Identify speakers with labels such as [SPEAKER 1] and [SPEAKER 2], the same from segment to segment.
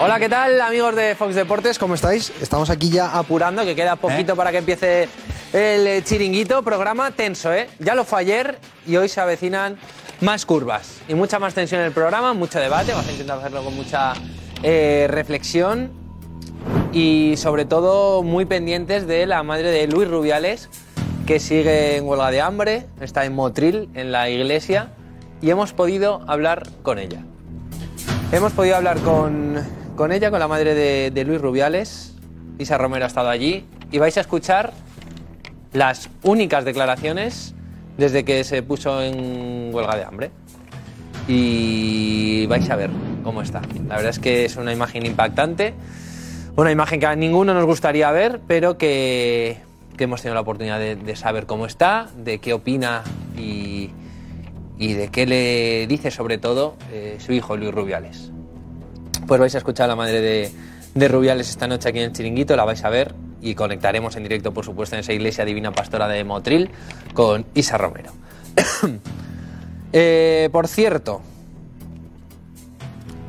[SPEAKER 1] Hola, ¿qué tal, amigos de Fox Deportes? ¿Cómo estáis? Estamos aquí ya apurando, que queda poquito para que empiece el eh, chiringuito. Programa tenso, ¿eh? Ya lo fue ayer y hoy se avecinan más curvas y mucha más tensión en el programa, mucho debate. Vamos a intentar hacerlo con mucha eh, reflexión y, sobre todo, muy pendientes de la madre de Luis Rubiales, que sigue en huelga de hambre, está en Motril, en la iglesia, y hemos podido hablar con ella. Hemos podido hablar con, con ella, con la madre de, Luis Rubiales. Isa Romero ha estado allí y vais a escuchar las únicas declaraciones desde que se puso en huelga de hambre. Y vais a ver cómo está. La verdad es que es una imagen impactante, una imagen que a ninguno nos gustaría ver, pero que, hemos tenido la oportunidad de, saber cómo está, de qué opina y, y de qué le dice sobre todo eh, su hijo Luis Rubiales. Pues vais a escuchar a la madre de, Rubiales esta noche aquí en el Chiringuito, la vais a ver y conectaremos en directo, por supuesto, en esa iglesia divina pastora de Motril con Isa Romero. Eh, por cierto,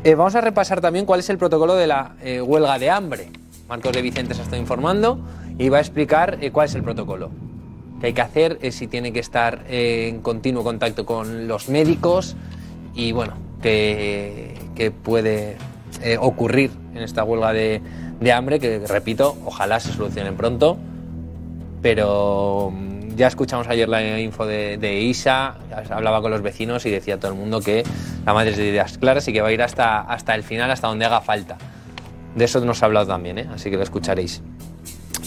[SPEAKER 1] eh, vamos a repasar también cuál es el protocolo de la eh, huelga de hambre. Marcos de Vicente se está informando y va a explicar cuál es el protocolo que hay que hacer, si tiene que estar en continuo contacto con los médicos y bueno, que puede eh, ocurrir en esta huelga de, hambre, que repito, ojalá se solucionen pronto, pero mm, ya escuchamos ayer la info de, Isa, hablaba con los vecinos y decía todo el mundo que la madre es de ideas claras y que va a ir hasta, hasta el final, hasta donde haga falta. De eso nos ha hablado también, ¿eh? así que lo escucharéis.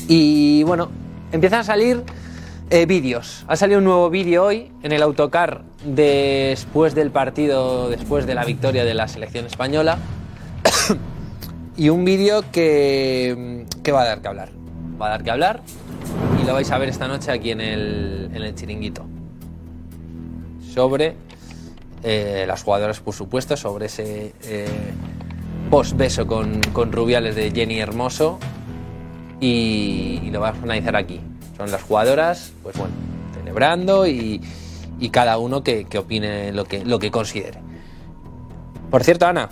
[SPEAKER 1] Y bueno, empiezan a salir eh, vídeos. Ha salido un nuevo vídeo hoy en el autocar después del partido, después de la victoria de la selección española. Y un vídeo que, que va a dar que hablar. Va a dar que hablar y lo vais a ver esta noche aquí en el, en el chiringuito. Sobre eh, las jugadoras, por supuesto, sobre ese eh, post-beso con, con Rubiales de Jenny Hermoso. Y, lo vamos a analizar aquí. Son las jugadoras, pues bueno, celebrando y, y cada uno que, que opine lo que, lo que considere. Por cierto, Ana,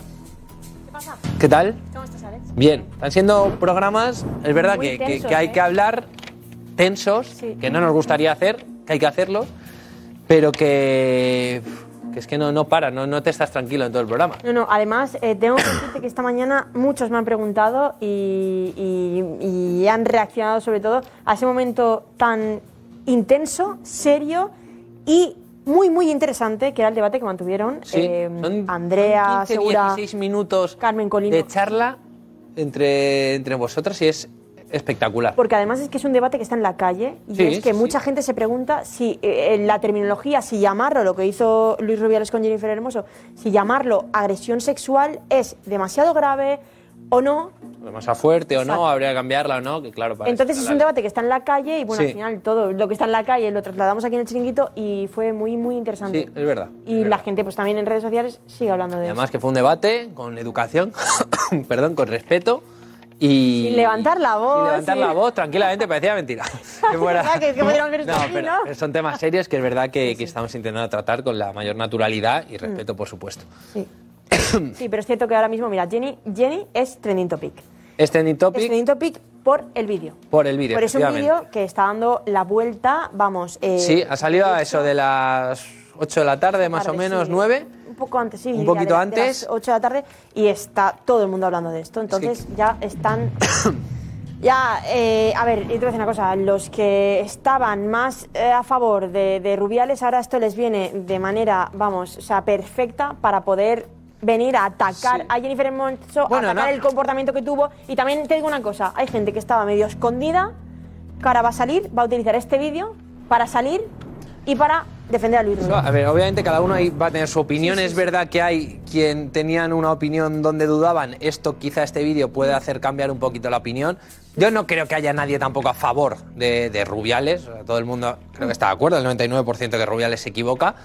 [SPEAKER 2] ¿Qué
[SPEAKER 1] tal?
[SPEAKER 2] ¿Cómo estás, Alex?
[SPEAKER 1] Bien, están siendo programas, es verdad que,
[SPEAKER 2] tensos,
[SPEAKER 1] que hay
[SPEAKER 2] ¿eh?
[SPEAKER 1] que hablar tensos,
[SPEAKER 2] Sí.
[SPEAKER 1] que no nos gustaría hacer, que hay que hacerlo, pero que, que es que no, no para, no, no te estás tranquilo en todo el programa.
[SPEAKER 2] No, no, además, eh, tengo que decirte que esta mañana muchos me han preguntado y, y- y han reaccionado sobre todo a ese momento tan intenso, serio y muy, muy interesante que era el debate que mantuvieron
[SPEAKER 1] Sí,
[SPEAKER 2] eh,
[SPEAKER 1] son-
[SPEAKER 2] Andrea,
[SPEAKER 1] son 15,
[SPEAKER 2] Segura,
[SPEAKER 1] 16 minutos
[SPEAKER 2] Carmen Colino.
[SPEAKER 1] de charla entre, entre vosotras y es espectacular.
[SPEAKER 2] Porque además es que es un debate que está en la calle y
[SPEAKER 1] Sí,
[SPEAKER 2] es que
[SPEAKER 1] sí,
[SPEAKER 2] mucha
[SPEAKER 1] sí.
[SPEAKER 2] gente se pregunta si eh, la terminología, si llamarlo, lo que hizo Luis Rubiales con Jennifer Hermoso, si llamarlo agresión sexual es demasiado grave o no.
[SPEAKER 1] Demasiado fuerte o no, habría que cambiarla o no, que claro, para
[SPEAKER 2] Entonces es un debate que está en la calle y bueno,
[SPEAKER 1] Sí.
[SPEAKER 2] al final todo lo que está en la calle lo trasladamos aquí en el chiringuito y fue muy, muy interesante.
[SPEAKER 1] Sí, es verdad.
[SPEAKER 2] Y
[SPEAKER 1] es
[SPEAKER 2] la
[SPEAKER 1] verdad.
[SPEAKER 2] gente pues también en redes sociales sigue hablando de
[SPEAKER 1] Y
[SPEAKER 2] eso.
[SPEAKER 1] además que fue un debate con educación, perdón, con respeto y...
[SPEAKER 2] Sin levantar la voz,
[SPEAKER 1] Sin levantar
[SPEAKER 2] sí.
[SPEAKER 1] la voz, tranquilamente, parecía mentira. Que fuera-
[SPEAKER 2] que- que
[SPEAKER 1] No,
[SPEAKER 2] aquí,
[SPEAKER 1] pero
[SPEAKER 2] ¿no?
[SPEAKER 1] son temas serios que es verdad que, que estamos intentando tratar con la mayor naturalidad y respeto,
[SPEAKER 2] Mm.
[SPEAKER 1] por supuesto.
[SPEAKER 2] Sí. pero es cierto que ahora mismo, mira, Jenny, Jenny es trending topic.
[SPEAKER 1] Es trending
[SPEAKER 2] Es
[SPEAKER 1] topic
[SPEAKER 2] trending topic por el vídeo.
[SPEAKER 1] por el vídeo,
[SPEAKER 2] Por eso un vídeo que está dando la vuelta, vamos. eh,
[SPEAKER 1] Sí, ha salido a
[SPEAKER 2] de
[SPEAKER 1] eso de las 8 de la tarde, más o menos,
[SPEAKER 2] sí,
[SPEAKER 1] 9.
[SPEAKER 2] Un poco antes, sí.
[SPEAKER 1] Un poquito
[SPEAKER 2] de- de
[SPEAKER 1] antes.
[SPEAKER 2] las 8 de la tarde y está todo el mundo hablando de esto. Entonces ya están. Ya, eh, a ver, y te voy a decir una cosa, los que estaban más eh, a favor de, de Rubiales, ahora esto les viene de manera, vamos, o sea, perfecta para poder venir a atacar
[SPEAKER 1] Sí.
[SPEAKER 2] a Jennifer Hermoso,
[SPEAKER 1] Bueno,
[SPEAKER 2] atacar
[SPEAKER 1] no.
[SPEAKER 2] el comportamiento que tuvo. Y también te digo una cosa, hay gente que estaba medio escondida, que ahora va a salir, va a utilizar este vídeo para salir y para defender a Luis Rubiales.
[SPEAKER 1] A ver, obviamente cada uno ahí va a tener su opinión. es verdad que hay quien tenían una opinión donde dudaban. Esto, quizá este vídeo puede hacer cambiar un poquito la opinión. Yo no creo que haya nadie tampoco a favor de, de Rubiales. Todo el mundo creo que está de acuerdo, el 99% que Rubiales se equivoca.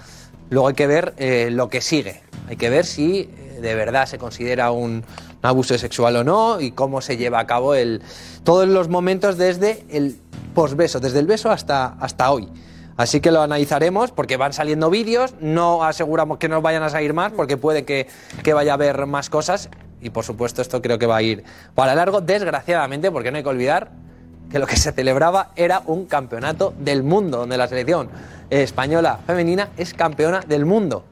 [SPEAKER 1] Luego hay que ver eh, lo que sigue. Hay que ver si eh, de verdad se considera un, abuso sexual o no y cómo se lleva a cabo el, todos los momentos desde el posbeso, desde el beso hasta, hasta hoy. Así que lo analizaremos porque van saliendo vídeos, no aseguramos que nos vayan a salir más porque puede que, que vaya a haber más cosas y por supuesto esto creo que va a ir para largo, desgraciadamente, porque no hay que olvidar que lo que se celebraba era un campeonato del mundo, donde la selección española femenina es campeona del mundo.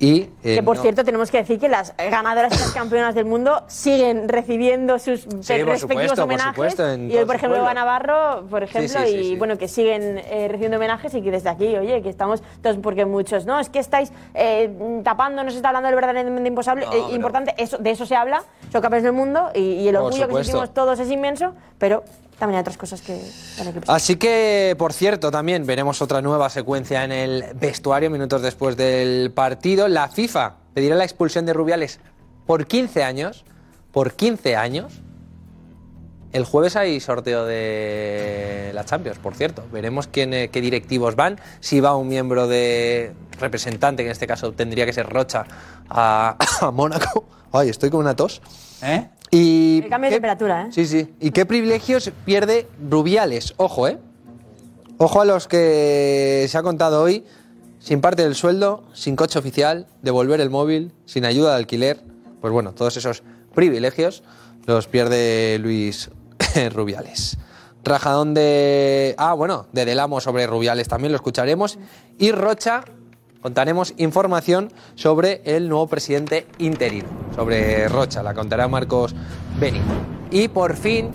[SPEAKER 1] Y, eh,
[SPEAKER 2] Que por
[SPEAKER 1] no-
[SPEAKER 2] cierto, tenemos que decir que las ganadoras y las campeonas del mundo siguen recibiendo sus
[SPEAKER 1] por
[SPEAKER 2] respectivos
[SPEAKER 1] supuesto, por
[SPEAKER 2] homenajes.
[SPEAKER 1] supuesto, en
[SPEAKER 2] y hoy, por ejemplo. Eva Navarro, por ejemplo,
[SPEAKER 1] sí, sí,
[SPEAKER 2] y
[SPEAKER 1] sí.
[SPEAKER 2] bueno, que siguen eh, recibiendo homenajes y que desde aquí, oye, que estamos todos, porque muchos, no, es que estáis eh, tapando, no se está hablando del verdaderamente imposible,
[SPEAKER 1] No,
[SPEAKER 2] eh, importante, eso, de eso se habla, son campeones del mundo y, y el
[SPEAKER 1] Por
[SPEAKER 2] orgullo que
[SPEAKER 1] supuesto.
[SPEAKER 2] sentimos todos es inmenso, pero también hay otras cosas que
[SPEAKER 1] Así que, por cierto, también veremos otra nueva secuencia en el vestuario minutos después del partido. La FIFA pedirá la expulsión de Rubiales por 15 años. Por 15 años. El jueves hay sorteo de la Champions, por cierto. Veremos quién, eh, qué directivos van. Si va un miembro de representante, que en este caso tendría que ser Rocha, a, a Mónaco. Ay, estoy con una tos.
[SPEAKER 3] ¿Eh?
[SPEAKER 1] Y
[SPEAKER 2] El cambio de
[SPEAKER 1] ¿qué-
[SPEAKER 2] temperatura, ¿eh?
[SPEAKER 1] Sí, sí. ¿Y qué privilegios pierde Rubiales? Ojo, ¿eh? Ojo a los que se ha contado hoy, sin parte del sueldo, sin coche oficial, devolver el móvil, sin ayuda de alquiler. Pues bueno, todos esos privilegios los pierde Luis Rubiales. Rajadón de... Ah, bueno, de Delamo sobre Rubiales también lo escucharemos. Y Rocha contaremos información sobre el nuevo presidente interino, sobre Rocha, la contará Marcos Beni. Y por fin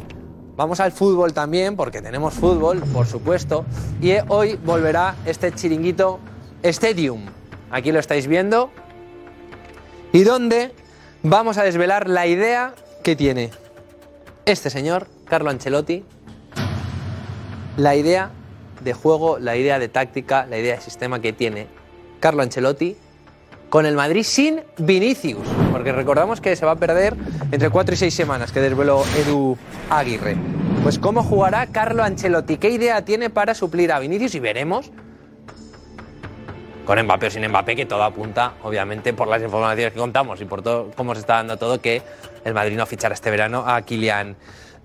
[SPEAKER 1] vamos al fútbol también, porque tenemos fútbol, por supuesto, y hoy volverá este chiringuito Stadium. Aquí lo estáis viendo. Y donde vamos a desvelar la idea que tiene este señor, Carlo Ancelotti, la idea de juego, la idea de táctica, la idea de sistema que tiene Carlo Ancelotti con el Madrid sin Vinicius, porque recordamos que se va a perder entre 4 y 6 semanas que desveló Edu Aguirre. Pues cómo jugará Carlo Ancelotti, qué idea tiene para suplir a Vinicius y veremos con Mbappé o sin Mbappé, que todo apunta, obviamente, por las informaciones que contamos y por todo cómo se está dando todo, que el Madrid no fichará este verano a Kylian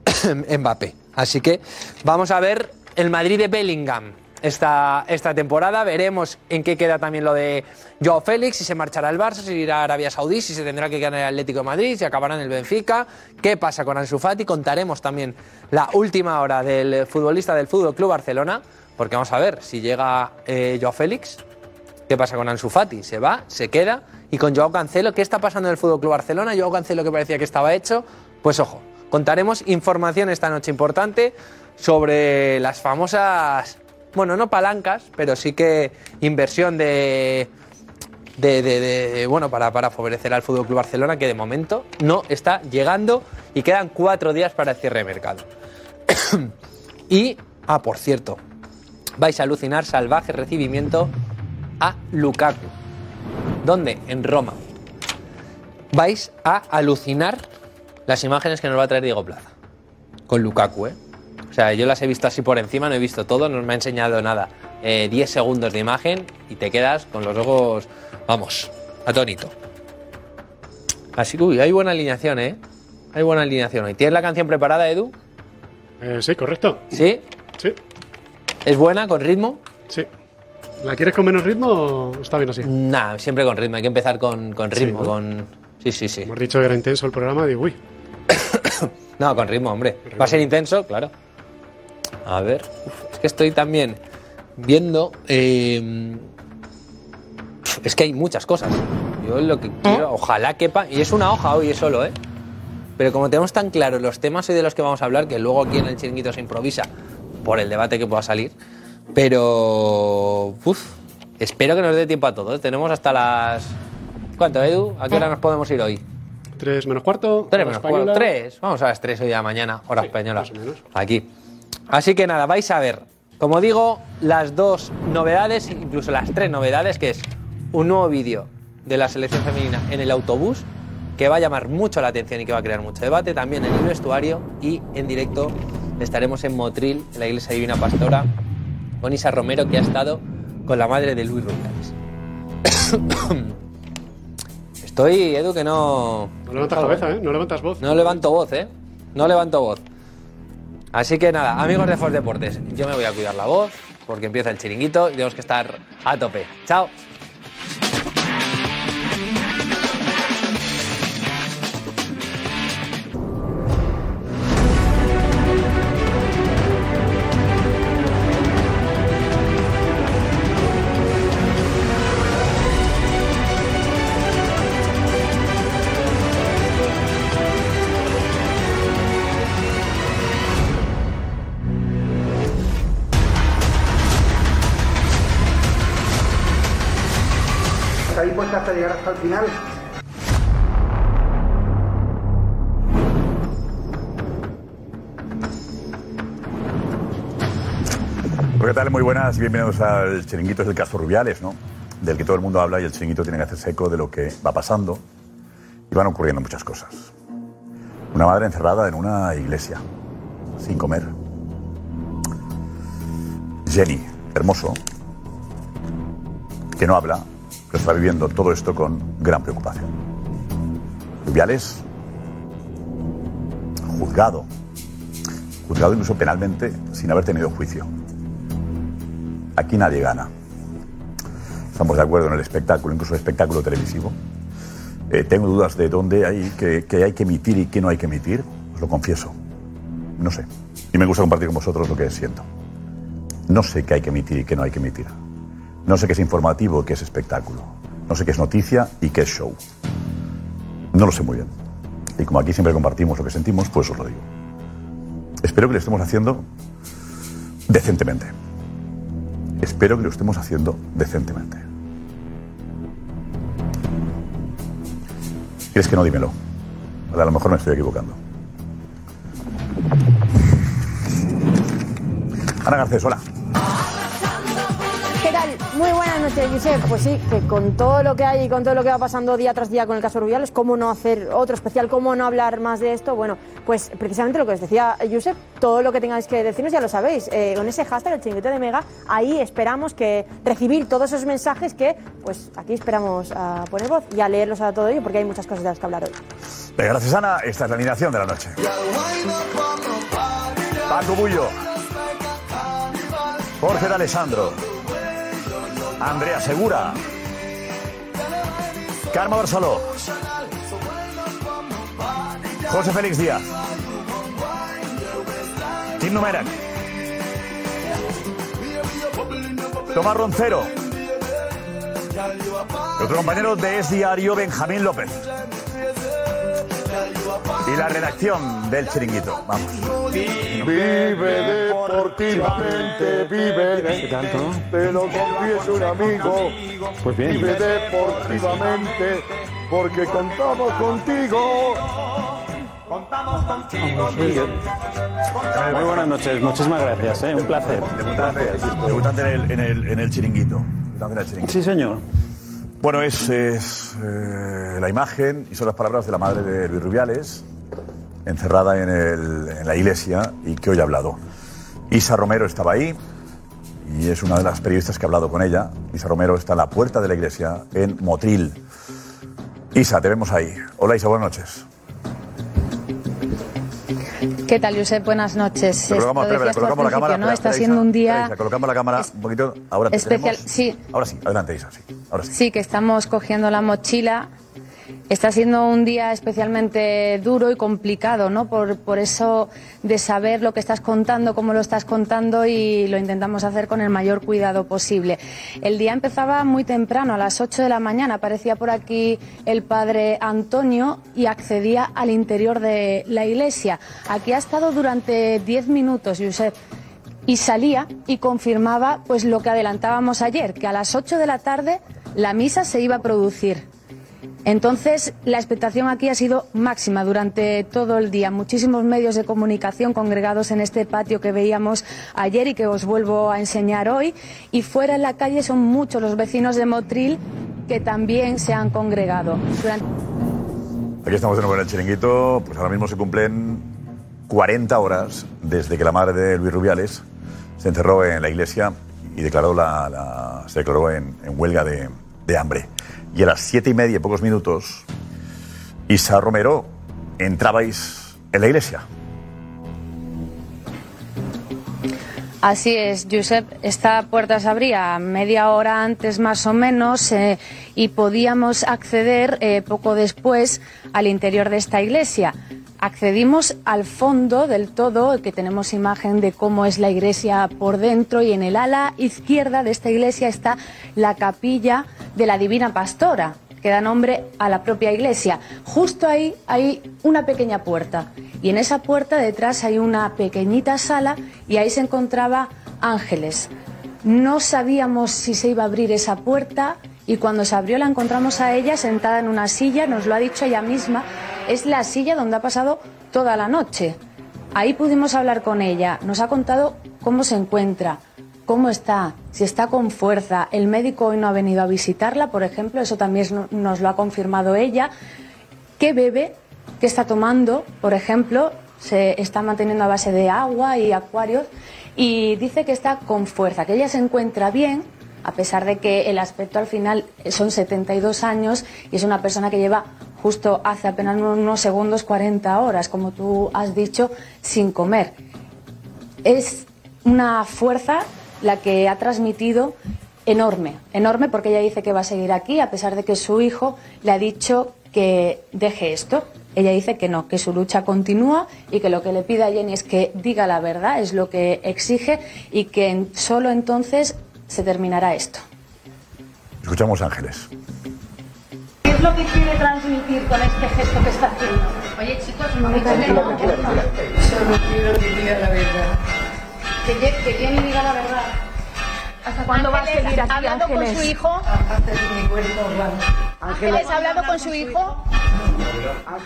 [SPEAKER 1] Mbappé. Así que vamos a ver el Madrid de Bellingham esta, esta temporada. Veremos en qué queda también lo de Joao Félix, si se marchará al Barça, si irá a Arabia Saudí, si se tendrá que quedar en el Atlético de Madrid, si acabará en el Benfica, qué pasa con Ansu Fati. Contaremos también la última hora del futbolista del Fútbol Club Barcelona, porque vamos a ver si llega eh, Joao Félix, ¿Qué pasa con Ansu Fati? ¿Se va? ¿Se queda? ¿Y con Joao Cancelo? ¿Qué está pasando en el Fútbol Club Barcelona? Joao Cancelo que parecía que estaba hecho. Pues ojo, contaremos información esta noche importante sobre las famosas, bueno, no palancas, pero sí que inversión de, de, de- bueno, para, para favorecer al Fútbol Club Barcelona, que de momento no está llegando y quedan cuatro días para el cierre de mercado. y, ah, por cierto, vais a alucinar salvaje recibimiento a Lukaku. ¿Dónde? En Roma. Vais a alucinar las imágenes que nos va a traer Diego Plaza. Con Lukaku, ¿eh? O sea, yo las he visto así por encima, no he visto todo, no me ha enseñado nada. Eh, 10 segundos de imagen y te quedas con los ojos, vamos, atónito. Así que, uy, hay buena alineación, ¿eh? Hay buena alineación hoy. ¿Tienes la canción preparada, Edu?
[SPEAKER 4] Eh, sí, correcto.
[SPEAKER 1] ¿Sí?
[SPEAKER 4] Sí,
[SPEAKER 1] ¿Es buena, con ritmo?
[SPEAKER 4] sí. ¿La quieres con menos ritmo o está bien así?
[SPEAKER 1] Nah, siempre con ritmo. Hay que empezar con, con ritmo.
[SPEAKER 4] ¿no?
[SPEAKER 1] con... Sí, sí, sí.
[SPEAKER 4] Hemos dicho que era intenso el programa, digo, uy.
[SPEAKER 1] No, con ritmo, hombre. Va a ser intenso, claro. A ver. Uf, es que estoy también viendo. eh, es que hay muchas cosas. Yo lo que quiero, ojalá quepa. Y es una hoja hoy solo, ¿eh? Pero como tenemos tan claros los temas hoy de los que vamos a hablar, que luego aquí en el chiringuito se improvisa por el debate que pueda salir. Pero. Uf, espero que nos dé tiempo a todos. Tenemos hasta las. ¿Cuánto, Edu? ¿A qué hora nos podemos ir hoy?
[SPEAKER 4] Tres menos cuarto.
[SPEAKER 1] Tres menos cuarto, tres. Vamos a las tres hoy de la mañana, hora
[SPEAKER 4] Sí,
[SPEAKER 1] española.
[SPEAKER 4] más o menos.
[SPEAKER 1] Aquí. Así que nada, vais a ver, como digo, las dos novedades, incluso las tres novedades, que es un nuevo vídeo de la selección femenina en el autobús, que va a llamar mucho la atención y que va a crear mucho debate, también en el vestuario y en directo estaremos en Motril, en la iglesia Divina Pastora, con Isa Romero, que ha estado con la madre de Luis Rubiales. Estoy, Edu, que no...
[SPEAKER 4] No levantas cabeza, ¿eh? No levantas voz.
[SPEAKER 1] No levanto voz, ¿eh? No levanto voz. Así que nada, amigos de Fox Deportes, yo me voy a cuidar la voz porque empieza el chiringuito y tenemos que estar a tope. Chao.
[SPEAKER 3] Hasta el final?
[SPEAKER 5] ¿Qué tal? Muy buenas, bienvenidos al Chiringuito del caso Rubiales, ¿no? Del que todo el mundo habla y el chiringuito tiene que hacerse eco de lo que va pasando y van ocurriendo muchas cosas. Una madre encerrada en una iglesia, sin comer. Jenny, hermoso, que no habla, está viviendo todo esto con gran preocupación. Rubiales, juzgado, juzgado incluso penalmente sin haber tenido juicio. Aquí nadie gana. Estamos de acuerdo en el espectáculo, incluso el espectáculo televisivo. Eh, tengo dudas de dónde hay que, que hay que emitir y qué no hay que emitir, os lo confieso. No sé. Y me gusta compartir con vosotros lo que siento. No sé qué hay que emitir y qué no hay que emitir. No sé qué es informativo y qué es espectáculo. No sé qué es noticia y qué es show. No lo sé muy bien. Y como aquí siempre compartimos lo que sentimos, pues os lo digo. Espero que lo estemos haciendo decentemente. Espero que lo estemos haciendo decentemente. ¿Quieres que no? Dímelo. A lo mejor me estoy equivocando. Ana Garcés, hola.
[SPEAKER 2] ¿Qué tal? Muy buenas noches, Josep. Pues sí, que con todo lo que hay y con todo lo que va pasando día tras día con el caso Rubiales, ¿cómo no hacer otro especial? ¿Cómo no hablar más de esto? Bueno, pues precisamente lo que os decía Josep, todo lo que tengáis que decirnos ya lo sabéis. Eh, con ese hashtag, el chinguito de Mega, ahí esperamos que recibir todos esos mensajes que, pues aquí esperamos a poner voz y a leerlos a todo ello, porque hay muchas cosas de las que hablar hoy.
[SPEAKER 5] Gracias, Ana. Esta es la alineación de la noche. Paco Bullo. Jorge de Alessandro. Andrea Segura. Carmen Barceló. José Félix Díaz. Tim Numerac. Tomás Roncero. Nuestro compañero de Es Diario, Benjamín López. Y la redacción del chiringuito. Vamos.
[SPEAKER 6] Vive deportivamente, vive. Te lo confieso un amigo.
[SPEAKER 7] Pues bien.
[SPEAKER 6] Vive deportivamente, porque contamos contigo.
[SPEAKER 7] Muy buenas noches, muchísimas gracias, ¿eh? un placer.
[SPEAKER 5] Debutante, debutante en el, en el, en el chiringuito.
[SPEAKER 7] Sí, señor.
[SPEAKER 5] Bueno, es, es, eh, la imagen y son las palabras de la madre de Luis Rubiales, encerrada en, el- en la iglesia y que hoy ha hablado. Isa Romero estaba ahí y es una de las periodistas que ha hablado con ella. Isa Romero está en la puerta de la iglesia en Motril. Isa, te vemos ahí. Hola Isa, buenas noches.
[SPEAKER 8] ¿Qué tal, Josep? Buenas noches.
[SPEAKER 5] Te colocamos,
[SPEAKER 8] Lo
[SPEAKER 5] espera, colocamos la cámara.
[SPEAKER 8] ¿no?
[SPEAKER 5] espera,
[SPEAKER 8] Está
[SPEAKER 5] espera,
[SPEAKER 8] siendo un
[SPEAKER 5] espera,
[SPEAKER 8] día
[SPEAKER 5] Isa, colocamos la cámara un poquito. Ahora
[SPEAKER 8] especial.
[SPEAKER 5] tenemos.
[SPEAKER 8] Sí,
[SPEAKER 5] Ahora sí, adelante Isa, sí. Ahora sí.
[SPEAKER 8] sí, que estamos cogiendo la mochila. Está siendo un día especialmente duro y complicado, ¿no? Por, por eso de saber lo que estás contando, cómo lo estás contando y lo intentamos hacer con el mayor cuidado posible. El día empezaba muy temprano, a las 8 de la mañana. Aparecía por aquí el padre Antonio y accedía al interior de la iglesia. Aquí ha estado durante 10 minutos, Josep y salía y confirmaba pues lo que adelantábamos ayer, que a las 8 de la tarde la misa se iba a producir. Entonces, la expectación aquí ha sido máxima durante todo el día. Muchísimos medios de comunicación congregados en este patio que veíamos ayer y que os vuelvo a enseñar hoy. Y fuera en la calle son muchos los vecinos de Motril que también se han congregado.
[SPEAKER 5] Aquí estamos de nuevo en el chiringuito. Pues ahora mismo se cumplen 40 horas desde que la madre de Luis Rubiales se encerró en la iglesia y declaró la, se declaró en, huelga de hambre. Y a las siete y media, pocos minutos, Isa Romero, entrabais en la iglesia.
[SPEAKER 8] Así es, Josep. Esta puerta se abría media hora antes más o menos eh, y podíamos acceder eh, poco después al interior de esta iglesia. Accedimos al fondo del todo, que tenemos imagen de cómo es la iglesia por dentro y en el ala izquierda de esta iglesia está la capilla de la Divina Pastora, que da nombre a la propia iglesia. Justo ahí hay una pequeña puerta y en esa puerta detrás hay una pequeñita sala y ahí se encontraba Ángeles. No sabíamos si se iba a abrir esa puerta Y cuando se abrió la encontramos a ella sentada en una silla, nos lo ha dicho ella misma, es la silla donde ha pasado toda la noche. Ahí pudimos hablar con ella, nos ha contado cómo se encuentra, cómo está, si está con fuerza. El médico hoy no ha venido a visitarla, por ejemplo, eso también nos lo ha confirmado ella. ¿Qué bebe? ¿Qué está tomando? Por ejemplo, se está manteniendo a base de agua y acuarios y dice que está con fuerza, que ella se encuentra bien, a pesar de que el aspecto al final son 72 años y es una persona que lleva justo hace apenas unos segundos 40 horas, como tú has dicho, sin comer. Es una fuerza la que ha transmitido enorme, enorme porque ella dice que va a seguir aquí a pesar de que su hijo le ha dicho que deje esto. Ella dice que no, que su lucha continúa y que lo que le pide a Jenny es que diga la verdad, es lo que exige y que solo entonces se terminará esto.
[SPEAKER 5] Escuchamos Ángeles.
[SPEAKER 8] ¿Qué es lo que quiere transmitir con este gesto que está haciendo? Oye, chicos, no me
[SPEAKER 3] Solo quiero que diga la verdad.
[SPEAKER 8] Que, que Jenny diga la verdad. ¿Hasta cuándo va a seguir aquí,
[SPEAKER 3] hablado con
[SPEAKER 8] Ángeles?
[SPEAKER 3] su hijo? Hasta que mi cuerpo va.
[SPEAKER 8] Ángeles, ¿ha hablado con su hijo?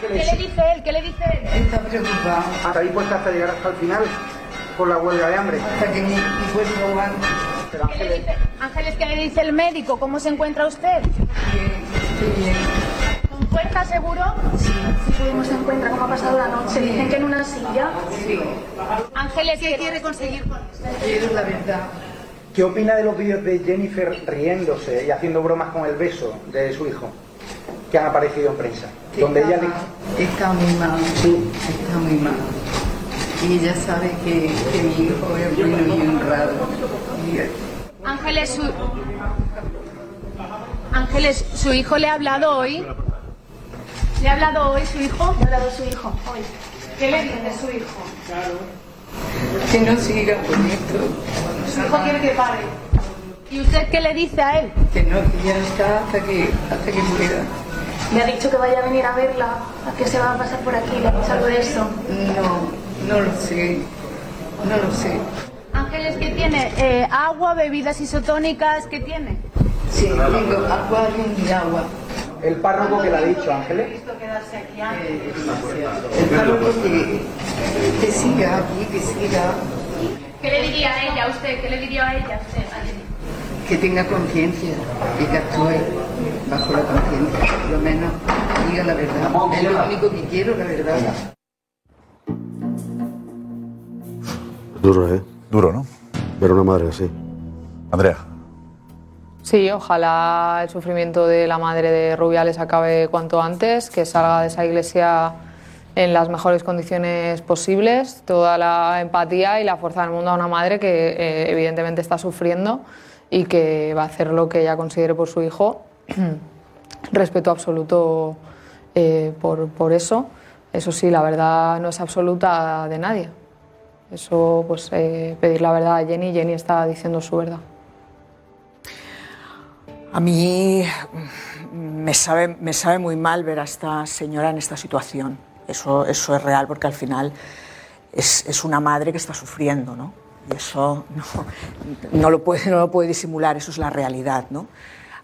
[SPEAKER 8] ¿Qué le dice él? ¿Qué le dice él?
[SPEAKER 3] Está preocupado.
[SPEAKER 9] ¿Está dispuesta hasta llegar hasta el final por la huelga de hambre?
[SPEAKER 3] Hasta que mi, mi cuerpo aguante.
[SPEAKER 9] Pero
[SPEAKER 8] ¿Qué le
[SPEAKER 9] Ángeles,
[SPEAKER 8] dice? Ángeles, ¿qué le dice el médico? ¿Cómo se encuentra usted?
[SPEAKER 3] Bien.
[SPEAKER 8] ¿Con fuerza seguro? Sí. ¿Cómo se encuentra? ¿Cómo ha pasado la noche? Dicen que en una silla.
[SPEAKER 3] Sí.
[SPEAKER 8] Ángeles, ¿qué quiere conseguir con esto?
[SPEAKER 3] Quiero la verdad.
[SPEAKER 9] ¿qué opina de los vídeos de Jennifer riéndose y haciendo bromas con el beso de su hijo que han aparecido en prensa? Donde
[SPEAKER 3] está,
[SPEAKER 9] ella le...
[SPEAKER 3] está muy mal. Sí. Está muy mal. Y ella sabe que, que mi hijo es bueno y honrado. Y
[SPEAKER 8] Ángeles, su... Ángeles, ¿su hijo le ha hablado hoy? ¿Le ha hablado hoy su hijo? Le ha hablado su hijo hoy. ¿Qué le dice su hijo?
[SPEAKER 3] que no siga con esto.
[SPEAKER 8] Su hijo quiere que pare. ¿Y usted qué le dice a él?
[SPEAKER 3] Que no, que ya está hasta que, hasta que pueda.
[SPEAKER 8] Le ha dicho que vaya a venir a verla, a que se va a pasar por aquí, le ha dicho algo de eso.
[SPEAKER 3] No, no lo sé. No lo sé.
[SPEAKER 8] Ángeles, ¿qué tiene? Eh, agua, bebidas isotónicas, ¿qué tiene?
[SPEAKER 3] Sí, tengo acuario y agua.
[SPEAKER 9] El párroco que le ha dicho, Ángeles.
[SPEAKER 3] El párroco que, que siga aquí, que siga,
[SPEAKER 8] ¿Qué le diría a ella a usted? ¿Qué le diría a ella a usted?
[SPEAKER 3] que tenga conciencia y que actúe bajo la conciencia, por lo menos diga la verdad. Es lo único que quiero, la verdad.
[SPEAKER 10] Duro, ¿eh?
[SPEAKER 5] Duro, ¿no?
[SPEAKER 10] Ver una madre así.
[SPEAKER 5] Andrea.
[SPEAKER 11] Sí, ojalá el sufrimiento de la madre de Rubiales acabe cuanto antes, que salga de esa iglesia en las mejores condiciones posibles, toda la empatía y la fuerza del mundo a una madre que eh, evidentemente está sufriendo y que va a hacer lo que ella considere por su hijo. Respeto absoluto eh, por, por eso. Eso sí, la verdad no es absoluta de nadie. Eso, pues, eh, pedir la verdad a Jenny, Jenny está diciendo su verdad.
[SPEAKER 12] A mí me sabe, me sabe muy mal ver a esta señora en esta situación. Eso, eso es real porque al final es, es una madre que está sufriendo, ¿no? Y eso no, no, lo puede, no lo puede disimular, eso es la realidad, ¿no?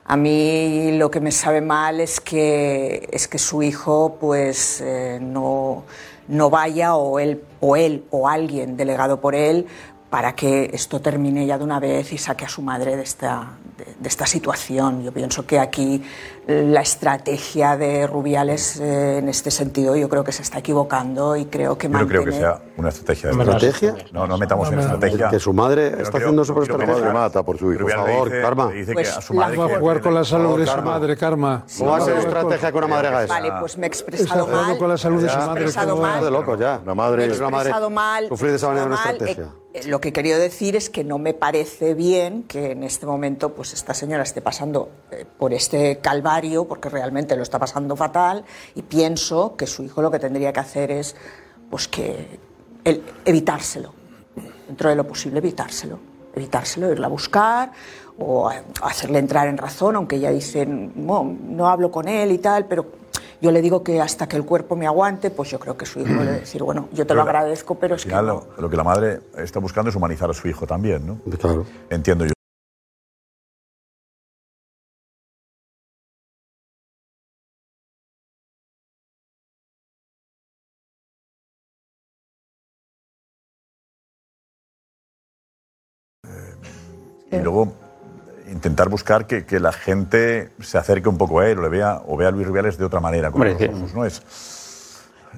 [SPEAKER 12] A mí lo que me sabe mal es que, es que su hijo pues, eh, no, no vaya o él, o él o alguien delegado por él para que esto termine ya de una vez y saque a su madre de esta, de, esta situación. Yo pienso que aquí la estrategia de Rubiales eh, en este sentido yo creo que se está equivocando y creo que
[SPEAKER 5] Yo no creo que sea una estrategia de
[SPEAKER 10] ¿Estrategia?
[SPEAKER 5] No, no metamos en
[SPEAKER 10] No, no,
[SPEAKER 5] estrategia.
[SPEAKER 10] que su madre
[SPEAKER 5] Pero
[SPEAKER 10] está
[SPEAKER 5] creo-
[SPEAKER 10] haciendo eso por
[SPEAKER 5] quiero
[SPEAKER 10] esta
[SPEAKER 5] pensar-
[SPEAKER 10] madre. Mata por su hijo. Por favor,
[SPEAKER 5] dice-
[SPEAKER 10] Karma.
[SPEAKER 5] dice
[SPEAKER 12] Pues
[SPEAKER 5] que a su
[SPEAKER 12] la-
[SPEAKER 5] madre
[SPEAKER 12] Va a
[SPEAKER 13] jugar con la salud de su madre, Karma.
[SPEAKER 10] ¿Cómo va a ser estrategia que una madre haga eso?
[SPEAKER 12] Vale, pues me he expresado
[SPEAKER 13] Está jugando
[SPEAKER 12] mal.
[SPEAKER 13] con la salud de su madre,
[SPEAKER 10] de loco ya. Una madre, una madre sufrir de esa manera una estrategia.
[SPEAKER 12] Eh, eh, lo que he querido decir es que no me parece bien que en este momento pues esta señora esté pasando eh, por este calvario porque realmente lo está pasando fatal y pienso que su hijo lo que tendría que hacer es pues que el- evitárselo dentro de lo posible evitárselo evitárselo irla a buscar o a- hacerle entrar en razón aunque ella dice no, no hablo con él y tal pero yo le digo que hasta que el cuerpo me aguante pues yo creo que su hijo debe decir bueno yo te
[SPEAKER 5] Pero
[SPEAKER 12] lo agradezco pero es que no.
[SPEAKER 5] lo, lo que la madre está buscando es humanizar a su hijo también, ¿no?
[SPEAKER 10] Claro.
[SPEAKER 5] Entiendo yo. Y luego intentar buscar que, que la gente se acerque un poco a él o le vea o vea a Luis Rubiales de otra manera.
[SPEAKER 7] Hombre,
[SPEAKER 5] los ojos, ¿no? es,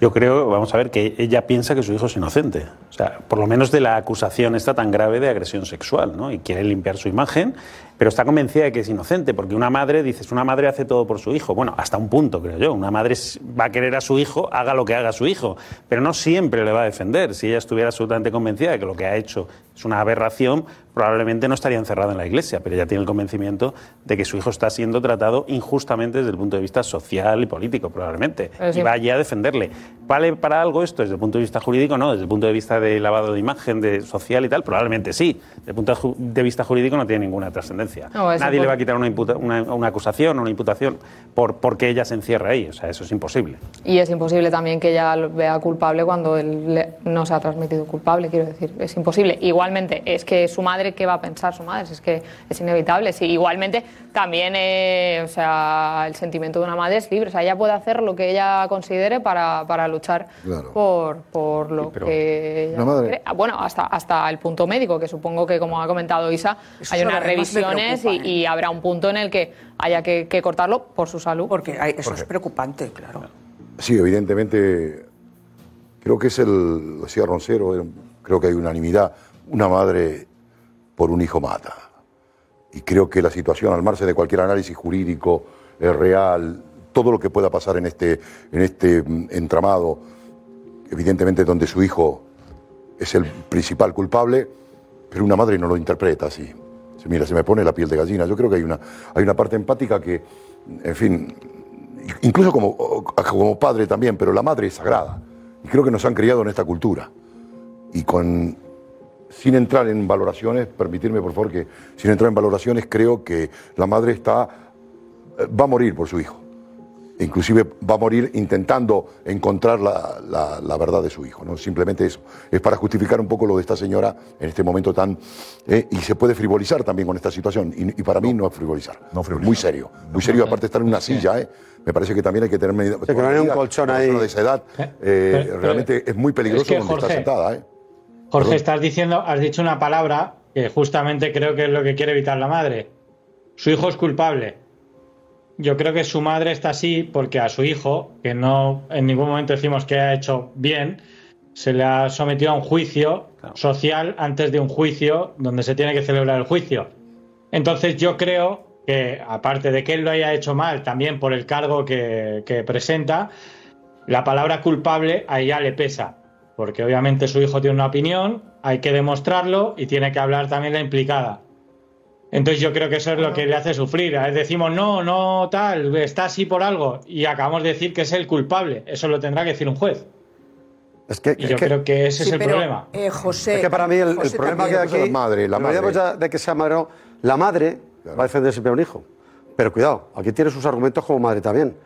[SPEAKER 7] Yo creo, vamos a ver, que ella piensa que su hijo es inocente. O sea, por lo menos de la acusación esta tan grave de agresión sexual, ¿no? Y quiere limpiar su imagen, pero está convencida de que es inocente, porque una madre, dices, una madre hace todo por su hijo. Bueno, hasta un punto, creo yo. Una madre va a querer a su hijo, haga lo que haga su hijo, pero no siempre le va a defender. Si ella estuviera absolutamente convencida de que lo que ha hecho es una aberración, probablemente no estaría encerrada en la iglesia, pero ella tiene el convencimiento de que su hijo está siendo tratado injustamente desde el punto de vista social y político, probablemente.
[SPEAKER 11] Sí.
[SPEAKER 7] Y va allí a defenderle. ¿Vale para algo esto desde el punto de vista jurídico? No, desde el punto de vista de lavado de imagen, de social y tal, probablemente sí. Desde el punto de vista jurídico no tiene ninguna trascendencia.
[SPEAKER 11] No,
[SPEAKER 7] Nadie le va a quitar una, imputa- una, una acusación o una imputación por, porque ella se encierra ahí. O sea, eso es imposible.
[SPEAKER 11] Y es imposible también que ella lo vea culpable cuando él le- no se ha transmitido culpable, quiero decir. Es imposible. Igualmente, es que su madre, ¿qué va a pensar su madre? Si Es que es inevitable. Sí, igualmente, también, eh, o sea, el sentimiento de una madre es libre. O sea, ella puede hacer lo que ella considere para, para luchar
[SPEAKER 10] Claro.
[SPEAKER 11] por, por lo que ella
[SPEAKER 10] una madre-
[SPEAKER 11] cree. Ah, Bueno, hasta, hasta el punto médico, que supongo que, como ha comentado Isa,
[SPEAKER 12] Eso
[SPEAKER 11] hay unas revisiones y,
[SPEAKER 12] preocupa, ¿eh?
[SPEAKER 11] y habrá un punto en el que haya que, que cortarlo por su salud.
[SPEAKER 12] Porque hay- eso es preocupante, claro.
[SPEAKER 10] Sí, evidentemente, creo que es el, decía Roncero, creo que hay unanimidad. Una madre por un hijo mata. Y creo que la situación, al margen de cualquier análisis jurídico, es real, todo lo que pueda pasar en este, en este mm, entramado, evidentemente donde su hijo es el principal culpable, pero una madre no lo interpreta así. Mira, se me pone la piel de gallina. Yo creo que hay una, hay una parte empática que, en fin, incluso como, como padre también, pero la madre es sagrada. Y creo que nos han criado en esta cultura. Y con, sin entrar en valoraciones, permitirme por favor que, sin entrar en valoraciones, creo que la madre está, eh, va a morir por su hijo. Inclusive va a morir intentando encontrar la, la- la verdad de su hijo. ¿no? Simplemente eso. Es para justificar un poco lo de esta señora en este momento tan... eh, y se puede frivolizar también con esta situación. Y, y para mí no es frivolizar. Muy serio. Muy serio, aparte de estar en una silla. ¿eh? Me parece que también hay que tener medida.
[SPEAKER 13] que no haya un colchón ahí.
[SPEAKER 10] de esa edad eh,
[SPEAKER 14] pero-
[SPEAKER 10] realmente es muy peligroso
[SPEAKER 14] es que,
[SPEAKER 10] donde está sentada.
[SPEAKER 14] Jorge, estás diciendo, has dicho una palabra que justamente creo que es lo que quiere evitar la madre. Su hijo es culpable. Yo creo que su madre está así porque a su hijo, que no en ningún momento decimos que ha hecho bien, se le ha sometido a un juicio social antes de un juicio donde se tiene que celebrar el juicio. Entonces yo creo que, aparte de que él lo haya hecho mal, también por el cargo que, que presenta, la palabra culpable a ella le pesa. Porque obviamente su hijo tiene una opinión, hay que demostrarlo y tiene que hablar también la implicada. Entonces yo creo que eso es lo que le hace sufrir. A veces decimos, no, no, tal, está así por algo. Y acabamos de decir que es el culpable. Eso lo tendrá que decir un juez.
[SPEAKER 13] Es que,
[SPEAKER 14] Y yo creo que ese
[SPEAKER 12] Sí,
[SPEAKER 14] es el
[SPEAKER 12] pero,
[SPEAKER 14] problema.
[SPEAKER 12] eh, José,
[SPEAKER 13] Es que para mí el, problema que
[SPEAKER 12] también.
[SPEAKER 13] hay aquí.
[SPEAKER 10] La madre, la madre.
[SPEAKER 13] ya de que sea madre no, La madre va a defender siempre a un hijo. Pero cuidado, aquí tiene sus argumentos como madre también.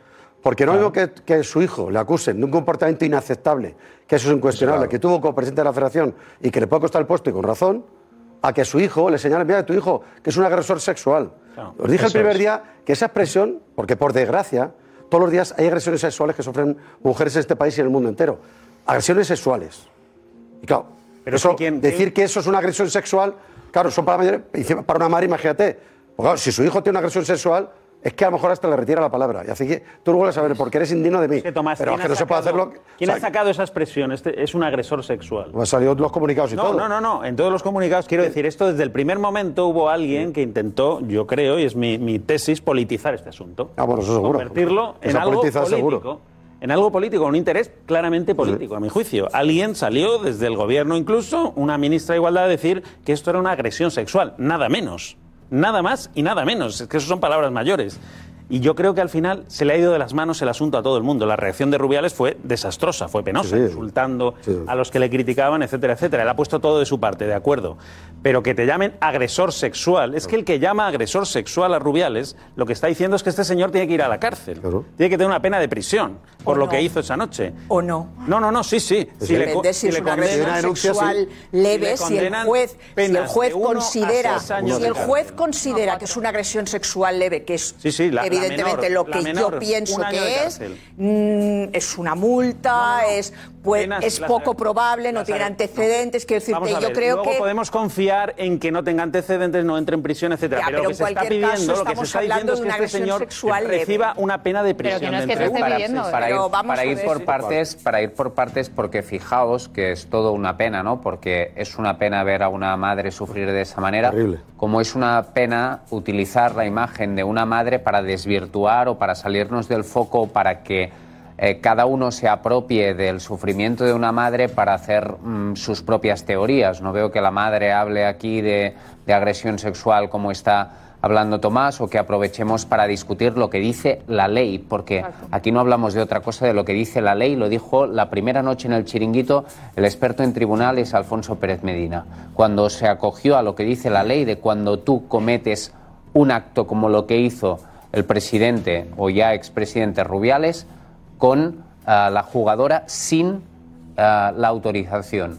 [SPEAKER 13] Porque no digo que, que su hijo le acusen de un comportamiento inaceptable, que eso es incuestionable, que tuvo como presidente de la federación y que le puede costar el puesto y con razón, a que su hijo le señale, mira, tu hijo, que es un agresor sexual. Os dije el primer
[SPEAKER 14] es.
[SPEAKER 13] día que esa expresión, porque por desgracia, todos los días hay agresiones sexuales que sufren mujeres en este país y en el mundo entero. Agresiones sexuales. Y claro,
[SPEAKER 7] Pero
[SPEAKER 13] eso,
[SPEAKER 7] quien-
[SPEAKER 13] decir que eso es una agresión sexual, claro, son para, encima para una madre, imagínate. Pues claro, si su hijo tiene una agresión sexual, es que a lo mejor hasta le retira la palabra. Y así que tú luego le saber porque eres indigno de mí.
[SPEAKER 7] Tomás,
[SPEAKER 13] Pero es
[SPEAKER 7] ¿quién
[SPEAKER 13] que
[SPEAKER 7] ha
[SPEAKER 13] no se puede
[SPEAKER 7] sacado-
[SPEAKER 13] hacerlo.
[SPEAKER 7] ¿Quién
[SPEAKER 13] o
[SPEAKER 7] ha sacado esa expresión? Este es un agresor sexual.
[SPEAKER 13] han salido los comunicados y
[SPEAKER 7] No,
[SPEAKER 13] todo.
[SPEAKER 7] no, no, no. En todos los comunicados, quiero decir, esto desde el primer momento hubo alguien que intentó, yo creo, y es mi, mi tesis, politizar este asunto.
[SPEAKER 13] Ah, bueno, eso seguro.
[SPEAKER 7] Convertirlo en algo político.
[SPEAKER 13] seguro.
[SPEAKER 7] En algo político, un interés claramente político, a mi juicio. Alguien salió, desde el gobierno incluso, una ministra de Igualdad, a decir que esto era una agresión sexual. Nada menos. Nada más y nada menos. Es que eso son palabras mayores. Y yo creo que al final se le ha ido de las manos el asunto a todo el mundo. La reacción de Rubiales fue desastrosa, fue penosa,
[SPEAKER 13] Sí, sí.
[SPEAKER 7] insultando
[SPEAKER 13] Sí.
[SPEAKER 7] a los que le criticaban, etcétera, etcétera. Él ha puesto todo de su parte, de acuerdo. Pero que te llamen agresor sexual. Es que el que llama agresor sexual a Rubiales, lo que está diciendo es que este señor tiene que ir a la cárcel. Tiene que tener una pena de prisión por
[SPEAKER 12] O
[SPEAKER 7] lo
[SPEAKER 12] no.
[SPEAKER 7] que hizo esa noche.
[SPEAKER 12] ¿O no?
[SPEAKER 7] No, no, no, sí, sí. Si le
[SPEAKER 12] si es
[SPEAKER 7] le
[SPEAKER 12] una
[SPEAKER 7] condenan-
[SPEAKER 12] agresión sexual leve,
[SPEAKER 7] Si le
[SPEAKER 12] si el juez, si el considera, si el juez considera que es una agresión sexual leve, que es
[SPEAKER 7] Sí, sí, la- la-
[SPEAKER 12] evidentemente
[SPEAKER 7] menor,
[SPEAKER 12] lo que yo pienso que es, mm, es una multa, es pues, es
[SPEAKER 7] las-
[SPEAKER 12] poco probable, no tiene antecedentes, quiero
[SPEAKER 7] Vamos
[SPEAKER 12] decirte,
[SPEAKER 7] a
[SPEAKER 12] yo creo
[SPEAKER 7] luego
[SPEAKER 12] que
[SPEAKER 7] podemos confiar en que no tenga antecedentes, no entre en prisión, etcétera.
[SPEAKER 12] Ya,
[SPEAKER 7] pero,
[SPEAKER 12] pero
[SPEAKER 7] lo que se está pidiendo, lo que se
[SPEAKER 12] estamos
[SPEAKER 7] está
[SPEAKER 12] hablando
[SPEAKER 7] diciendo es
[SPEAKER 12] de
[SPEAKER 7] que este señor reciba una pena de prisión.
[SPEAKER 8] no es
[SPEAKER 7] de
[SPEAKER 8] que
[SPEAKER 7] entre
[SPEAKER 15] para ir,
[SPEAKER 12] vamos
[SPEAKER 15] para ir por partes, para ir por partes, porque fijaos que es todo una pena, ¿no? Porque es una pena ver a una madre sufrir de esa manera, como es una pena utilizar la imagen de una madre para desvirtuar o para salirnos del foco, para que eh, cada uno se apropie del sufrimiento de una madre para hacer mm, sus propias teorías. No veo que la madre hable aquí de, de agresión sexual como está hablando Tomás o que aprovechemos para discutir lo que dice la ley, porque aquí no hablamos de otra cosa de lo que dice la ley, lo dijo la primera noche en el chiringuito el experto en tribunales Alfonso Pérez Medina, cuando se acogió a lo que dice la ley de cuando tú cometes un acto como lo que hizo el presidente o ya expresidente Rubiales con ah, la jugadora sin ah, la autorización,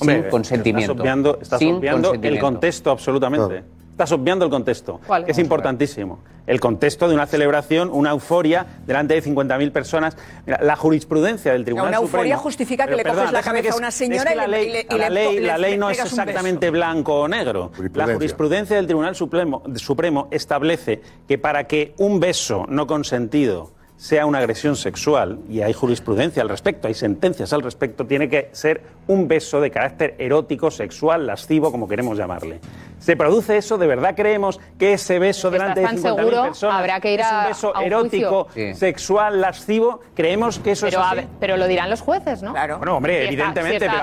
[SPEAKER 7] Hombre,
[SPEAKER 15] sin consentimiento.
[SPEAKER 7] Estás obviando, estás
[SPEAKER 15] sin
[SPEAKER 7] obviando el contexto absolutamente. Estás obviando el contexto,
[SPEAKER 15] ¿Cuál?
[SPEAKER 7] que es importantísimo. El contexto de una celebración, una euforia delante de 50.000 personas. Mira, la jurisprudencia del Tribunal
[SPEAKER 12] Una euforia
[SPEAKER 7] Supremo-
[SPEAKER 12] justifica que le coges
[SPEAKER 7] perdona,
[SPEAKER 12] la cabeza
[SPEAKER 7] que
[SPEAKER 12] a una
[SPEAKER 7] es
[SPEAKER 12] señora
[SPEAKER 7] que
[SPEAKER 12] y
[SPEAKER 7] ley,
[SPEAKER 12] y le- y
[SPEAKER 7] la
[SPEAKER 12] le-
[SPEAKER 7] ley,
[SPEAKER 12] le-
[SPEAKER 7] la ley
[SPEAKER 12] le
[SPEAKER 7] no es exactamente blanco o negro. La jurisprudencia del Tribunal Supremo, Supremo establece que para que un beso no consentido sea una agresión sexual, y hay jurisprudencia al respecto, hay sentencias al respecto, tiene que ser un beso de carácter erótico, sexual, lascivo, como queremos llamarle. ¿Se produce eso? ¿De verdad creemos que ese beso delante de
[SPEAKER 11] tan
[SPEAKER 7] 50.000
[SPEAKER 11] seguro,
[SPEAKER 7] personas
[SPEAKER 11] habrá que ir
[SPEAKER 7] es
[SPEAKER 11] a-
[SPEAKER 7] un beso
[SPEAKER 11] a un
[SPEAKER 7] erótico.
[SPEAKER 11] Sí.
[SPEAKER 7] sexual, lascivo? ¿Creemos que eso
[SPEAKER 11] Pero,
[SPEAKER 7] es así?
[SPEAKER 11] pero lo dirán los jueces, ¿no? Claro.
[SPEAKER 7] Bueno, hombre,
[SPEAKER 11] Si está-
[SPEAKER 7] evidentemente,
[SPEAKER 11] si está-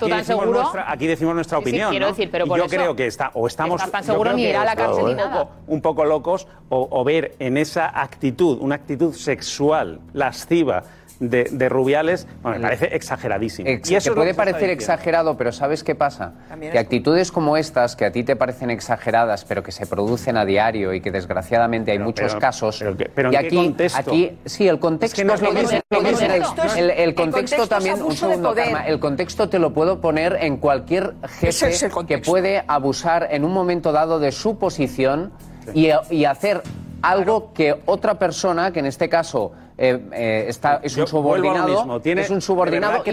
[SPEAKER 7] pero aquí, decimos nuestra, aquí decimos nuestra
[SPEAKER 11] Sí, sí,
[SPEAKER 7] opinión.
[SPEAKER 11] quiero
[SPEAKER 7] ¿no?
[SPEAKER 11] decir, pero
[SPEAKER 7] Y yo
[SPEAKER 11] eso,
[SPEAKER 7] creo que está, o estamos.
[SPEAKER 11] tan
[SPEAKER 7] yo
[SPEAKER 11] seguro
[SPEAKER 7] creo
[SPEAKER 11] ni
[SPEAKER 7] que
[SPEAKER 11] ir a la cárcel
[SPEAKER 7] un
[SPEAKER 11] ni nada.
[SPEAKER 7] poco, un poco locos o, o ver en esa actitud, una actitud sexual, lasciva de, de Rubiales, bueno, me parece exageradísimo.
[SPEAKER 15] Ex-
[SPEAKER 7] Y eso
[SPEAKER 15] te
[SPEAKER 7] es lo
[SPEAKER 15] puede parecer exagerado, pero ¿sabes qué pasa?
[SPEAKER 7] También
[SPEAKER 15] Que
[SPEAKER 7] es-
[SPEAKER 15] actitudes como estas, que a ti te parecen exageradas, pero que se producen a diario y que desgraciadamente hay muchos
[SPEAKER 7] pero-
[SPEAKER 15] casos.
[SPEAKER 7] pero que- pero ¿en
[SPEAKER 15] y
[SPEAKER 7] qué
[SPEAKER 15] aquí,
[SPEAKER 7] contexto?
[SPEAKER 15] aquí, sí, el contexto. El-
[SPEAKER 7] El contexto
[SPEAKER 15] también, un segundo. Karma, el contexto te lo puedo poner en cualquier jefe
[SPEAKER 12] es
[SPEAKER 15] que puede abusar en un momento dado de su posición y, y hacer algo que otra persona, que en este caso eh, eh, está, es un subordinado,
[SPEAKER 7] mismo. Tiene-
[SPEAKER 15] es un
[SPEAKER 7] ¿de
[SPEAKER 15] subordinado y no,
[SPEAKER 7] que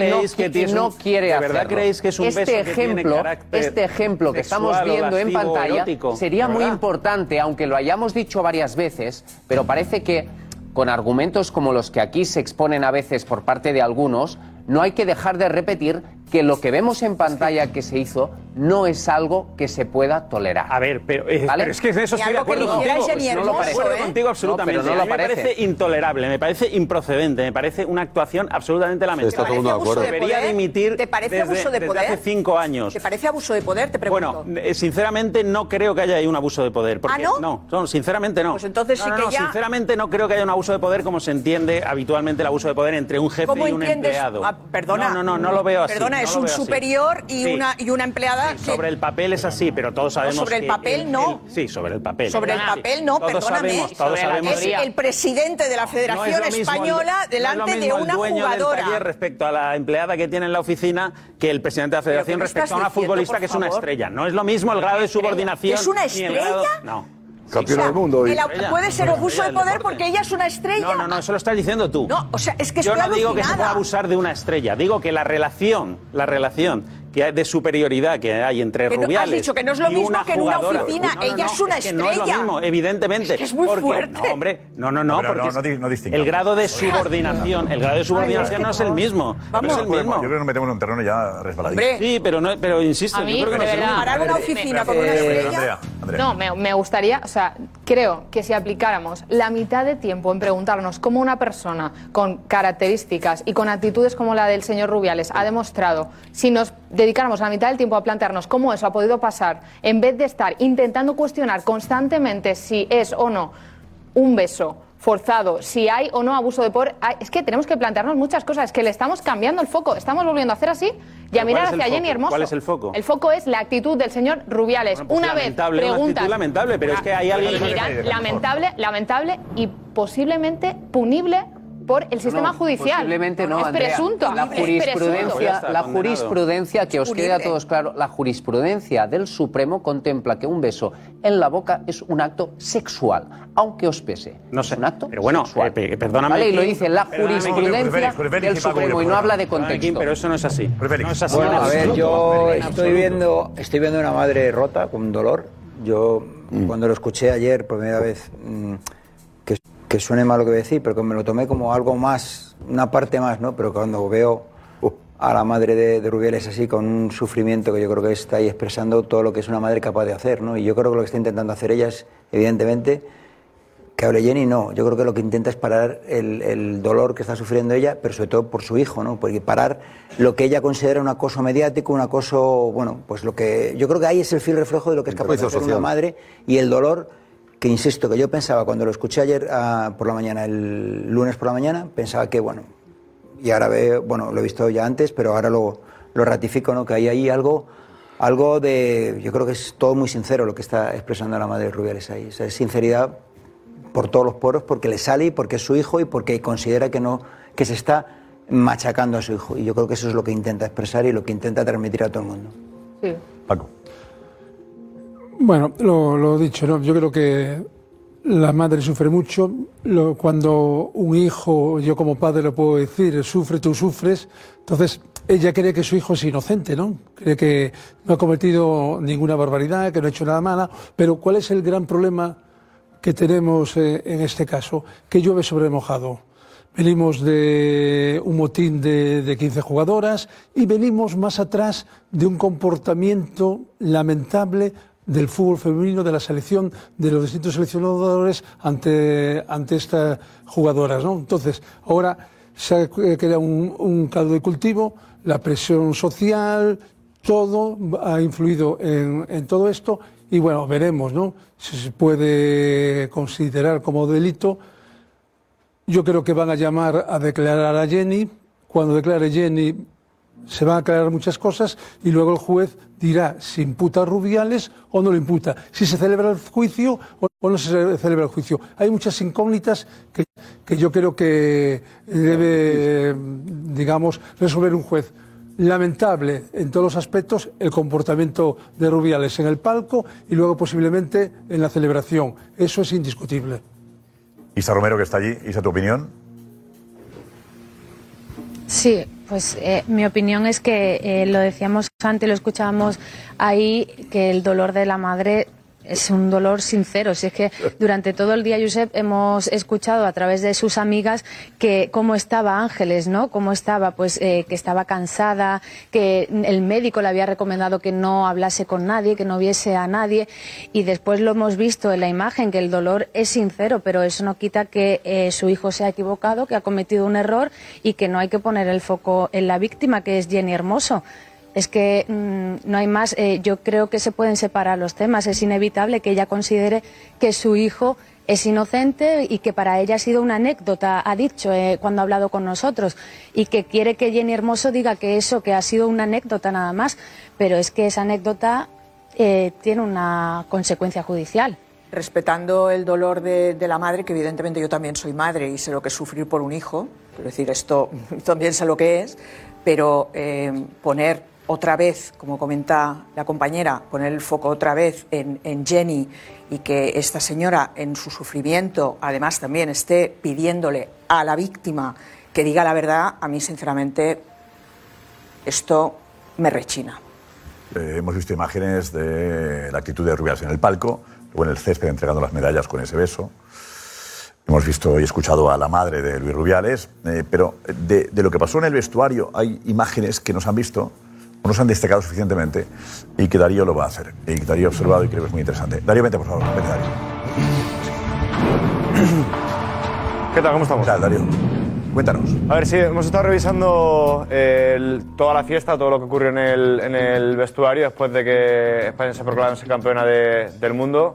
[SPEAKER 15] y no
[SPEAKER 7] un-
[SPEAKER 15] quiere
[SPEAKER 7] de verdad creéis que es un
[SPEAKER 15] este
[SPEAKER 7] beso que
[SPEAKER 15] ejemplo,
[SPEAKER 7] carácter
[SPEAKER 15] este ejemplo que estamos
[SPEAKER 7] sexual
[SPEAKER 15] viendo en pantalla
[SPEAKER 7] erótico?
[SPEAKER 15] sería
[SPEAKER 7] ¿De
[SPEAKER 15] muy importante, aunque lo hayamos dicho varias veces, pero parece que con argumentos como los que aquí se exponen a veces por parte de algunos, no hay que dejar de repetir que lo que vemos en pantalla que se hizo no es algo que se pueda tolerar.
[SPEAKER 7] A ver, pero, eh, pero es que en eso estoy de acuerdo contigo.
[SPEAKER 15] no lo parece.
[SPEAKER 7] acuerdo
[SPEAKER 15] ¿eh?
[SPEAKER 7] contigo absolutamente.
[SPEAKER 15] No, pero no
[SPEAKER 7] A
[SPEAKER 15] lo
[SPEAKER 7] mí me
[SPEAKER 15] parece.
[SPEAKER 7] parece intolerable, me parece improcedente, me parece una actuación absolutamente lamentable.
[SPEAKER 12] ¿Te parece abuso de
[SPEAKER 7] Debería
[SPEAKER 12] poder?
[SPEAKER 7] dimitir
[SPEAKER 12] ¿Te parece
[SPEAKER 7] desde,
[SPEAKER 12] abuso de
[SPEAKER 7] desde
[SPEAKER 12] poder?
[SPEAKER 7] hace cinco años.
[SPEAKER 12] ¿Te parece abuso de poder? Te pregunto.
[SPEAKER 7] Bueno, eh, sinceramente no creo que haya ahí un abuso de poder. Porque,
[SPEAKER 12] ¿Ah, no?
[SPEAKER 7] no? sinceramente no.
[SPEAKER 12] Pues entonces
[SPEAKER 7] No,
[SPEAKER 12] sí
[SPEAKER 7] no,
[SPEAKER 12] que
[SPEAKER 7] no,
[SPEAKER 12] ya-
[SPEAKER 7] sinceramente no creo que haya un abuso de poder como se entiende habitualmente el abuso de poder entre un jefe
[SPEAKER 12] ¿Cómo
[SPEAKER 7] y un
[SPEAKER 12] entiendes?
[SPEAKER 7] empleado.
[SPEAKER 12] Ah, perdona.
[SPEAKER 7] No, no, no, no lo veo así.
[SPEAKER 12] Perdona,
[SPEAKER 7] no
[SPEAKER 12] es un superior y,
[SPEAKER 7] Sí.
[SPEAKER 12] una, y una empleada
[SPEAKER 7] Sí,
[SPEAKER 12] que-
[SPEAKER 7] sobre el papel es así, pero todos sabemos
[SPEAKER 12] sobre el
[SPEAKER 7] que
[SPEAKER 12] papel no.
[SPEAKER 7] sí, sobre el papel.
[SPEAKER 12] Sobre el papel no,
[SPEAKER 7] todos
[SPEAKER 12] perdóname.
[SPEAKER 7] Sabemos, todos sabemos
[SPEAKER 12] es el presidente de la
[SPEAKER 7] No
[SPEAKER 12] Federación
[SPEAKER 7] es el-
[SPEAKER 12] Española
[SPEAKER 7] no es lo
[SPEAKER 12] delante de
[SPEAKER 7] mismo el
[SPEAKER 12] una
[SPEAKER 7] dueño del
[SPEAKER 12] jugadora.
[SPEAKER 7] taller respecto a la empleada que tiene en la oficina que el presidente de la
[SPEAKER 12] ¿Pero qué
[SPEAKER 7] federación respecto a una
[SPEAKER 12] diciendo,
[SPEAKER 7] futbolista que es una estrella. No es lo mismo el grado de subordinación.
[SPEAKER 12] ¿Es una
[SPEAKER 7] ni el grado-
[SPEAKER 12] estrella?
[SPEAKER 7] No.
[SPEAKER 10] Campeona del mundo. y-
[SPEAKER 12] El au- puede ser abuso de
[SPEAKER 7] del
[SPEAKER 12] poder
[SPEAKER 7] deporte.
[SPEAKER 12] porque ella es una estrella.
[SPEAKER 7] No, no, no, eso lo estás diciendo tú.
[SPEAKER 12] No, o sea, es que
[SPEAKER 7] Yo
[SPEAKER 12] estoy
[SPEAKER 7] no digo que se
[SPEAKER 12] alucinada.
[SPEAKER 7] pueda abusar de una estrella, digo que la relación, la relación que hay de superioridad que hay entre
[SPEAKER 12] Que no- has
[SPEAKER 7] Rubiales
[SPEAKER 12] dicho que no es lo mismo que en una oficina,
[SPEAKER 7] No, no,
[SPEAKER 12] ella
[SPEAKER 7] no,
[SPEAKER 12] es una
[SPEAKER 7] que no es lo
[SPEAKER 12] estrella.
[SPEAKER 7] mismo, evidentemente.
[SPEAKER 12] Es que es muy
[SPEAKER 7] porque-
[SPEAKER 12] fuerte.
[SPEAKER 7] No, hombre, no, no, no, porque el grado de subordinación, el grado de subordinación no es el mismo, no es el
[SPEAKER 5] Yo
[SPEAKER 7] mismo.
[SPEAKER 5] creo que nos metemos en un terreno ya resbaladito.
[SPEAKER 7] Sí, pero no, pero insisto,
[SPEAKER 11] A
[SPEAKER 7] yo
[SPEAKER 11] mí,
[SPEAKER 7] creo que no es el
[SPEAKER 11] verdad,
[SPEAKER 7] mismo.
[SPEAKER 12] Parar una oficina con una
[SPEAKER 11] Eh,
[SPEAKER 12] estrella.
[SPEAKER 5] Andrea, Andrea.
[SPEAKER 11] No, me, me gustaría, o sea, creo que si aplicáramos la mitad de tiempo en preguntarnos cómo una persona con características y con actitudes como la del señor Rubiales ha demostrado, si nos dedicáramos la mitad del tiempo a plantearnos cómo eso ha podido pasar, en vez de estar intentando cuestionar constantemente si es o no un beso forzado, si hay o no abuso de poder, es que tenemos que plantearnos muchas cosas, es que le estamos cambiando el foco, estamos volviendo a hacer así y a
[SPEAKER 7] ¿Pero
[SPEAKER 11] mirar hacia Jenny? Hermoso.
[SPEAKER 7] ¿Cuál es el foco?
[SPEAKER 11] El foco es la actitud del señor Rubiales.
[SPEAKER 7] Bueno, pues
[SPEAKER 11] Una vez
[SPEAKER 7] lamentable, una
[SPEAKER 11] preguntas.
[SPEAKER 7] actitud lamentable, pero es que hay alguien
[SPEAKER 11] Y lamentable, lamentable y posiblemente punible por el sistema judicial.
[SPEAKER 15] Posiblemente no,
[SPEAKER 11] es
[SPEAKER 15] Andrea.
[SPEAKER 11] presunto.
[SPEAKER 15] La jurisprudencia, la jurisprudencia, que os quede a todos claro, la jurisprudencia del Supremo contempla que un beso en la boca es un acto sexual, aunque os pese.
[SPEAKER 7] No sé.
[SPEAKER 15] Es un acto
[SPEAKER 7] Pero bueno,
[SPEAKER 15] sexual.
[SPEAKER 7] eh, pe- perdóname.
[SPEAKER 15] ¿Vale? Y lo dice la jurisprudencia del Supremo y no habla de contexto.
[SPEAKER 7] pero eso no es así. No es así.
[SPEAKER 16] Bueno,
[SPEAKER 7] en
[SPEAKER 16] a ver, yo estoy viendo, estoy viendo una madre rota, con dolor. Yo, cuando lo escuché ayer por primera vez, mm, que, suene mal lo que voy a decir, pero que me lo tomé como algo más, una parte más, ¿no? Pero cuando veo a la madre de, de Rubiales así, con un sufrimiento que yo creo que está ahí expresando todo lo que es una madre capaz de hacer, ¿no? Y yo creo que lo que está intentando hacer ella es, evidentemente, que hable Jenny, no. Yo creo que lo que intenta es parar el, el dolor que está sufriendo ella, pero sobre todo por su hijo, ¿no? Porque parar lo que ella considera un acoso mediático, un acoso, bueno, pues lo que. Yo creo que ahí es el fiel reflejo de lo que es capaz de hacer una madre y el dolor que, insisto, que yo pensaba cuando lo escuché ayer ah, por la mañana, el lunes por la mañana, pensaba que, bueno, y ahora veo, bueno, lo he visto ya antes, pero ahora lo, lo ratifico, ¿no? Que hay ahí algo. Algo de. Yo creo que es todo muy sincero lo que está expresando la madre Rubiales ahí. O sea, es sinceridad por todos los poros porque le sale y porque es su hijo y porque considera que no que se está machacando a su hijo y yo creo que eso es lo que intenta expresar y lo que intenta transmitir a todo el mundo.
[SPEAKER 11] Sí.
[SPEAKER 17] Bueno, lo, lo dicho, ¿no? yo creo que la madre sufre mucho. Lo- cuando un hijo, yo como padre lo puedo decir, sufre, tú sufres. Entonces, ella cree que su hijo es inocente, ¿no? Cree que no ha cometido ninguna barbaridad, que no ha hecho nada mala. Pero ¿cuál es el gran problema que tenemos eh, en este caso? Que llueve sobre mojado. Venimos de un motín de, de 15 jugadoras y venimos más atrás de un comportamiento lamentable del fútbol femenino, de la selección, de los distintos seleccionadores ante, ante estas jugadoras. ¿no? Entonces, ahora se ha eh, creado un, un caldo de cultivo, la presión social, todo ha influido en, en todo esto y bueno, veremos ¿no? si se puede considerar como delito. Yo creo que van a llamar a declarar a Jenny. Cuando declare Jenny se van a aclarar muchas cosas y luego el juez dirá si imputa a Rubiales o no lo imputa, si se celebra el juicio o no se celebra el juicio. Hay muchas incógnitas que, que yo creo que debe, digamos, resolver un juez. Lamentable en todos los aspectos el comportamiento de Rubiales en el palco y luego posiblemente en la celebración. Eso es indiscutible.
[SPEAKER 5] Isa Romero, que está allí. Isa, ¿tu opinión?
[SPEAKER 8] Sí, pues eh, mi opinión es que eh, lo decíamos antes, lo escuchábamos ahí, que el dolor de la madre es un dolor sincero. Si es que durante todo el día, Josep, hemos escuchado a través de sus amigas que cómo estaba Ángeles, ¿no? Cómo estaba, pues eh, que estaba cansada, que el médico le había recomendado que no hablase con nadie, que no viese a nadie. Y después lo hemos visto en la imagen, que el dolor es sincero, pero eso no quita que eh, su hijo se ha equivocado, que ha cometido un error y que no hay que poner el foco en la víctima, que es Jenny Hermoso. Es que mm, no hay más. eh, yo creo que se pueden separar los temas. Es inevitable que ella considere que su hijo es inocente y que para ella ha sido una anécdota, ha dicho eh, cuando ha hablado con nosotros, y que quiere que Jenny Hermoso diga que eso, que ha sido una anécdota nada más, pero es que esa anécdota eh, tiene una consecuencia judicial.
[SPEAKER 12] Respetando el dolor de, la madre, que evidentemente yo también soy madre y sé lo que es sufrir por un hijo, quiero decir, esto también sé lo que es, pero poner otra vez, como comenta la compañera, poner el foco otra vez en, en Jenny y que esta señora en su sufrimiento además también esté pidiéndole a la víctima que diga la verdad, a mí sinceramente esto me rechina.
[SPEAKER 5] Eh, hemos visto imágenes de la actitud de Rubiales en el palco, luego en el césped entregando las medallas con ese beso. Hemos visto y escuchado a la madre de Luis Rubiales, eh, pero de, de lo que pasó en el vestuario hay imágenes que nos han visto, o nos han destacado suficientemente, y que Darío lo va a hacer. Y que Darío ha observado y creo que es muy interesante. Darío, vente, por favor. Vente, Darío.
[SPEAKER 18] ¿Qué tal? ¿Cómo estamos?
[SPEAKER 5] ¿Qué tal, Darío? Cuéntanos.
[SPEAKER 18] A ver, sí, hemos estado revisando eh, el- toda la fiesta, todo lo que ocurrió en el, en el vestuario después de que España se proclamase campeona de- del mundo.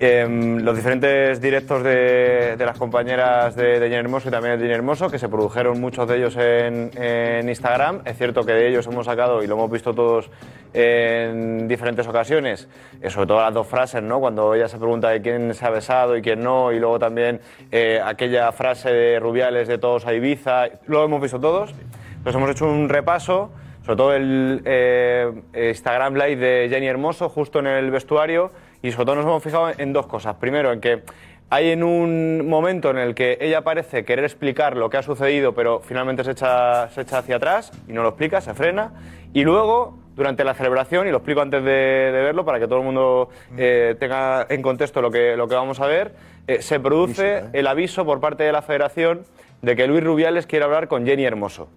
[SPEAKER 18] Em, los diferentes directos de, las compañeras de, Jenny Hermoso y también de Jenny Hermoso, que se produjeron muchos de ellos en, en Instagram. Es cierto que de ellos hemos sacado, y lo hemos visto todos en diferentes ocasiones, eh, sobre todo las dos frases, ¿no? Cuando ella se pregunta de quién se ha besado y quién no, y luego también eh, aquella frase de Rubiales de todos a Ibiza, lo hemos visto todos. Entonces hemos hecho un repaso, sobre todo el eh, Instagram Live de Jenny Hermoso, justo en el vestuario, y sobre todo nos hemos fijado en dos cosas. Primero, en que hay en un momento en el que ella parece querer explicar lo que ha sucedido, pero finalmente se echa, se echa hacia atrás y no lo explica, se frena. Y luego, durante la celebración, y lo explico antes de, de verlo para que todo el mundo eh, tenga en contexto lo que, lo que vamos a ver, eh, se produce el aviso por parte de la federación de que Luis Rubiales quiere hablar con Jenny Hermoso.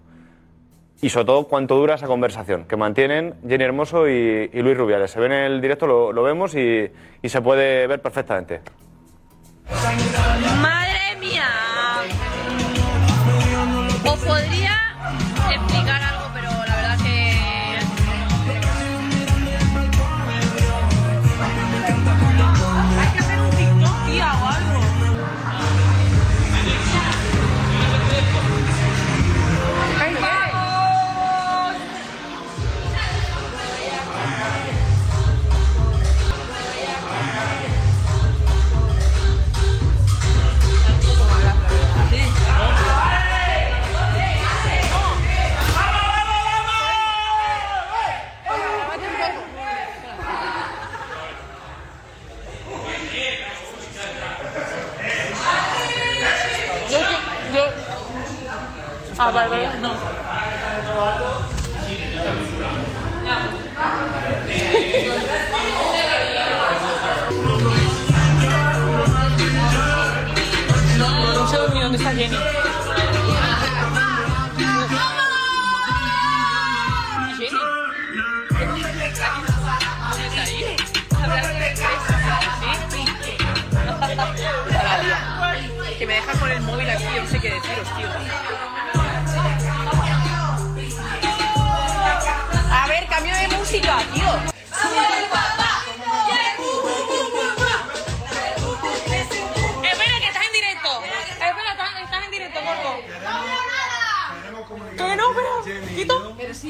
[SPEAKER 18] Y sobre todo, cuánto dura esa conversación que mantienen Jenny Hermoso y, Luis Rubiales. Se ve en el directo, lo, vemos y, se puede ver perfectamente.
[SPEAKER 19] ¡Madre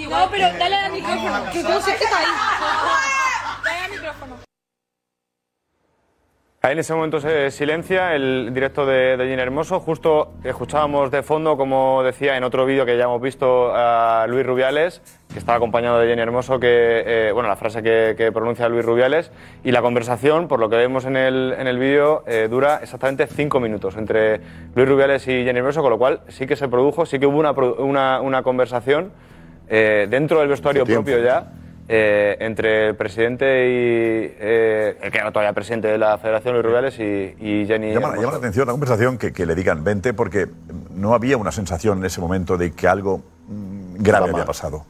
[SPEAKER 19] No, pero dale al micrófono. Que no sé qué está ahí. Dale al micrófono.
[SPEAKER 18] Ahí en ese momento se silencia el directo de, de Jenny Hermoso. Justo escuchábamos de fondo, como decía en otro vídeo que ya hemos visto, a Luis Rubiales, que estaba acompañado de Jenny Hermoso, que, eh, bueno, la frase que, que pronuncia Luis Rubiales. Y la conversación, por lo que vemos en el, en el vídeo, eh, dura exactamente cinco minutos entre Luis Rubiales y Jenny Hermoso, con lo cual sí que se produjo, sí que hubo una, una, una conversación eh, dentro del vestuario propio ya. eh, entre el presidente y eh, el que era todavía presidente de la Federación, Luis Rubiales, y, y Jenny.
[SPEAKER 5] Llama, la atención la conversación que, que le digan 20 porque no había una sensación en ese momento de que algo mm, grave había pasado.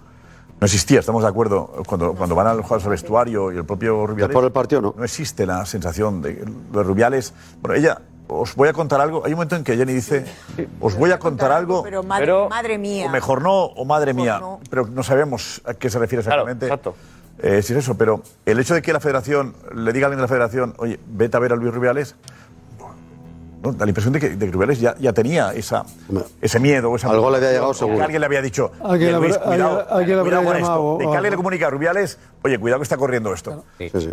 [SPEAKER 5] No existía, estamos de acuerdo. Cuando, cuando van al jugador al vestuario y el propio Rubiales.
[SPEAKER 13] Después del partido, ¿no?
[SPEAKER 5] No existe la sensación de los Rubiales. Bueno, ella, os voy a contar algo. Hay un momento en que Jenny dice, os voy a contar algo.
[SPEAKER 12] Pero madre, madre mía.
[SPEAKER 5] O mejor no, o madre mía.
[SPEAKER 12] no.
[SPEAKER 5] Pero no sabemos a qué se refiere exactamente.
[SPEAKER 18] exacto.
[SPEAKER 5] Eh, si es eso, pero el hecho de que la federación le diga a alguien de la federación, oye, vete a ver a Luis Rubiales, ¿no? da la impresión de que, de que Rubiales ya, ya tenía esa, ese miedo. Esa
[SPEAKER 13] Algo le había llegado seguro.
[SPEAKER 5] alguien le había dicho,
[SPEAKER 17] Alguien
[SPEAKER 5] "Oye, Luis,
[SPEAKER 17] habrá-
[SPEAKER 5] cuidado,
[SPEAKER 17] alguien-
[SPEAKER 5] cuidado con esto".
[SPEAKER 17] llamado
[SPEAKER 5] De
[SPEAKER 17] o
[SPEAKER 5] que alguien le comunica a Rubiales, oye, cuidado que está corriendo esto.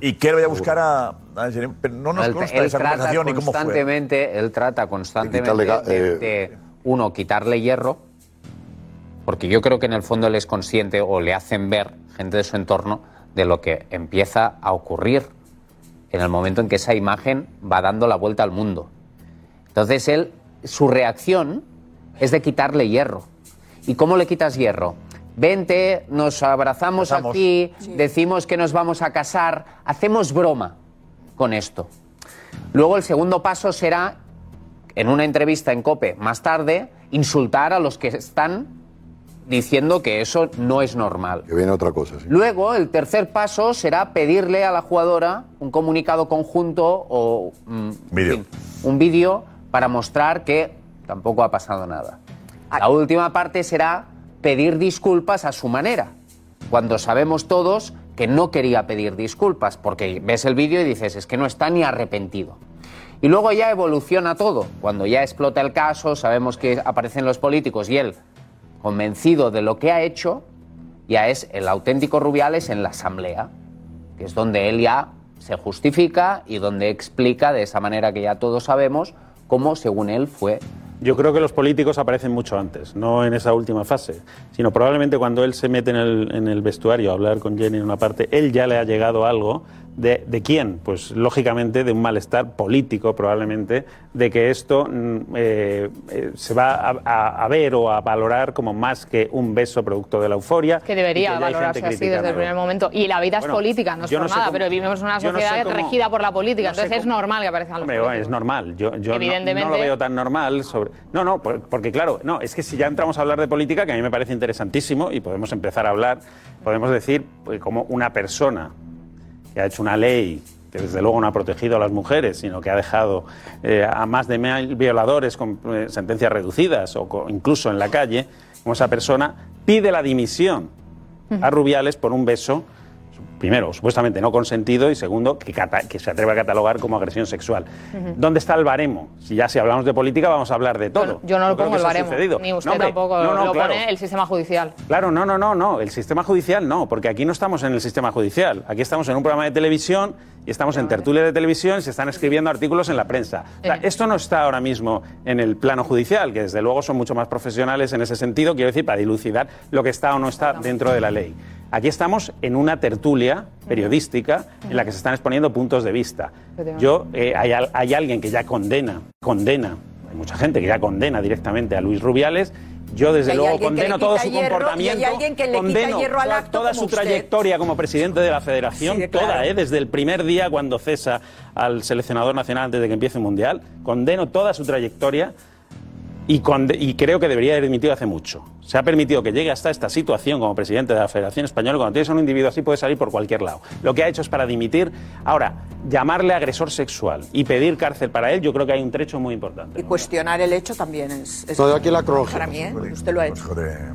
[SPEAKER 5] Y que él vaya a buscar a, a pero no nos
[SPEAKER 15] él,
[SPEAKER 5] consta
[SPEAKER 15] él
[SPEAKER 5] esa conversación ni cómo fue.
[SPEAKER 15] constantemente, él trata constantemente
[SPEAKER 5] quitarle ga-
[SPEAKER 15] de,
[SPEAKER 5] eh,
[SPEAKER 15] de, uno, quitarle hierro, porque yo creo que en el fondo él es consciente o le hacen ver gente de su entorno de lo que empieza a ocurrir en el momento en que esa imagen va dando la vuelta al mundo. Entonces él, su reacción es de quitarle hierro. ¿Y cómo le quitas hierro? Vente, nos abrazamos aquí, decimos que nos vamos a casar, hacemos broma con esto. Luego el segundo paso será, en una entrevista en COPE más tarde, insultar a los que están diciendo que eso no es normal.
[SPEAKER 10] Que viene otra cosa, sí.
[SPEAKER 15] Luego, el tercer paso será pedirle a la jugadora un comunicado conjunto o mm, fin, un vídeo para mostrar que tampoco ha pasado nada. La última parte será pedir disculpas a su manera, cuando sabemos todos que no quería pedir disculpas, porque ves el vídeo y dices, es que no está ni arrepentido. Y luego ya evoluciona todo. Cuando ya explota el caso, sabemos que aparecen los políticos y él, convencido de lo que ha hecho, ya es el auténtico Rubiales en la asamblea, que es donde él ya se justifica y donde explica de esa manera que ya todos sabemos cómo, según él, fue
[SPEAKER 7] Yo creo que los políticos aparecen mucho antes, no en esa última fase, sino probablemente cuando él se mete en el, en el vestuario a hablar con Jenny en una parte, él ya le ha llegado algo. ¿De, de quién? Pues lógicamente de un malestar político probablemente, de que esto mm, eh, eh, se va a, a- a ver o a valorar como más que un beso producto de la euforia.
[SPEAKER 11] Que debería
[SPEAKER 7] que
[SPEAKER 11] valorarse así desde el primer momento. Y la vida
[SPEAKER 7] Bueno,
[SPEAKER 11] es política, no es por
[SPEAKER 7] no sé cómo-
[SPEAKER 11] pero vivimos en una
[SPEAKER 7] yo no sé
[SPEAKER 11] sociedad
[SPEAKER 7] cómo-
[SPEAKER 11] regida por la política,
[SPEAKER 7] no
[SPEAKER 11] entonces es
[SPEAKER 7] cómo-
[SPEAKER 11] normal que aparezcan los
[SPEAKER 7] Hombre,
[SPEAKER 11] políticos.
[SPEAKER 7] es normal. Yo, yo no- lo veo tan normal. Sobre... No, no, por- porque claro, no, es que si ya entramos a hablar de política, que a mí me parece interesantísimo y podemos empezar a hablar, podemos decir pues, como una persona que ha hecho una ley que desde luego no ha protegido a las mujeres, sino que ha dejado eh, a más de mil violadores con eh, sentencias reducidas o incluso en la calle, como esa persona pide la dimisión a Rubiales por un beso primero, supuestamente no consentido y segundo, que, se atreve a catalogar como agresión sexual. ¿Dónde está el baremo? Si ya si hablamos de política vamos a hablar de todo.
[SPEAKER 11] Yo no lo pongo el baremo,
[SPEAKER 7] sucedido.
[SPEAKER 11] ni usted
[SPEAKER 7] No, hombre,
[SPEAKER 11] tampoco
[SPEAKER 7] no,
[SPEAKER 11] lo
[SPEAKER 7] claro.
[SPEAKER 11] pone el sistema judicial.
[SPEAKER 7] Claro, no, no, no, no. El sistema judicial no, porque aquí no estamos en el sistema judicial. Aquí estamos en un programa de televisión y estamos en tertulia de televisión y se están escribiendo artículos en la prensa. O sea, esto no está ahora mismo en el plano judicial, que desde luego son mucho más profesionales en ese sentido, quiero decir, para dilucidar lo que está o no está dentro de la ley. Aquí estamos en una tertulia periodística en la que se están exponiendo puntos de vista. Yo, eh, hay, hay alguien que ya condena, condena, hay mucha gente que ya condena directamente a Luis Rubiales. Yo, desde luego, condeno todo su
[SPEAKER 12] hierro,
[SPEAKER 7] comportamiento.
[SPEAKER 12] alguien que le quita
[SPEAKER 7] condeno
[SPEAKER 12] hierro al
[SPEAKER 7] toda-
[SPEAKER 12] acto
[SPEAKER 7] toda
[SPEAKER 12] como
[SPEAKER 7] su
[SPEAKER 12] usted.
[SPEAKER 7] trayectoria como presidente de la federación,
[SPEAKER 12] Sí, claro.
[SPEAKER 7] toda, ¿eh? desde el primer día cuando cesa al seleccionador nacional antes de que empiece el Mundial. Condeno toda su trayectoria y, y creo que debería haber dimitido hace mucho. Se ha permitido que llegue hasta esta situación como presidente de la Federación Española. Cuando tienes a un individuo así, puede salir por cualquier lado. Lo que ha hecho es para dimitir. Ahora, llamarle agresor sexual y pedir cárcel para él, yo creo que hay un trecho muy importante.
[SPEAKER 12] Y cuestionar el hecho tamén es...
[SPEAKER 7] de aquí la cronología.
[SPEAKER 12] Para mí, ¿eh? Usted lo ha hecho.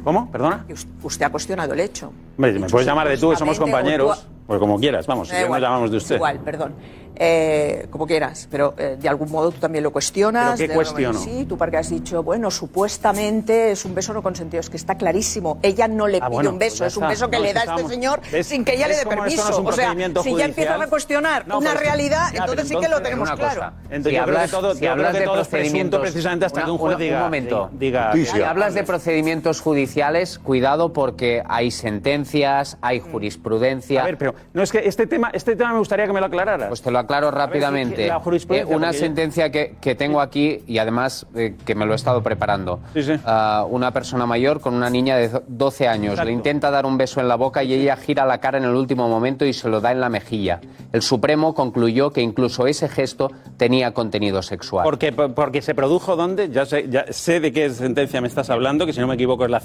[SPEAKER 7] ¿Cómo? ¿Perdona?
[SPEAKER 12] Usted ha cuestionado el hecho.
[SPEAKER 7] Hombre, me puedes llamar de tú, que somos compañeros. Pues como quieras, vamos, si quieres nos
[SPEAKER 12] igual,
[SPEAKER 7] llamamos de usted.
[SPEAKER 12] Igual, perdón. Eh, como quieras, pero eh, de algún modo tú también lo cuestionas.
[SPEAKER 7] ¿Pero qué cuestiono?
[SPEAKER 12] Sí, tú porque has dicho, bueno, supuestamente es un beso no consentido. Es que está clarísimo. Ella no le
[SPEAKER 7] Ah,
[SPEAKER 12] pide
[SPEAKER 7] bueno,
[SPEAKER 12] un
[SPEAKER 7] pues
[SPEAKER 12] beso,
[SPEAKER 7] ya
[SPEAKER 12] es un beso que
[SPEAKER 7] No,
[SPEAKER 12] le da este
[SPEAKER 7] estábamos-
[SPEAKER 12] señor
[SPEAKER 7] ¿ves?
[SPEAKER 12] sin que ella le
[SPEAKER 7] ¿ves
[SPEAKER 12] dé permiso.
[SPEAKER 7] no
[SPEAKER 12] o sea, si ya
[SPEAKER 7] judicial?
[SPEAKER 12] empiezas a cuestionar
[SPEAKER 7] No,
[SPEAKER 12] una realidad,
[SPEAKER 7] Ya,
[SPEAKER 12] entonces sí que lo tenemos
[SPEAKER 15] una
[SPEAKER 12] claro.
[SPEAKER 15] cosa.
[SPEAKER 7] Entonces,
[SPEAKER 15] Si
[SPEAKER 7] yo creo que
[SPEAKER 15] hablas-
[SPEAKER 7] todo-
[SPEAKER 15] si de
[SPEAKER 7] todo es presunto
[SPEAKER 15] procedimientos-
[SPEAKER 7] precisamente hasta que un
[SPEAKER 15] Una-
[SPEAKER 7] juez
[SPEAKER 15] una-
[SPEAKER 7] diga-
[SPEAKER 15] Un momento.
[SPEAKER 7] diga-
[SPEAKER 15] Si hablas de procedimientos judiciales, cuidado porque hay sentencias, hay jurisprudencia.
[SPEAKER 7] A ver, pero no es que este tema, este tema me gustaría que me lo aclararas.
[SPEAKER 15] Pues te lo aclaro rápidamente.
[SPEAKER 7] la
[SPEAKER 15] Eh, una sentencia que, que tengo aquí y además eh, que me lo he estado preparando. Ah, una persona mayor con una niña de do- 12 años
[SPEAKER 7] Exacto.
[SPEAKER 15] le intenta dar un beso en la boca y ella gira la cara en el último momento y se lo da en la mejilla. El Supremo concluyó que incluso ese gesto tenía contenido sexual.
[SPEAKER 7] Porque, porque se produjo donde, ya sé, ya sé de qué sentencia me estás hablando, que si no me equivoco es la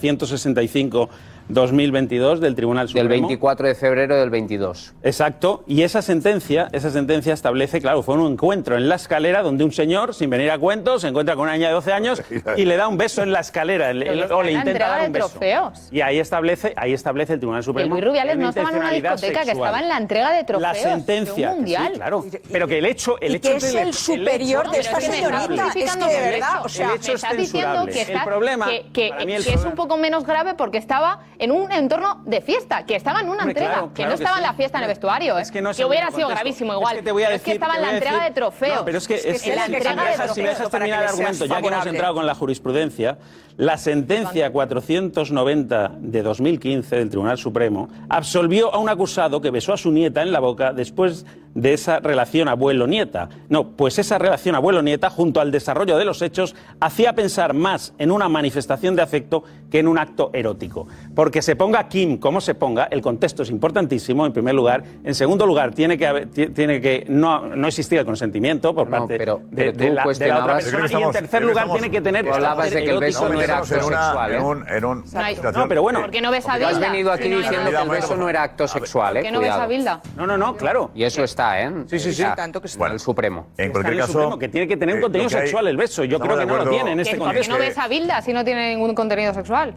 [SPEAKER 7] 165-2022 del Tribunal Supremo.
[SPEAKER 15] Del 24 de febrero del 22.
[SPEAKER 7] Exacto, y esa sentencia, esa sentencia establece, claro, fue un encuentro en la escalera donde un señor, sin venir a cuentos, se encuentra con una niña de 12 años y le da un beso en la escalera, o le intenta dar un beso.
[SPEAKER 11] trofeos.
[SPEAKER 7] Y ahí establece, ahí establece el Tribunal
[SPEAKER 11] Que
[SPEAKER 7] Supremo.
[SPEAKER 11] Luis Rubiales no estaba en una discoteca, que estaba en la entrega de trofeos.
[SPEAKER 7] La
[SPEAKER 11] de
[SPEAKER 7] sentencia,
[SPEAKER 11] un mundial.
[SPEAKER 7] sí, claro. Pero que el hecho, el
[SPEAKER 12] Y
[SPEAKER 7] hecho
[SPEAKER 12] que es el superior
[SPEAKER 7] hecho-
[SPEAKER 12] de esta
[SPEAKER 11] es
[SPEAKER 12] señorita. Es que de
[SPEAKER 11] el
[SPEAKER 12] verdad, o sea,
[SPEAKER 7] El hecho
[SPEAKER 11] me
[SPEAKER 7] es
[SPEAKER 11] estás diciendo
[SPEAKER 7] censurable.
[SPEAKER 11] que,
[SPEAKER 7] El
[SPEAKER 11] está-
[SPEAKER 7] problema,
[SPEAKER 11] que, que-
[SPEAKER 7] para mí el
[SPEAKER 11] que es un poco menos grave porque estaba en un entorno de fiesta, que estaba en una
[SPEAKER 7] Hombre,
[SPEAKER 11] entrega,
[SPEAKER 7] claro,
[SPEAKER 11] que no estaba en la fiesta en el vestuario. ¿eh?
[SPEAKER 7] Es que no es el
[SPEAKER 11] hubiera sido gravísimo
[SPEAKER 7] Es
[SPEAKER 11] igual.
[SPEAKER 7] Que te voy a
[SPEAKER 11] Pero es que estaba en la entrega de trofeos.
[SPEAKER 7] No, pero es que, es,
[SPEAKER 11] en la
[SPEAKER 7] es que si me
[SPEAKER 11] de
[SPEAKER 7] dejas, si me dejas
[SPEAKER 11] trofeos.
[SPEAKER 7] terminar el
[SPEAKER 12] que
[SPEAKER 7] argumento, ya que hemos entrado con la jurisprudencia, la sentencia 490 de 2015 del Tribunal Supremo absolvió a un acusado que besó a su nieta en la boca después de esa relación abuelo-nieta. No, pues esa relación abuelo-nieta, junto al desarrollo de los hechos, hacía pensar más en una manifestación de afecto que en un acto erótico. Porque se ponga Kim como se ponga, el contexto es importantísimo, en primer lugar. En segundo lugar, tiene que, haber- ti- tiene que no, no existir el consentimiento por parte
[SPEAKER 15] pero-
[SPEAKER 7] de,
[SPEAKER 15] pero
[SPEAKER 7] de
[SPEAKER 15] tú
[SPEAKER 7] la, de la otra persona. Y en tercer lugar,
[SPEAKER 5] estamos-
[SPEAKER 7] tiene que tener...
[SPEAKER 15] Hablabas de que el beso
[SPEAKER 5] Estamos
[SPEAKER 15] acto
[SPEAKER 5] en una-
[SPEAKER 15] sexual, ¿eh?
[SPEAKER 5] en un- en un-
[SPEAKER 7] No, pero bueno.
[SPEAKER 11] ¿Por qué no ves a
[SPEAKER 15] Porque has
[SPEAKER 11] Bilda?
[SPEAKER 15] venido aquí
[SPEAKER 11] Sí, no,
[SPEAKER 15] diciendo
[SPEAKER 11] no,
[SPEAKER 15] que el beso no era acto sexual, ¿eh?
[SPEAKER 11] ¿Por qué no ves a. Bilda?
[SPEAKER 7] No, no, no, claro.
[SPEAKER 15] Y eso está, ¿eh?
[SPEAKER 7] Sí, sí, sí.
[SPEAKER 12] Tanto que
[SPEAKER 15] en el Supremo.
[SPEAKER 5] En cualquier caso,
[SPEAKER 7] Supremo, que tiene que tener un
[SPEAKER 5] eh,
[SPEAKER 7] contenido
[SPEAKER 5] que hay-
[SPEAKER 7] sexual el beso. Yo creo que no lo tiene en este
[SPEAKER 11] ¿Por qué
[SPEAKER 7] contexto.
[SPEAKER 11] no ves a Bilda si no tiene ningún contenido sexual?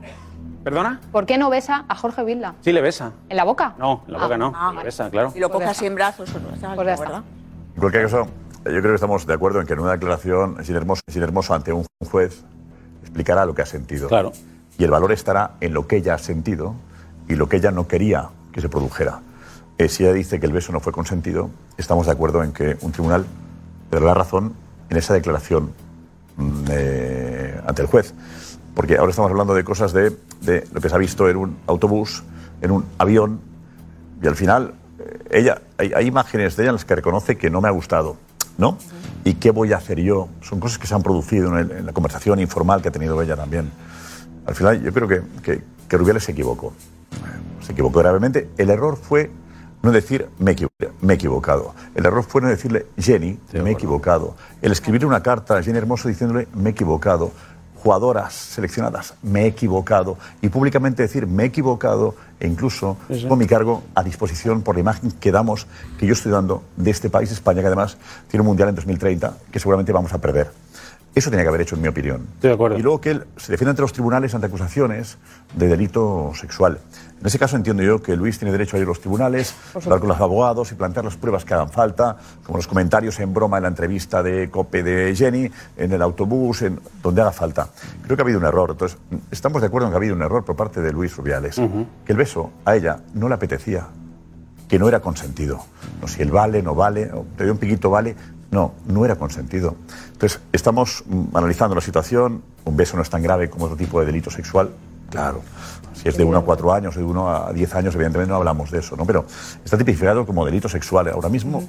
[SPEAKER 7] ¿Perdona?
[SPEAKER 11] ¿Por qué no besa a Jorge Vilda?
[SPEAKER 7] Sí, le besa.
[SPEAKER 11] ¿En la boca?
[SPEAKER 7] No, en la boca
[SPEAKER 11] Ah,
[SPEAKER 7] no.
[SPEAKER 11] ah,
[SPEAKER 7] le besa, claro.
[SPEAKER 12] Si lo coge así en brazos, o no está
[SPEAKER 11] Pues ya
[SPEAKER 12] alto,
[SPEAKER 11] está.
[SPEAKER 12] ¿verdad?
[SPEAKER 5] En cualquier caso, yo creo que estamos de acuerdo en que en una declaración es hermoso, es hermoso ante un juez explicará lo que ha sentido.
[SPEAKER 7] Claro.
[SPEAKER 5] Y el valor estará en lo que ella ha sentido y lo que ella no quería que se produjera. Eh, si ella dice que el beso no fue consentido, estamos de acuerdo en que un tribunal le dará la razón en esa declaración mm, eh, ante el juez. Porque ahora estamos hablando de cosas de, de lo que se ha visto en un autobús, en un avión, y al final, eh, ella, hay, hay imágenes de ella en las que reconoce que no me ha gustado, ¿no? ¿Y qué voy a hacer yo? Son cosas que se han producido en, el- en la conversación informal que ha tenido ella también. Al final, yo creo que, que, que Rubiales se equivocó. Se equivocó gravemente. El error fue no decir me he equivocado. El error fue no decirle Jenny, me he equivocado. El escribirle una carta a Jenny Hermoso diciéndole me he equivocado. Jugadoras seleccionadas, me he equivocado. Y públicamente decir me he equivocado e incluso con mi cargo a disposición por la imagen que damos, que yo estoy dando de este país, España, que además tiene un mundial en 2030 que seguramente vamos a perder. Eso tenía que haber hecho, en mi opinión. Y luego que él se defiende ante los tribunales ante acusaciones de delito sexual. En ese caso entiendo yo que Luis tiene derecho a ir a los tribunales, hablar con los abogados y plantear las pruebas que hagan falta, como los comentarios en broma en la entrevista de COPE de Jenny, en el autobús, en donde haga falta. Creo que ha habido un error. Entonces, estamos de acuerdo en que ha habido un error por parte de Luis Rubiales. Que el beso a ella no le apetecía que no era consentido. No, si él vale, no vale, o te dio un piquito, vale. No, no era consentido. Entonces, estamos mm, analizando la situación. Un beso no es tan grave como otro tipo de delito sexual. Claro. Si es de 1 a 4 años, de 1 a 10 años, evidentemente no hablamos de eso, ¿no? Pero está tipificado como delito sexual ahora mismo,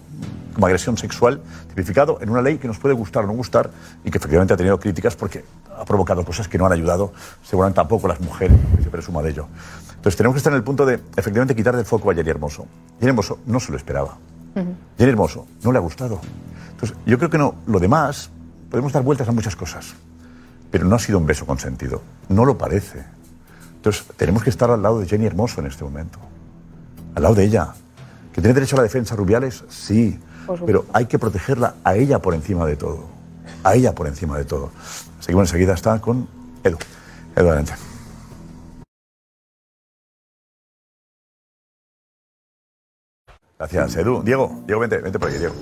[SPEAKER 5] como agresión sexual, tipificado en una ley que nos puede gustar o no gustar y que efectivamente ha tenido críticas porque ha provocado cosas que no han ayudado, seguramente tampoco las mujeres, que se presuma de ello. Entonces tenemos que estar en el punto de, efectivamente, quitar del foco a Jenny Hermoso. Jenny Hermoso no se lo esperaba. Jenny Hermoso no le ha gustado. Entonces, yo creo que no. Lo demás, podemos dar vueltas a muchas cosas, pero no ha sido un beso consentido. No lo parece. Entonces, tenemos que estar al lado de Jenny Hermoso en este momento. Al lado de ella. ¿Que tiene derecho a la defensa Rubiales? Sí. Pero hay que protegerla a ella por encima de todo. A ella por encima de todo. Seguimos enseguida, está con Edu. Edu, adelante. Gracias, Edu. Diego, Diego, vente, vente por aquí, Diego.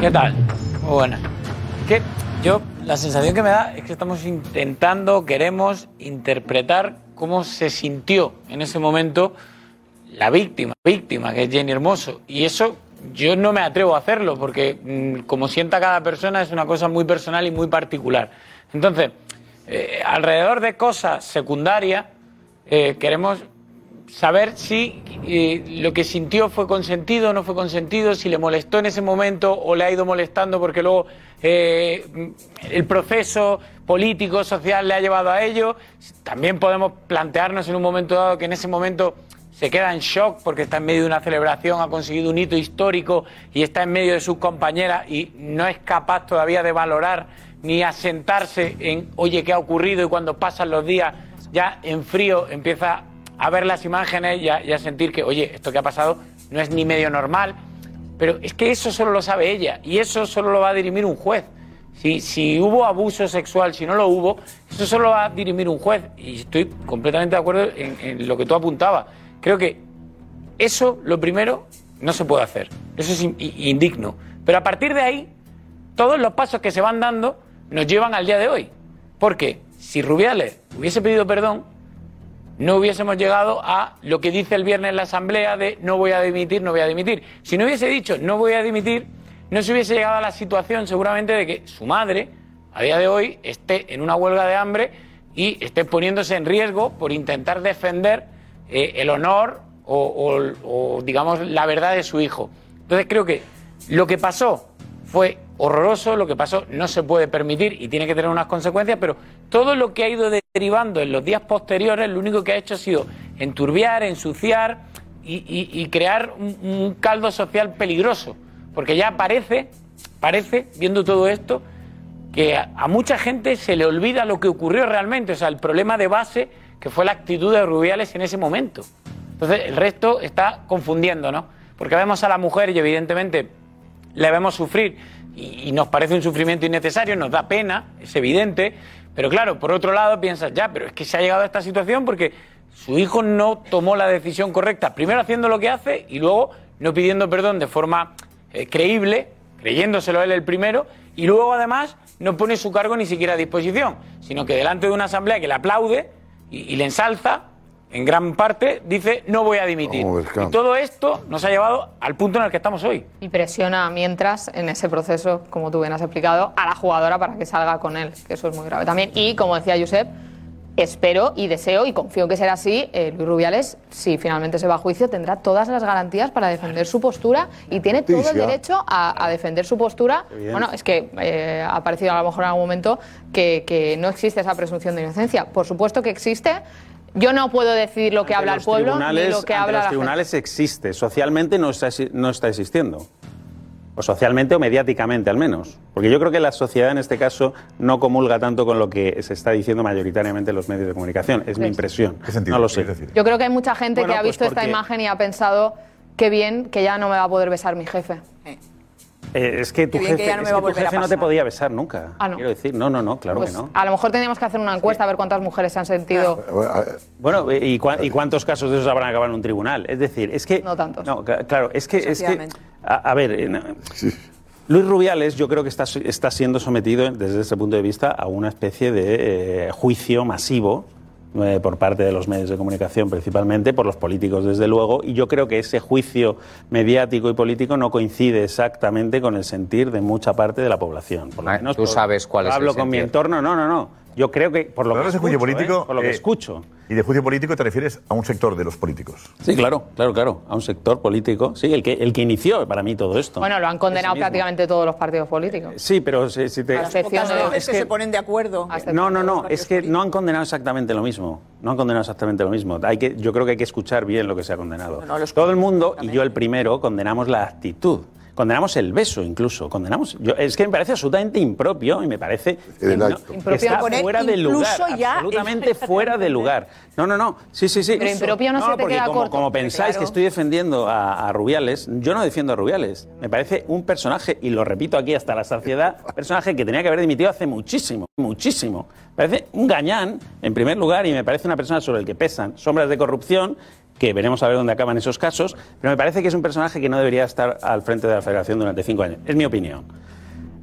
[SPEAKER 20] ¿Qué tal? Muy buena. Que yo, la sensación que me da es que estamos intentando, queremos interpretar cómo se sintió en ese momento la víctima, víctima, que es Jenny Hermoso. Y eso yo no me atrevo a hacerlo, porque mm, como sienta cada persona es una cosa muy personal y muy particular. Entonces, eh, alrededor de cosas secundarias, eh, queremos saber si eh, lo que sintió fue consentido o no fue consentido, si le molestó en ese momento o le ha ido molestando porque luego eh, el proceso político, social le ha llevado a ello. También podemos plantearnos en un momento dado que en ese momento se queda en shock porque está en medio de una celebración, ha conseguido un hito histórico y está en medio de sus compañeras y no es capaz todavía de valorar ni asentarse en, oye, ¿qué ha ocurrido? Y cuando pasan los días ya en frío empieza a ver las imágenes y a, sentir que, oye, esto que ha pasado no es ni medio normal. Pero es que eso solo lo sabe ella y eso solo lo va a dirimir un juez. Si, si hubo abuso sexual, si no lo hubo, eso solo lo va a dirimir un juez. Y estoy completamente de acuerdo en, lo que tú apuntabas. Creo que eso, lo primero, no se puede hacer. Eso es indigno. Pero a partir de ahí, todos los pasos que se van dando nos llevan al día de hoy. Porque si Rubiales hubiese pedido perdón, no hubiésemos llegado a lo que dice el viernes la Asamblea de no voy a dimitir, no voy a dimitir. Si no hubiese dicho no voy a dimitir, no se hubiese llegado a la situación seguramente de que su madre, a día de hoy, esté en una huelga de hambre y esté poniéndose en riesgo por intentar defender eh, el honor o, o- digamos, la verdad de su hijo. Entonces creo que lo que pasó fue horroroso, lo que pasó no se puede permitir y tiene que tener unas consecuencias, pero todo lo que ha ido derivando en los días posteriores, lo único que ha hecho ha sido enturbiar, ensuciar y, crear un, caldo social peligroso, porque ya parece, parece, viendo todo esto, que a, mucha gente se le olvida lo que ocurrió realmente, o sea, el problema de base que fue la actitud de Rubiales en ese momento. Entonces, el resto está confundiendo, ¿no? Porque vemos a la mujer y evidentemente le vemos sufrir y nos parece un sufrimiento innecesario, nos da pena, es evidente, Pero claro, por otro lado piensas, ya, pero es que se ha llegado a esta situación porque su hijo no tomó la decisión correcta. Primero haciendo lo que hace y luego no pidiendo perdón de forma eh, creíble, creyéndoselo él el primero, y luego además no pone su cargo ni siquiera a disposición, sino que delante de una asamblea que le aplaude y, y le ensalza, en gran parte dice no voy a dimitir. Y todo esto nos ha llevado al punto en el que estamos hoy.
[SPEAKER 11] Y presiona mientras en ese proceso, como tú bien has explicado, a la jugadora para que salga con él, que eso es muy grave también. Y como decía Josep, espero y deseo y confío que será así, eh, Luis Rubiales, si finalmente se va a juicio, tendrá todas las garantías para defender su postura y tiene todo el derecho a, a defender su postura. Bueno, es que eh, ha parecido a lo mejor en algún momento que, que no existe esa presunción de inocencia. Por supuesto que existe. Yo no puedo decidir lo que habla el pueblo ni
[SPEAKER 7] tribunales-
[SPEAKER 11] lo que habla
[SPEAKER 7] los
[SPEAKER 11] la gente.
[SPEAKER 7] tribunales existe, socialmente no está, no está existiendo. O socialmente o mediáticamente al menos. Porque yo creo que la sociedad en este caso no comulga tanto con lo que se está diciendo mayoritariamente en los medios de comunicación. Es mi impresión. No lo sé.
[SPEAKER 11] Yo creo que hay mucha gente
[SPEAKER 7] Bueno,
[SPEAKER 11] que ha
[SPEAKER 7] pues
[SPEAKER 11] visto esta imagen y ha pensado qué bien que ya no me va a poder besar mi jefe.
[SPEAKER 7] Eh, es que tu
[SPEAKER 11] que
[SPEAKER 7] jefe,
[SPEAKER 11] ya no me
[SPEAKER 7] es
[SPEAKER 11] va a
[SPEAKER 7] que tu
[SPEAKER 11] volver a
[SPEAKER 7] jefe no te podía besar nunca.
[SPEAKER 11] Ah, no.
[SPEAKER 7] Quiero decir, no, no, no, claro
[SPEAKER 11] Pues
[SPEAKER 7] que no.
[SPEAKER 11] a lo mejor tendríamos que hacer una encuesta a ver cuántas mujeres se han sentido.
[SPEAKER 7] Bueno, eh, ¿y, y cuántos casos de esos habrán acabado en un tribunal? Es decir, es que... No
[SPEAKER 11] tantos.
[SPEAKER 7] No, claro, es que... Es que a, a ver, eh, no, Luis Rubiales yo creo que está, está siendo sometido desde ese punto de vista a una especie de eh, juicio masivo eh, por parte de los medios de comunicación principalmente, por los políticos desde luego, y yo creo que ese juicio mediático y político no coincide exactamente con el sentir de mucha parte de la población. Por lo menos
[SPEAKER 15] Ah, tú sabes cuál es el
[SPEAKER 7] Hablo con mi entorno, no, no, no. Yo creo que por lo que
[SPEAKER 5] de juicio
[SPEAKER 7] escucho,
[SPEAKER 5] político.
[SPEAKER 7] ¿eh? por lo que
[SPEAKER 5] eh,
[SPEAKER 7] escucho.
[SPEAKER 5] Y de juicio político te refieres a un sector de los políticos.
[SPEAKER 7] Sí, claro, claro, claro. A un sector político, sí, el que, el que inició para mí todo esto.
[SPEAKER 11] Bueno, lo han condenado prácticamente todos los partidos políticos.
[SPEAKER 7] Sí, pero si, si te...
[SPEAKER 11] A excepción de-
[SPEAKER 7] No,
[SPEAKER 12] Veces que se ponen de acuerdo.
[SPEAKER 7] No, no, no, es que no han condenado exactamente lo mismo. No han condenado exactamente lo mismo. Hay que, yo creo que hay que escuchar bien lo que se ha condenado. Todo el mundo, y yo el primero, condenamos la actitud. Condenamos el beso incluso. Condenamos. Yo, es que me parece absolutamente impropio y me parece que, no- que
[SPEAKER 12] Impropio
[SPEAKER 7] está
[SPEAKER 12] poner
[SPEAKER 7] fuera de lugar. absolutamente
[SPEAKER 12] es-
[SPEAKER 7] fuera de lugar. No, no, no. Sí, sí, sí.
[SPEAKER 11] Pero impropio no se te
[SPEAKER 7] porque
[SPEAKER 11] queda
[SPEAKER 7] como,
[SPEAKER 11] corto,
[SPEAKER 7] como
[SPEAKER 11] porque
[SPEAKER 7] pensáis
[SPEAKER 11] claro.
[SPEAKER 7] que estoy defendiendo a, a Rubiales, yo no defiendo a Rubiales. Me parece un personaje, y lo repito aquí hasta la saciedad, personaje que tenía que haber dimitido hace muchísimo, muchísimo. Me parece un gañán, en primer lugar, y me parece una persona sobre el que pesan sombras de corrupción, que veremos a ver dónde acaban esos casos, pero me parece que es un personaje que no debería estar al frente de la federación durante cinco años. Es mi opinión.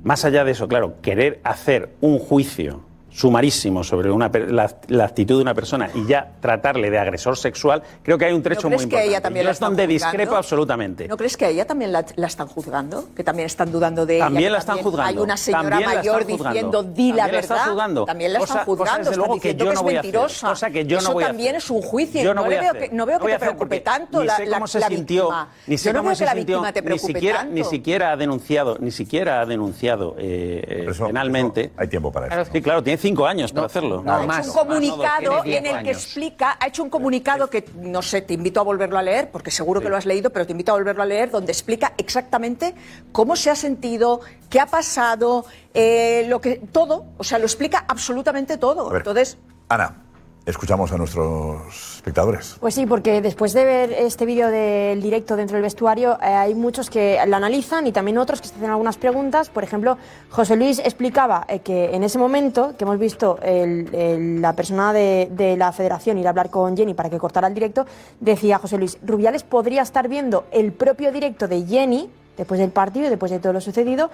[SPEAKER 7] Más allá de eso, claro, querer hacer un juicio sumarísimo sobre una, per- la, la actitud de una persona y ya tratarle de agresor sexual, creo que hay un trecho
[SPEAKER 12] crees
[SPEAKER 7] muy
[SPEAKER 12] que
[SPEAKER 7] importante.
[SPEAKER 12] ella también
[SPEAKER 7] Yo
[SPEAKER 12] la
[SPEAKER 7] es
[SPEAKER 12] están
[SPEAKER 7] donde
[SPEAKER 12] juzgando?
[SPEAKER 7] discrepo absolutamente.
[SPEAKER 12] ¿No crees que a ella también la, la están juzgando? Que también están dudando de ella.
[SPEAKER 7] También
[SPEAKER 12] que
[SPEAKER 7] la están
[SPEAKER 12] también
[SPEAKER 7] juzgando.
[SPEAKER 12] Hay una señora
[SPEAKER 7] También
[SPEAKER 12] mayor diciendo, di la
[SPEAKER 7] También la están
[SPEAKER 12] verdad.
[SPEAKER 7] juzgando.
[SPEAKER 12] También la
[SPEAKER 7] Cosa-
[SPEAKER 12] están
[SPEAKER 7] cosa,
[SPEAKER 12] juzgando.
[SPEAKER 7] desde
[SPEAKER 12] están
[SPEAKER 7] luego, que
[SPEAKER 12] diciendo
[SPEAKER 7] yo
[SPEAKER 12] que
[SPEAKER 7] no
[SPEAKER 12] es
[SPEAKER 7] voy a hacer.
[SPEAKER 12] mentirosa.
[SPEAKER 7] Cosa que yo no
[SPEAKER 12] Eso
[SPEAKER 7] voy a
[SPEAKER 12] también
[SPEAKER 7] hacer.
[SPEAKER 12] es un juicio.
[SPEAKER 7] Yo no
[SPEAKER 12] no,
[SPEAKER 7] voy
[SPEAKER 12] le veo que, no veo
[SPEAKER 7] No voy
[SPEAKER 12] que te preocupe tanto
[SPEAKER 7] ni
[SPEAKER 12] la,
[SPEAKER 7] sé
[SPEAKER 12] la-
[SPEAKER 7] cómo se
[SPEAKER 12] la
[SPEAKER 7] sintió,
[SPEAKER 12] víctima.
[SPEAKER 7] Ni sé
[SPEAKER 12] no
[SPEAKER 7] cómo se
[SPEAKER 12] que la
[SPEAKER 7] sintió,
[SPEAKER 12] víctima te
[SPEAKER 7] ni siquiera, ni siquiera ha denunciado, ni siquiera ha denunciado eh, penalmente.
[SPEAKER 5] hay tiempo para
[SPEAKER 7] eso. Sí, claro, tiene cinco años para hacerlo.
[SPEAKER 12] ha hecho un comunicado en el que explica, ha hecho un comunicado que no sé, te invito a volverlo a leer, porque seguro que lo has leído, pero te invito a volverlo a leer, donde explica exactamente cómo se ha sentido, qué ha pasado, eh, lo que todo, o sea, lo explica absolutamente todo.
[SPEAKER 5] ver.
[SPEAKER 12] Entonces,
[SPEAKER 5] Ana, escuchamos a nuestros espectadores.
[SPEAKER 2] Pues sí, porque después de ver este vídeo del directo dentro del vestuario, eh, hay muchos que lo analizan y también otros que se hacen algunas preguntas. Por ejemplo, José Luis explicaba eh, que en ese momento que hemos visto el- la persona de, de la federación ir a hablar con Jenny para que cortara el directo, decía José Luis, Rubiales podría estar viendo el propio directo de Jenny después del partido después de todo lo sucedido,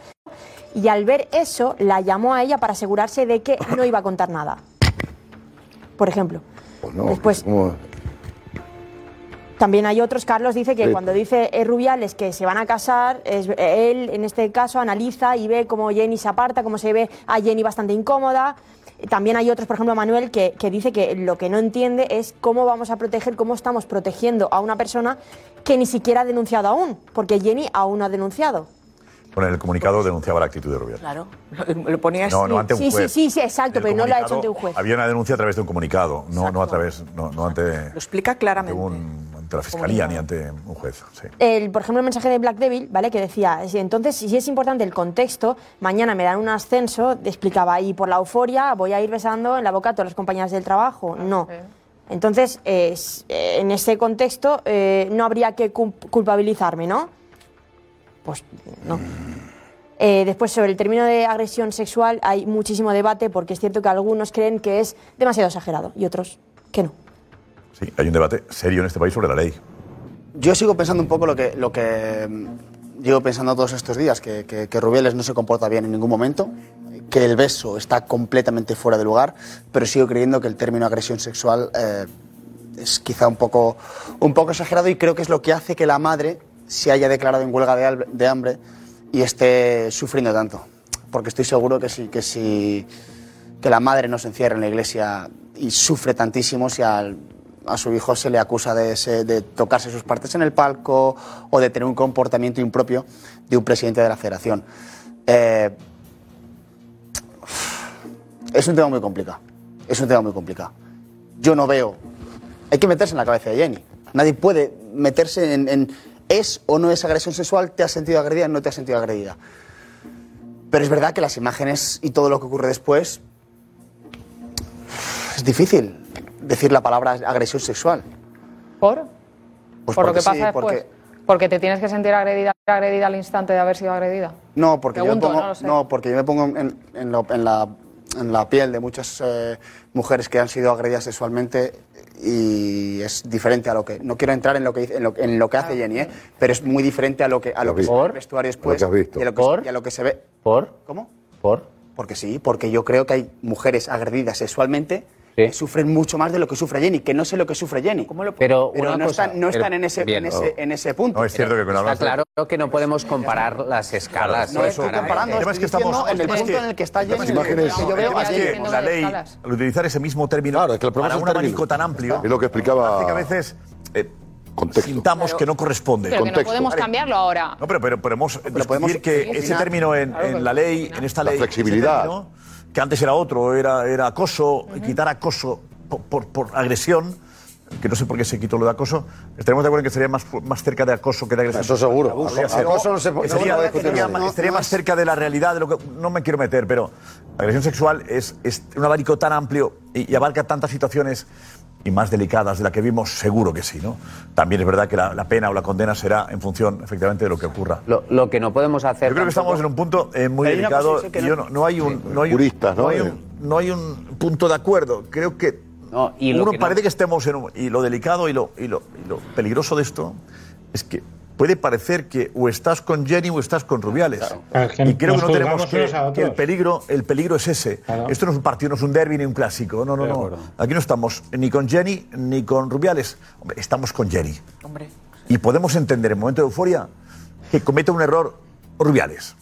[SPEAKER 2] y al ver eso la llamó a ella para asegurarse de que no iba a contar nada. Por ejemplo.
[SPEAKER 10] Pues no,
[SPEAKER 2] Después-. También hay otros, Carlos dice que
[SPEAKER 10] Sí.
[SPEAKER 2] cuando dice Rubiales que se van a casar, es- él en este caso analiza y ve cómo Jenny se aparta, cómo se ve a Jenny bastante incómoda. También hay otros, por ejemplo, Manuel, que, que dice que lo que no entiende es cómo vamos a proteger, cómo estamos protegiendo a una persona que ni siquiera ha denunciado aún, porque Jenny aún no ha denunciado.
[SPEAKER 5] Con el comunicado denunciaba la actitud de Rubiales.
[SPEAKER 12] claro, lo, lo ponía así.
[SPEAKER 5] No, no ante un
[SPEAKER 2] Sí,
[SPEAKER 5] juez.
[SPEAKER 2] sí, sí, sí, exacto, pero no lo ha hecho ante un juez.
[SPEAKER 5] Había una denuncia a través de un comunicado, no, no a través, no, no ante,
[SPEAKER 12] Lo explica claramente.
[SPEAKER 5] un- ante la fiscalía ni ante un juez. Sí.
[SPEAKER 2] El, por ejemplo, el mensaje de Black Devil, ¿vale? Que decía, si- entonces, si es importante el contexto, mañana me dan un ascenso, explicaba, y por la euforia voy a ir besando en la boca a todas las compañeras del trabajo. No. Entonces, eh, en ese contexto, eh, no habría que cul- culpabilizarme, ¿no? Pues no. Eh, después, sobre el término de agresión sexual, hay muchísimo debate porque es cierto que algunos creen que es demasiado exagerado y otros que no.
[SPEAKER 5] Sí, hay un debate serio en este país sobre la ley.
[SPEAKER 21] Yo sigo pensando un poco lo que, lo que mm, llevo pensando todos estos días, que, que, que Rubiales no se comporta bien en ningún momento, que el beso está completamente fuera de lugar, pero sigo creyendo que el término agresión sexual eh, es quizá un poco, un poco exagerado y creo que es lo que hace que la madre se haya declarado en huelga de, hambre y esté sufriendo tanto. Porque estoy seguro que si, que si que la madre no se encierra en la iglesia y sufre tantísimo si al- a su hijo se le acusa de, de tocarse sus partes en el palco o de tener un comportamiento impropio de un presidente de la federación. Eh, es un tema muy complicado. Es un tema muy complicado. Yo no veo. Hay que meterse en la cabeza de Jenny. Nadie puede meterse en es o no es agresión sexual, te has sentido agredida, no te has sentido agredida. Pero es verdad que las imágenes y todo lo que ocurre después es difícil decir la palabra agresión sexual.
[SPEAKER 11] ¿Por?
[SPEAKER 21] Pues
[SPEAKER 11] ¿Por lo que pasa
[SPEAKER 21] sí,
[SPEAKER 11] después?
[SPEAKER 21] porque-
[SPEAKER 11] Porque te tienes que sentir agredida, agredida al instante de haber sido agredida.
[SPEAKER 21] No, porque
[SPEAKER 11] Pregunto,
[SPEAKER 21] yo me pongo,
[SPEAKER 11] no
[SPEAKER 21] no, porque yo me pongo en, en lo- en la, en la piel de muchas eh, mujeres que han sido agredidas sexualmente y es diferente a lo que no quiero entrar en lo que dice- en lo, en lo que hace Jenny, ¿eh? pero es muy diferente a lo que a lo que se ve vestuario después
[SPEAKER 10] Lo que has visto.
[SPEAKER 21] y a lo que, y a lo que se ve.
[SPEAKER 15] ¿Por?
[SPEAKER 21] ¿Cómo?
[SPEAKER 15] ¿Por?
[SPEAKER 21] Porque sí, porque yo creo que hay mujeres agredidas sexualmente que sufren mucho más de lo que sufre Jenny, que no sé lo que sufre Jenny.
[SPEAKER 15] Pero,
[SPEAKER 21] Pero
[SPEAKER 15] una
[SPEAKER 21] no,
[SPEAKER 15] cosa-
[SPEAKER 21] están, no están
[SPEAKER 15] pero-
[SPEAKER 21] en ese,
[SPEAKER 15] bien.
[SPEAKER 21] en, ese, en ese punto.
[SPEAKER 5] es cierto que con
[SPEAKER 15] Está claro que no podemos comparar las escalas.
[SPEAKER 21] No estoy comparando,
[SPEAKER 5] El tema
[SPEAKER 21] estoy
[SPEAKER 5] es que estamos-
[SPEAKER 21] en el punto
[SPEAKER 5] que-
[SPEAKER 21] en el que está Jenny.
[SPEAKER 5] es que-
[SPEAKER 21] yo veo
[SPEAKER 5] es que la ley, al utilizar ese mismo término
[SPEAKER 10] Claro, es que el problema
[SPEAKER 5] para un abanico tan amplio,
[SPEAKER 10] Es lo que explicaba-
[SPEAKER 5] que a veces eh, sintamos que no corresponde.
[SPEAKER 11] Pero que no podemos cambiarlo ahora.
[SPEAKER 5] No, pero, pero podemos discutir
[SPEAKER 21] podemos
[SPEAKER 5] que ese término en,
[SPEAKER 21] Claro,
[SPEAKER 5] en
[SPEAKER 21] pero-
[SPEAKER 5] la ley, en esta
[SPEAKER 10] La
[SPEAKER 5] ley,
[SPEAKER 10] flexibilidad.
[SPEAKER 5] ese término, que antes era otro, era, era acoso, quitar acoso por, por- por agresión, que no sé por qué se quitó lo de acoso, estaremos de acuerdo en que estaría más, más cerca de acoso que de agresión.
[SPEAKER 10] Eso seguro. Acoso- no se
[SPEAKER 5] Estaría-
[SPEAKER 10] puede
[SPEAKER 5] estaría más- estaría más cerca de la realidad de lo que no me quiero meter, pero la agresión sexual es, es un abanico tan amplio y, y abarca tantas situaciones y más delicadas de la que vimos, seguro que sí, ¿no? También es verdad que la, la pena o la condena será en función, efectivamente, de lo que ocurra.
[SPEAKER 15] Lo, lo que no podemos hacer.
[SPEAKER 5] Yo creo que
[SPEAKER 15] tampoco-
[SPEAKER 5] estamos en un punto eh, muy delicado y
[SPEAKER 15] no-
[SPEAKER 5] yo no, no hay un no hay un-
[SPEAKER 10] Juristas, ¿no?
[SPEAKER 5] no hay un, no hay un punto de acuerdo. Creo que
[SPEAKER 15] y lo
[SPEAKER 5] uno
[SPEAKER 15] que no-
[SPEAKER 5] parece que estemos en un, y lo delicado y lo, y lo y lo peligroso de esto es que puede parecer que o estás con Jenny o estás con Rubiales.
[SPEAKER 14] Claro,
[SPEAKER 5] y creo que no tenemos que, que el peligro el peligro es ese. Esto no es un partido, no es un derby ni un clásico. No, no,
[SPEAKER 14] De
[SPEAKER 5] no.
[SPEAKER 14] acuerdo.
[SPEAKER 5] Aquí no estamos ni con Jenny ni con Rubiales. Hombre, estamos con Jenny. Y podemos entender en momento de euforia que cometa un error Rubiales.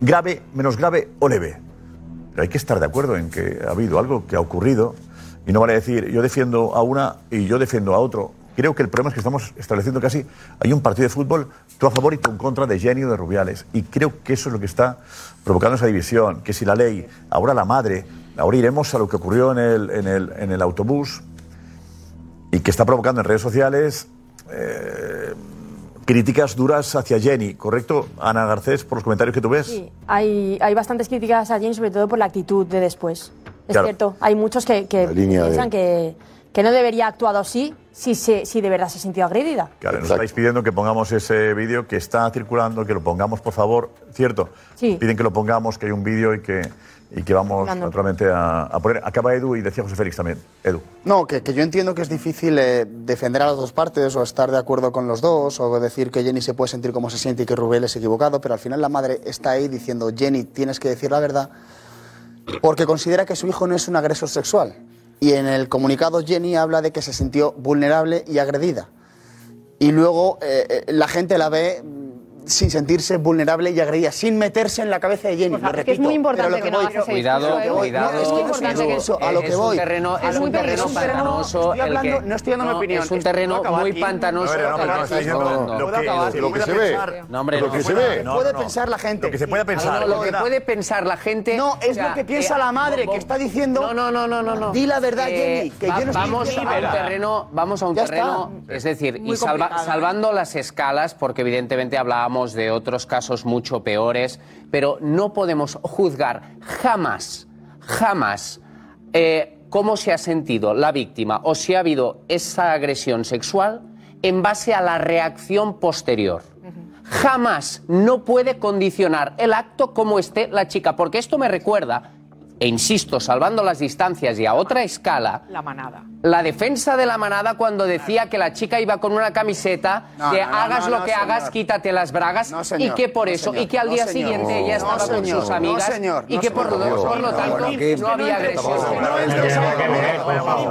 [SPEAKER 5] Grave, menos grave o leve. Pero hay que estar de acuerdo en que ha habido algo que ha ocurrido y no vale decir yo defiendo a una y yo defiendo a otro. Creo que el problema es que estamos estableciendo casi hay un partido de fútbol tú a favor y tú en contra de Jenny o de Rubiales y creo que eso es lo que está provocando esa división. Que si la ley, ahora la madre, ahora iremos a lo que ocurrió en el, en el, en el autobús y que está provocando en redes sociales eh, críticas duras hacia Jenny, ¿correcto, Ana Garcés, por los comentarios que tú ves?
[SPEAKER 2] Sí, hay, hay bastantes críticas a Jenny, sobre todo por la actitud de después. Es
[SPEAKER 5] Claro.
[SPEAKER 2] cierto, hay muchos que,
[SPEAKER 5] de-
[SPEAKER 2] piensan que, que no debería actuado así si, se, si de verdad se sintió agredida.
[SPEAKER 5] Claro, nos estáis pidiendo que pongamos ese vídeo que está circulando, que lo pongamos, por favor, ¿cierto?
[SPEAKER 2] Sí.
[SPEAKER 5] Piden que lo pongamos, que hay un vídeo y que, y que vamos naturalmente a, a poner. Acaba Edu y decía José Félix también. Edu.
[SPEAKER 21] No, que, que yo entiendo que es difícil eh, defender a las dos partes o estar de acuerdo con los dos o decir que Jenny se puede sentir como se siente y que Rubén es equivocado, pero al final la madre está ahí diciendo, Jenny, tienes que decir la verdad porque considera que su hijo no es un agresor sexual. Y en el comunicado Jenny habla de que se sintió vulnerable y agredida. Y luego eh, eh, la gente la ve sin sentirse vulnerable y agredida, sin meterse en la cabeza de Jenny.
[SPEAKER 11] Es que muy importante
[SPEAKER 21] lo
[SPEAKER 11] que no
[SPEAKER 21] voy-
[SPEAKER 11] hagas
[SPEAKER 15] Cuidado,
[SPEAKER 21] que
[SPEAKER 15] cuidado.
[SPEAKER 21] No, es que no es
[SPEAKER 15] Edu,
[SPEAKER 21] eso, a lo que voy.
[SPEAKER 15] Un terreno, es un
[SPEAKER 21] que
[SPEAKER 15] terreno
[SPEAKER 21] es un terreno-
[SPEAKER 15] pantanoso.
[SPEAKER 21] estoy
[SPEAKER 15] el
[SPEAKER 21] hablando-
[SPEAKER 15] que-
[SPEAKER 21] no estoy dando mi
[SPEAKER 15] no,
[SPEAKER 21] opinión,
[SPEAKER 15] Es un terreno
[SPEAKER 21] ¿puedo acabar
[SPEAKER 15] muy
[SPEAKER 21] aquí?
[SPEAKER 15] pantanoso. Que
[SPEAKER 5] lo que
[SPEAKER 21] Puede
[SPEAKER 5] se ve.
[SPEAKER 21] pensar-
[SPEAKER 15] No, hombre,
[SPEAKER 21] lo que se ve. puede pensar la gente.
[SPEAKER 5] Lo que se puede pensar.
[SPEAKER 15] Lo que puede pensar la gente.
[SPEAKER 21] No, es lo que piensa
[SPEAKER 15] eh,
[SPEAKER 21] la madre,
[SPEAKER 15] bo-
[SPEAKER 21] que está diciendo.
[SPEAKER 15] No, no, no, no, no.
[SPEAKER 21] Di la verdad,
[SPEAKER 15] Eh,
[SPEAKER 21] Jenny, que yo no
[SPEAKER 15] vamos a un terreno, vamos a un terreno, es decir, y salvando las escalas, porque evidentemente hablábamos de otros casos mucho peores, pero no podemos juzgar jamás, jamás eh, cómo se ha sentido la víctima o si ha habido esa agresión sexual en base a la reacción posterior.
[SPEAKER 22] jamás no puede condicionar el acto como esté la chica, porque esto me recuerda, e insisto, salvando las distancias y a otra escala,
[SPEAKER 12] La manada.
[SPEAKER 22] La defensa de la manada cuando decía que la chica iba con una camiseta
[SPEAKER 21] No,
[SPEAKER 22] de
[SPEAKER 21] no, no,
[SPEAKER 22] hagas
[SPEAKER 21] no,
[SPEAKER 22] lo
[SPEAKER 21] no,
[SPEAKER 22] que hagas, quítate las bragas
[SPEAKER 21] No,
[SPEAKER 22] y que por
[SPEAKER 21] no,
[SPEAKER 22] eso,
[SPEAKER 21] señor,
[SPEAKER 22] y que al
[SPEAKER 21] no,
[SPEAKER 22] día
[SPEAKER 21] señor.
[SPEAKER 22] siguiente ella
[SPEAKER 21] No,
[SPEAKER 22] estaba con
[SPEAKER 21] señor,
[SPEAKER 22] sus
[SPEAKER 21] no,
[SPEAKER 22] amigas
[SPEAKER 21] señor,
[SPEAKER 22] y
[SPEAKER 21] no,
[SPEAKER 22] que por, lo- por lo
[SPEAKER 21] No,
[SPEAKER 22] tanto no había agresión.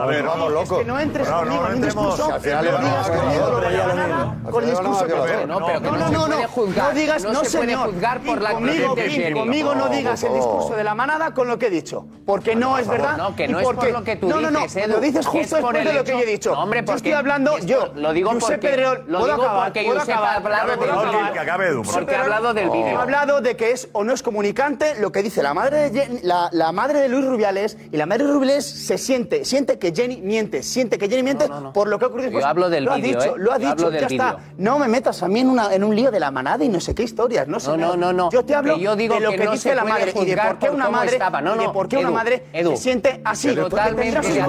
[SPEAKER 10] A ver, vamos locos.
[SPEAKER 21] que no entres
[SPEAKER 10] No, no. Al final
[SPEAKER 21] no con discurso no,
[SPEAKER 22] no se puede juzgar,
[SPEAKER 21] No digas,
[SPEAKER 22] no
[SPEAKER 21] no,
[SPEAKER 22] se puede
[SPEAKER 21] señor.
[SPEAKER 22] juzgar por la
[SPEAKER 21] conmigo, no
[SPEAKER 22] No,
[SPEAKER 21] digas el discurso de la manada con lo que he dicho, porque no es verdad.
[SPEAKER 22] No, que no es por lo que tú
[SPEAKER 21] no, no, no,
[SPEAKER 22] dices,
[SPEAKER 21] lo dices
[SPEAKER 22] que es por
[SPEAKER 21] de
[SPEAKER 22] el
[SPEAKER 21] lo que yo he dicho.
[SPEAKER 22] No, hombre,
[SPEAKER 21] yo
[SPEAKER 22] porque
[SPEAKER 21] estoy hablando,
[SPEAKER 22] esto
[SPEAKER 21] yo,
[SPEAKER 22] lo digo
[SPEAKER 21] Josep
[SPEAKER 22] porque-
[SPEAKER 21] Pedrerol,
[SPEAKER 22] lo
[SPEAKER 21] ¿puedo
[SPEAKER 22] digo
[SPEAKER 21] acabar?
[SPEAKER 22] porque
[SPEAKER 21] ¿Puedo
[SPEAKER 22] Josep ha hablado. Porque ha hablado del vídeo.
[SPEAKER 21] Ha hablado de que es o no es comunicante lo que dice la madre de, Jen- la, la madre de Luis Rubiales y la madre de Rubiales se siente, siente que Jenny miente, siente que Jenny miente por lo que ha ocurrido
[SPEAKER 22] Yo hablo del
[SPEAKER 21] lo ha
[SPEAKER 22] vídeo,
[SPEAKER 21] dicho,
[SPEAKER 22] ¿eh?
[SPEAKER 21] lo ha
[SPEAKER 22] Yo
[SPEAKER 21] dicho, ya está. No me metas a mí en, una, en un lío de la manada y no sé qué historias, no sé.
[SPEAKER 22] No, no, no, no.
[SPEAKER 21] Yo te hablo
[SPEAKER 22] Que yo digo
[SPEAKER 21] de lo
[SPEAKER 22] que
[SPEAKER 21] dice la madre y de por qué
[SPEAKER 22] por
[SPEAKER 21] una madre
[SPEAKER 22] estaba. No,
[SPEAKER 21] y de
[SPEAKER 22] no,
[SPEAKER 21] por qué una madre se siente así.
[SPEAKER 22] Totalmente de.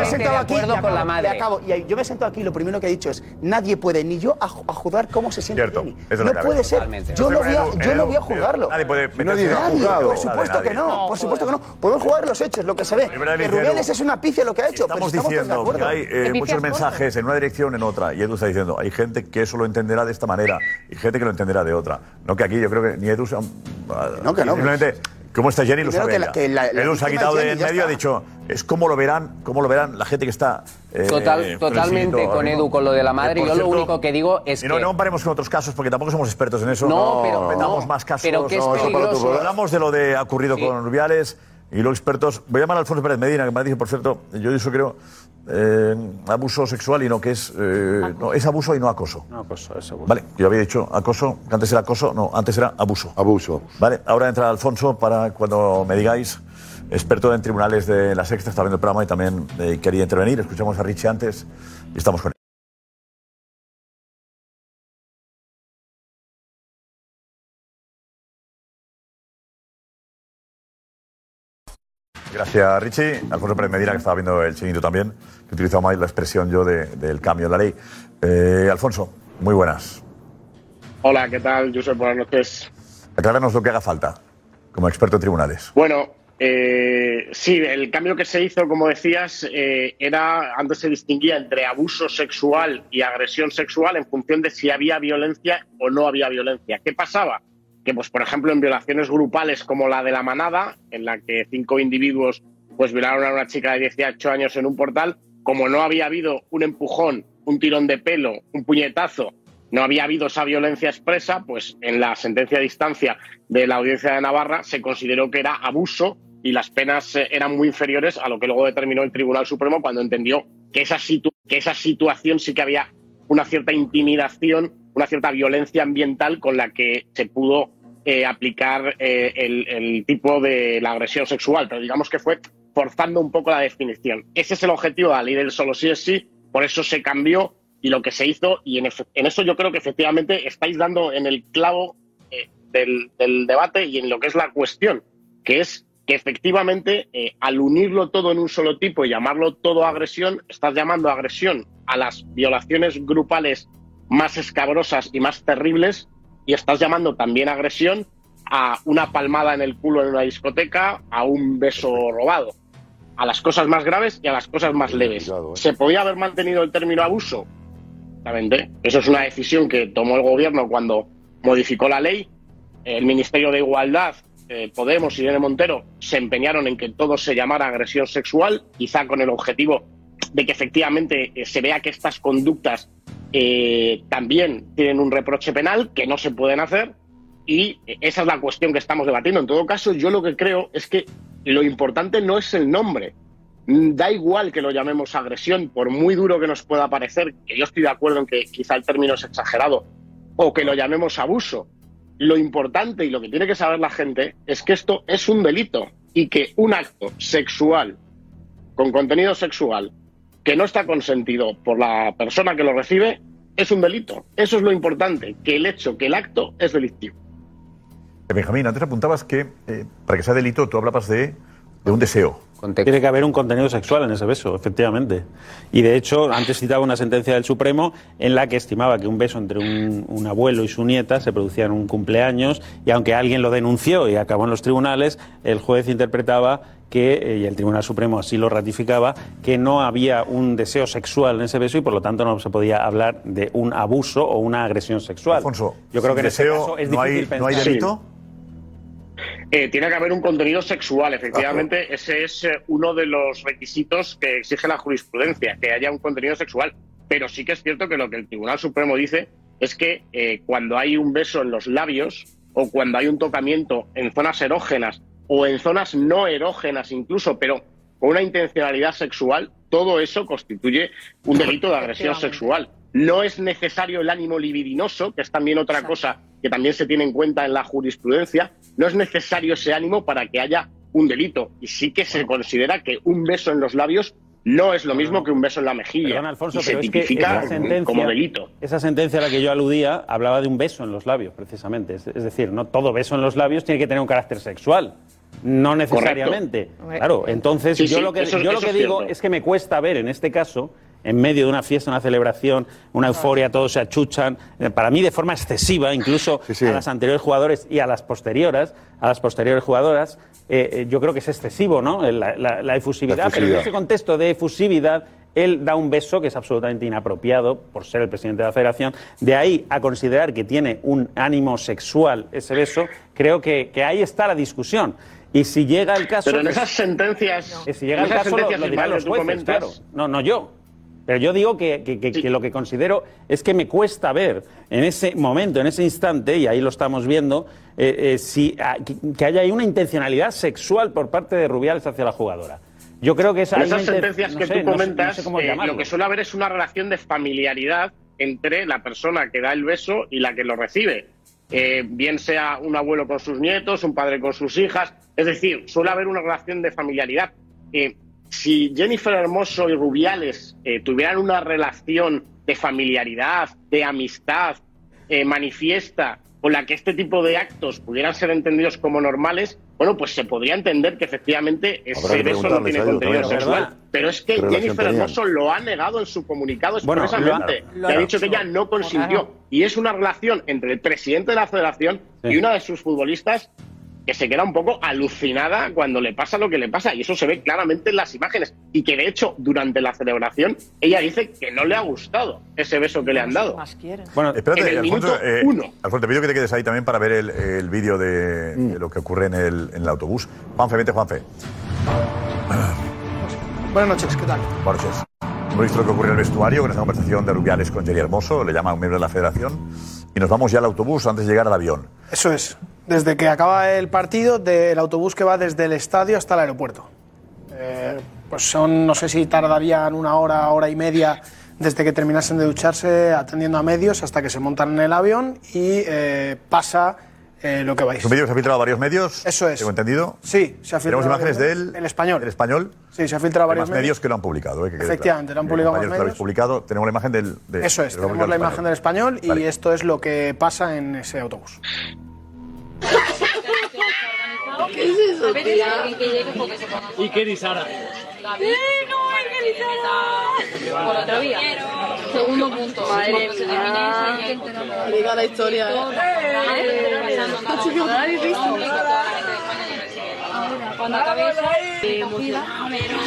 [SPEAKER 21] Me he sentado
[SPEAKER 22] de
[SPEAKER 21] aquí
[SPEAKER 22] acuerdo
[SPEAKER 21] y
[SPEAKER 22] con la
[SPEAKER 21] acabo,
[SPEAKER 22] madre.
[SPEAKER 21] y acabo. Y yo me siento aquí y lo primero que he dicho es nadie puede ni yo a, ju- a juzgar cómo se siente
[SPEAKER 5] Cierto,
[SPEAKER 21] Jenny.
[SPEAKER 5] eso
[SPEAKER 21] No puede ser.
[SPEAKER 5] Totalmente.
[SPEAKER 21] Yo no voy a, yo no voy a juzgarlo.
[SPEAKER 5] nadie puede meterse
[SPEAKER 21] Nadie, por supuesto que no, por supuesto que no. Podemos jugar los hechos, lo que se ve. Que Rubiales es una pifia lo que ha hecho, pero
[SPEAKER 5] Estamos
[SPEAKER 21] de
[SPEAKER 5] diciendo que hay eh, muchos mensajes en una dirección en otra. Y Edu está diciendo, hay gente que eso lo entenderá de esta manera y gente que lo entenderá de otra. No que aquí yo creo que ni Edu
[SPEAKER 21] No, que no.
[SPEAKER 5] Simplemente, ¿cómo está Jenny? Lo sabe
[SPEAKER 21] que la- que
[SPEAKER 5] ha quitado
[SPEAKER 21] es
[SPEAKER 5] de en medio, ha dicho, es cómo lo verán, cómo lo verán la gente que está... eh,
[SPEAKER 22] Total- totalmente con. Edu, con lo de la madre.
[SPEAKER 5] Eh,
[SPEAKER 22] Yo lo único que digo es
[SPEAKER 5] y no,
[SPEAKER 22] que-
[SPEAKER 5] no comparemos con otros casos porque tampoco somos expertos en eso.
[SPEAKER 22] No, pero-
[SPEAKER 5] metamos
[SPEAKER 22] no,
[SPEAKER 5] más casos.
[SPEAKER 22] pero que es
[SPEAKER 5] No,
[SPEAKER 22] peligroso.
[SPEAKER 5] Hablamos de lo de ha ocurrido con Rubiales y los expertos. Voy a llamar a Alfonso Pérez Medina, que me dice, por cierto, yo eso creo, eh, abuso sexual y no, que es, eh, no, es abuso y no acoso.
[SPEAKER 7] No, acoso, es abuso.
[SPEAKER 5] Vale, yo había dicho acoso, que antes era acoso, no, antes era abuso.
[SPEAKER 10] Abuso.
[SPEAKER 5] Vale, ahora entra Alfonso para cuando me digáis, experto en tribunales de la Sexta, está viendo el programa y también eh, quería intervenir. Escuchamos a Richie antes y estamos con él. Gracias, Richie. Alfonso Pérez Medina, que estaba viendo el chiringuito también, que he utilizado más la expresión yo de- del cambio en la ley. Eh, Alfonso, muy buenas.
[SPEAKER 23] Hola, ¿qué tal, Josep? Buenas noches.
[SPEAKER 5] Acláranos lo que haga falta, como experto en tribunales.
[SPEAKER 23] Bueno, eh, sí, el cambio que se hizo, como decías, eh, era antes se distinguía entre abuso sexual y agresión sexual en función de si había violencia o no había violencia. ¿Qué pasaba? Pues, por ejemplo, en violaciones grupales como la de la manada, en la que cinco individuos pues violaron a una chica de 18 años en un portal, como no había habido un empujón, un tirón de pelo, un puñetazo, no había habido esa violencia expresa, pues en la sentencia de distancia de la Audiencia de Navarra se consideró que era abuso y las penas eh, eran muy inferiores a lo que luego determinó el Tribunal Supremo cuando entendió que esa, situ- que esa situación sí que había una cierta intimidación, una cierta violencia ambiental con la que se pudo eh, aplicar eh, el, tipo de la agresión sexual, pero digamos que fue forzando un poco la definición. Ese es el objetivo de la ley del solo sí es sí, por eso se cambió y lo que se hizo, y en, en eso yo creo que efectivamente estáis dando en el clavo eh, del, del debate y en lo que es la cuestión, que es que efectivamente al unirlo todo en un solo tipo y llamarlo todo agresión, estás llamando agresión a las violaciones grupales más escabrosas y más terribles y estás llamando también agresión a una palmada en el culo en una discoteca, a un beso robado, a las cosas más graves y a las cosas más leves. ¿Se podía haber mantenido el término abuso? Exactamente. Eso es una decisión que tomó el gobierno cuando modificó la ley. El Ministerio de Igualdad, eh, Podemos y Irene Montero se empeñaron en que todo se llamara agresión sexual, quizá con el objetivo de que efectivamente eh, se vea que estas conductas eh, también tienen un reproche penal, que no se pueden hacer, y esa es la cuestión que estamos debatiendo. En todo caso, yo lo que creo es que lo importante no es el nombre. Da igual que lo llamemos agresión, por muy duro que nos pueda parecer, que yo estoy de acuerdo en que quizá el término es exagerado, o que lo llamemos abuso. Lo importante y lo que tiene que saber la gente es que esto es un delito y que un acto sexual con contenido sexual que no está consentido por la persona que lo recibe es un delito. Eso es lo importante, que el hecho, que el acto es delictivo.
[SPEAKER 5] Eh, Benjamín, antes apuntabas que eh, para que sea delito tú hablabas de, de un deseo.
[SPEAKER 7] Tiene que haber un contenido sexual en ese beso, efectivamente. Y de hecho, antes citaba una sentencia del Supremo en la que estimaba que un beso entre un, un abuelo y su nieta se producía en un cumpleaños y aunque alguien lo denunció y acabó en los tribunales, el juez interpretaba que, eh, y el Tribunal Supremo así lo ratificaba, que no había un deseo sexual en ese beso y por lo tanto no se podía hablar de un abuso o una agresión sexual.
[SPEAKER 5] Alfonso,
[SPEAKER 7] Yo creo que en ese
[SPEAKER 5] deseo
[SPEAKER 7] caso es
[SPEAKER 5] no hay-
[SPEAKER 7] difícil
[SPEAKER 5] no hay delito.
[SPEAKER 23] Eh, tiene que haber un contenido sexual, efectivamente. Ese es eh, uno de los requisitos que exige la jurisprudencia, que haya un contenido sexual. Pero sí que es cierto que lo que el Tribunal Supremo dice es que eh, cuando hay un beso en los labios o cuando hay un tocamiento en zonas erógenas o en zonas no erógenas incluso, pero con una intencionalidad sexual, todo eso constituye un delito de agresión sexual. No es necesario el ánimo libidinoso, que es también otra cosa que también se tiene en cuenta en la jurisprudencia. No es necesario ese ánimo para que haya un delito. Y sí que se considera que un beso en los labios no es lo mismo que un beso en la mejilla.
[SPEAKER 7] Alfonso,
[SPEAKER 23] y se
[SPEAKER 7] pero es que
[SPEAKER 23] tipifica
[SPEAKER 7] esa sentencia,
[SPEAKER 23] como delito.
[SPEAKER 7] Esa sentencia a la que yo aludía hablaba de un beso en los labios, precisamente. Es, es decir, no todo beso en los labios tiene que tener un carácter sexual. No necesariamente.
[SPEAKER 23] Correcto.
[SPEAKER 7] Claro, entonces
[SPEAKER 23] Sí,
[SPEAKER 7] yo
[SPEAKER 23] sí,
[SPEAKER 7] lo que,
[SPEAKER 23] eso-
[SPEAKER 7] yo lo que
[SPEAKER 23] es
[SPEAKER 7] digo
[SPEAKER 23] cierto.
[SPEAKER 7] es que me cuesta ver en este caso, en medio de una fiesta, una celebración, una euforia, todos se achuchan, eh, para mí de forma excesiva, incluso a las anteriores jugadores y a las posteriores, a las posteriores jugadoras, eh, eh, yo creo que es excesivo, ¿no? La, la- la efusividad,
[SPEAKER 10] La
[SPEAKER 7] pero en ese contexto de efusividad, él da un beso que es absolutamente inapropiado por ser el presidente de la federación. De ahí a considerar que tiene un ánimo sexual ese beso, creo que, que ahí está la discusión. Y si llega el caso.
[SPEAKER 23] Pero en esas sentencias,
[SPEAKER 7] que si llega el caso, lo, lo dirán los jueces,
[SPEAKER 23] comentas,
[SPEAKER 7] claro. No, no yo. Pero yo digo que, que- que- que lo que considero es que me cuesta ver en ese momento, en ese instante, y ahí lo estamos viendo, eh, eh, si, ah, que, haya ahí una intencionalidad sexual por parte de Rubiales hacia la jugadora. Yo creo que esa
[SPEAKER 23] En esas sentencias
[SPEAKER 7] no
[SPEAKER 23] que
[SPEAKER 7] sé,
[SPEAKER 23] tú
[SPEAKER 7] no sé- no
[SPEAKER 23] comentas,
[SPEAKER 7] sé
[SPEAKER 23] eh, lo que suele haber es una relación de familiaridad entre la persona que da el beso y la que lo recibe. Bien sea un abuelo con sus nietos, un padre con sus hijas. Es decir, suele haber una relación de familiaridad. Eh, si Jennifer Hermoso y Rubiales eh, tuvieran una relación de familiaridad, de amistad, eh, manifiesta, con la que este tipo de actos pudieran ser entendidos como normales, bueno, pues se podría entender que efectivamente ese beso no tiene contenido sexual. Pero es que
[SPEAKER 10] ¿Qué relación
[SPEAKER 23] Jennifer? Hermoso lo ha negado en su comunicado
[SPEAKER 7] Bueno,
[SPEAKER 23] expresamente.
[SPEAKER 7] lo ha-
[SPEAKER 23] ha dicho que ella no consintió. Y es una relación entre el presidente de la federación y una de sus futbolistas que se queda un poco alucinada cuando le pasa lo que le pasa. Y eso se ve claramente en las imágenes. Y que de hecho, durante la celebración, ella dice que no le ha gustado ese beso que le han dado.
[SPEAKER 5] Bueno, espérate,
[SPEAKER 23] en el
[SPEAKER 5] Alfonso,
[SPEAKER 23] minuto
[SPEAKER 5] eh,
[SPEAKER 23] uno.
[SPEAKER 5] Alfonso, te pido que te quedes ahí también para ver el, el vídeo de, de lo que ocurre en el, en el autobús. Juanfe, vente, Juanfe.
[SPEAKER 24] Buenas noches, ¿qué tal?
[SPEAKER 5] Buenas noches. Hemos visto lo que ocurre en el vestuario con esta conversación de Rubiales con Jerry Hermoso, le llama a un miembro de la federación, y nos vamos ya al autobús antes de llegar al avión.
[SPEAKER 24] Eso es. Desde que acaba el partido, del autobús que va desde el estadio hasta el aeropuerto. Eh, pues son, no sé si tardarían una hora, hora y media desde que terminasen de ducharse atendiendo a medios hasta que se montan en el avión y eh, pasa eh, lo que vais.
[SPEAKER 5] Un vídeo que se ha filtrado a varios medios.
[SPEAKER 24] Eso es.
[SPEAKER 5] Tengo entendido.
[SPEAKER 24] Sí, se ha filtrado.
[SPEAKER 5] Tenemos imágenes de
[SPEAKER 24] medios.
[SPEAKER 5] él.
[SPEAKER 24] El español.
[SPEAKER 5] El español.
[SPEAKER 24] Sí, se ha filtrado
[SPEAKER 5] Hay
[SPEAKER 24] varios
[SPEAKER 5] más medios que lo han publicado. eh, que
[SPEAKER 24] Efectivamente, lo han
[SPEAKER 5] Eh,
[SPEAKER 24] publicado más medios.
[SPEAKER 5] publicado. Tenemos la imagen del. de-
[SPEAKER 24] Eso es,
[SPEAKER 5] de
[SPEAKER 24] tenemos la imagen del español y
[SPEAKER 5] Vale.
[SPEAKER 24] esto es lo que pasa en ese autobús.
[SPEAKER 19] ¿Qué es eso, tía?
[SPEAKER 20] ¿Y qué dice ahora?
[SPEAKER 19] Por otra vía. Segundo punto. Madre mía. La historia. ¿No la? Cuando acabe eso, eh. Y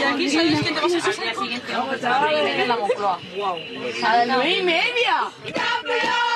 [SPEAKER 19] aquí sabes que te vas a día siguiente, ¿no? Va a ir en la Moncloa. A las nueve y media. Campeón,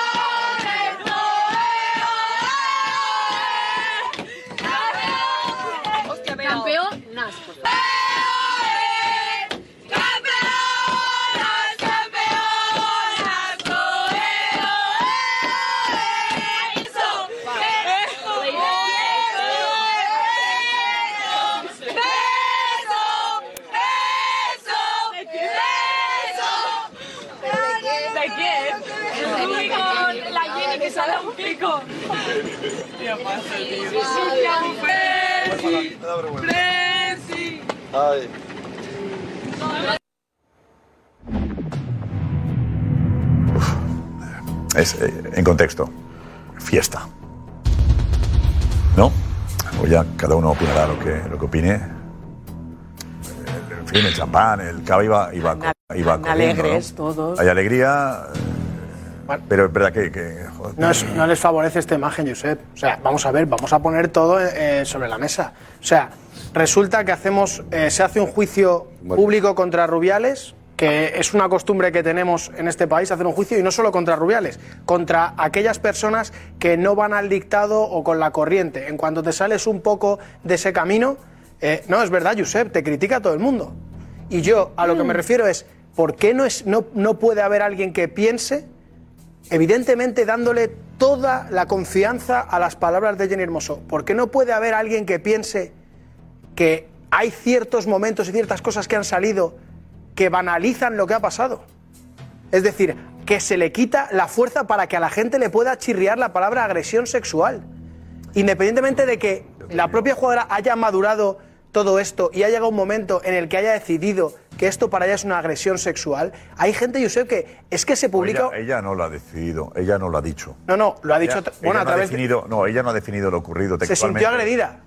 [SPEAKER 5] Es, eh, en contexto. Fiesta. ¿No? O ya cada uno opinará lo que, lo que opine. en fin, el champán, el cava iba, iba, iba corriendo,
[SPEAKER 12] alegres
[SPEAKER 5] ¿no?
[SPEAKER 12] todos.
[SPEAKER 5] Hay alegría, eh, pero es verdad que... que, joder,
[SPEAKER 24] No, es- no les favorece esta imagen, Josep. O sea, vamos a ver, vamos a poner todo eh, sobre la mesa. O sea, resulta que hacemos, eh, se hace un juicio público contra Rubiales, que es una costumbre que tenemos en este país, hacer un juicio, y no solo contra Rubiales, contra aquellas personas que no van al dictado o con la corriente. En cuanto te sales un poco de ese camino, eh, no, es verdad, Josep, te critica todo el mundo. Y yo a lo que me refiero es, ¿por qué no, es, no, no puede haber alguien que piense evidentemente dándole toda la confianza a las palabras de Jenny Hermoso. ¿Por qué no puede haber alguien que piense que hay ciertos momentos y ciertas cosas que han salido que banalizan lo que ha pasado? Es decir, que se le quita la fuerza para que a la gente le pueda chirriar la palabra agresión sexual. Independientemente de que la propia jugadora haya madurado todo esto y haya llegado un momento en el que haya decidido que esto para ella es una agresión sexual, hay gente, Josep, que es que se publica...
[SPEAKER 5] Ella, ella no lo ha decidido, ella no lo ha dicho.
[SPEAKER 24] No, no, lo ha dicho.
[SPEAKER 5] Ella-
[SPEAKER 24] bueno,
[SPEAKER 5] ella
[SPEAKER 24] a
[SPEAKER 5] no ha
[SPEAKER 24] través de-
[SPEAKER 5] definido, No, ella no ha definido lo ocurrido
[SPEAKER 24] Se sintió agredida,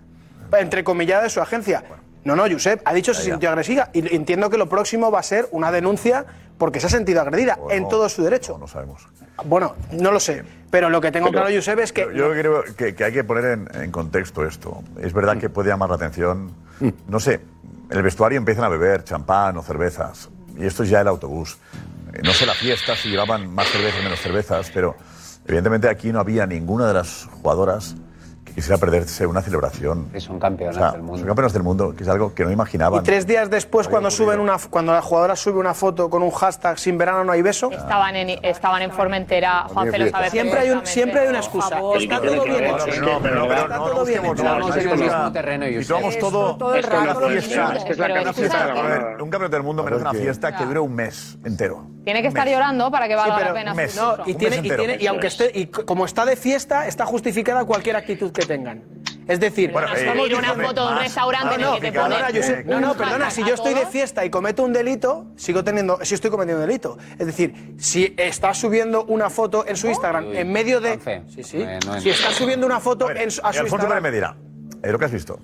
[SPEAKER 24] entre comillas, de su agencia. No, no, Josep ha dicho se sintió agresiva y entiendo que lo próximo va a ser una denuncia porque se ha sentido agredida en todo su derecho.
[SPEAKER 5] No sabemos.
[SPEAKER 24] Bueno, no lo sé, pero lo que tengo
[SPEAKER 5] Pero-
[SPEAKER 24] claro, Josep, es que
[SPEAKER 5] Yo creo que, que hay que poner en, en contexto esto. Es verdad que puede llamar la atención. No sé, en el vestuario empiezan a beber champán o cervezas. Y esto es ya el autobús. Eh, No sé la fiesta si llevaban más cervezas o menos cervezas, pero evidentemente aquí no había ninguna de las jugadoras que quisiera perderse una celebración.
[SPEAKER 15] Que son campeonas
[SPEAKER 5] O sea,
[SPEAKER 15] del mundo.
[SPEAKER 5] Son campeonas del mundo, que es algo que no
[SPEAKER 24] Y
[SPEAKER 5] imaginaban.
[SPEAKER 24] tres días después, cuando suben una, cuando la jugadora sube una foto con un hashtag sin verano no hay beso,
[SPEAKER 11] Estaban en, estaban en Formentera, sabe
[SPEAKER 24] siempre hay, un, siempre hay una excusa. Está todo bien hecho. Está todo bien hecho.
[SPEAKER 15] Estamos en el mismo terreno,
[SPEAKER 5] Y tomamos todo. es una fiesta.
[SPEAKER 15] Es que es la
[SPEAKER 5] Una fiesta. Un campeonato del mundo merece una fiesta que dure un mes entero.
[SPEAKER 11] Tiene que estar llorando para que valga la pena.
[SPEAKER 24] No, y, tiene, y, tiene- y aunque esté, y como está de fiesta, está justificada cualquier actitud que tengan. Es decir,
[SPEAKER 11] Bueno,
[SPEAKER 24] estamos
[SPEAKER 11] subir una foto de un restaurante en el que te
[SPEAKER 24] perdona, no,
[SPEAKER 11] un
[SPEAKER 24] no, perdona, si yo estoy de fiesta y cometo un delito, sigo teniendo, si estoy cometiendo un delito. Es decir, si está subiendo una foto en su Instagram en medio de, sí, sí,
[SPEAKER 15] Eh, no
[SPEAKER 24] si está subiendo una foto
[SPEAKER 5] A ver,
[SPEAKER 24] en su, a su
[SPEAKER 5] Alfonso
[SPEAKER 24] Instagram,
[SPEAKER 5] eh, lo que has visto.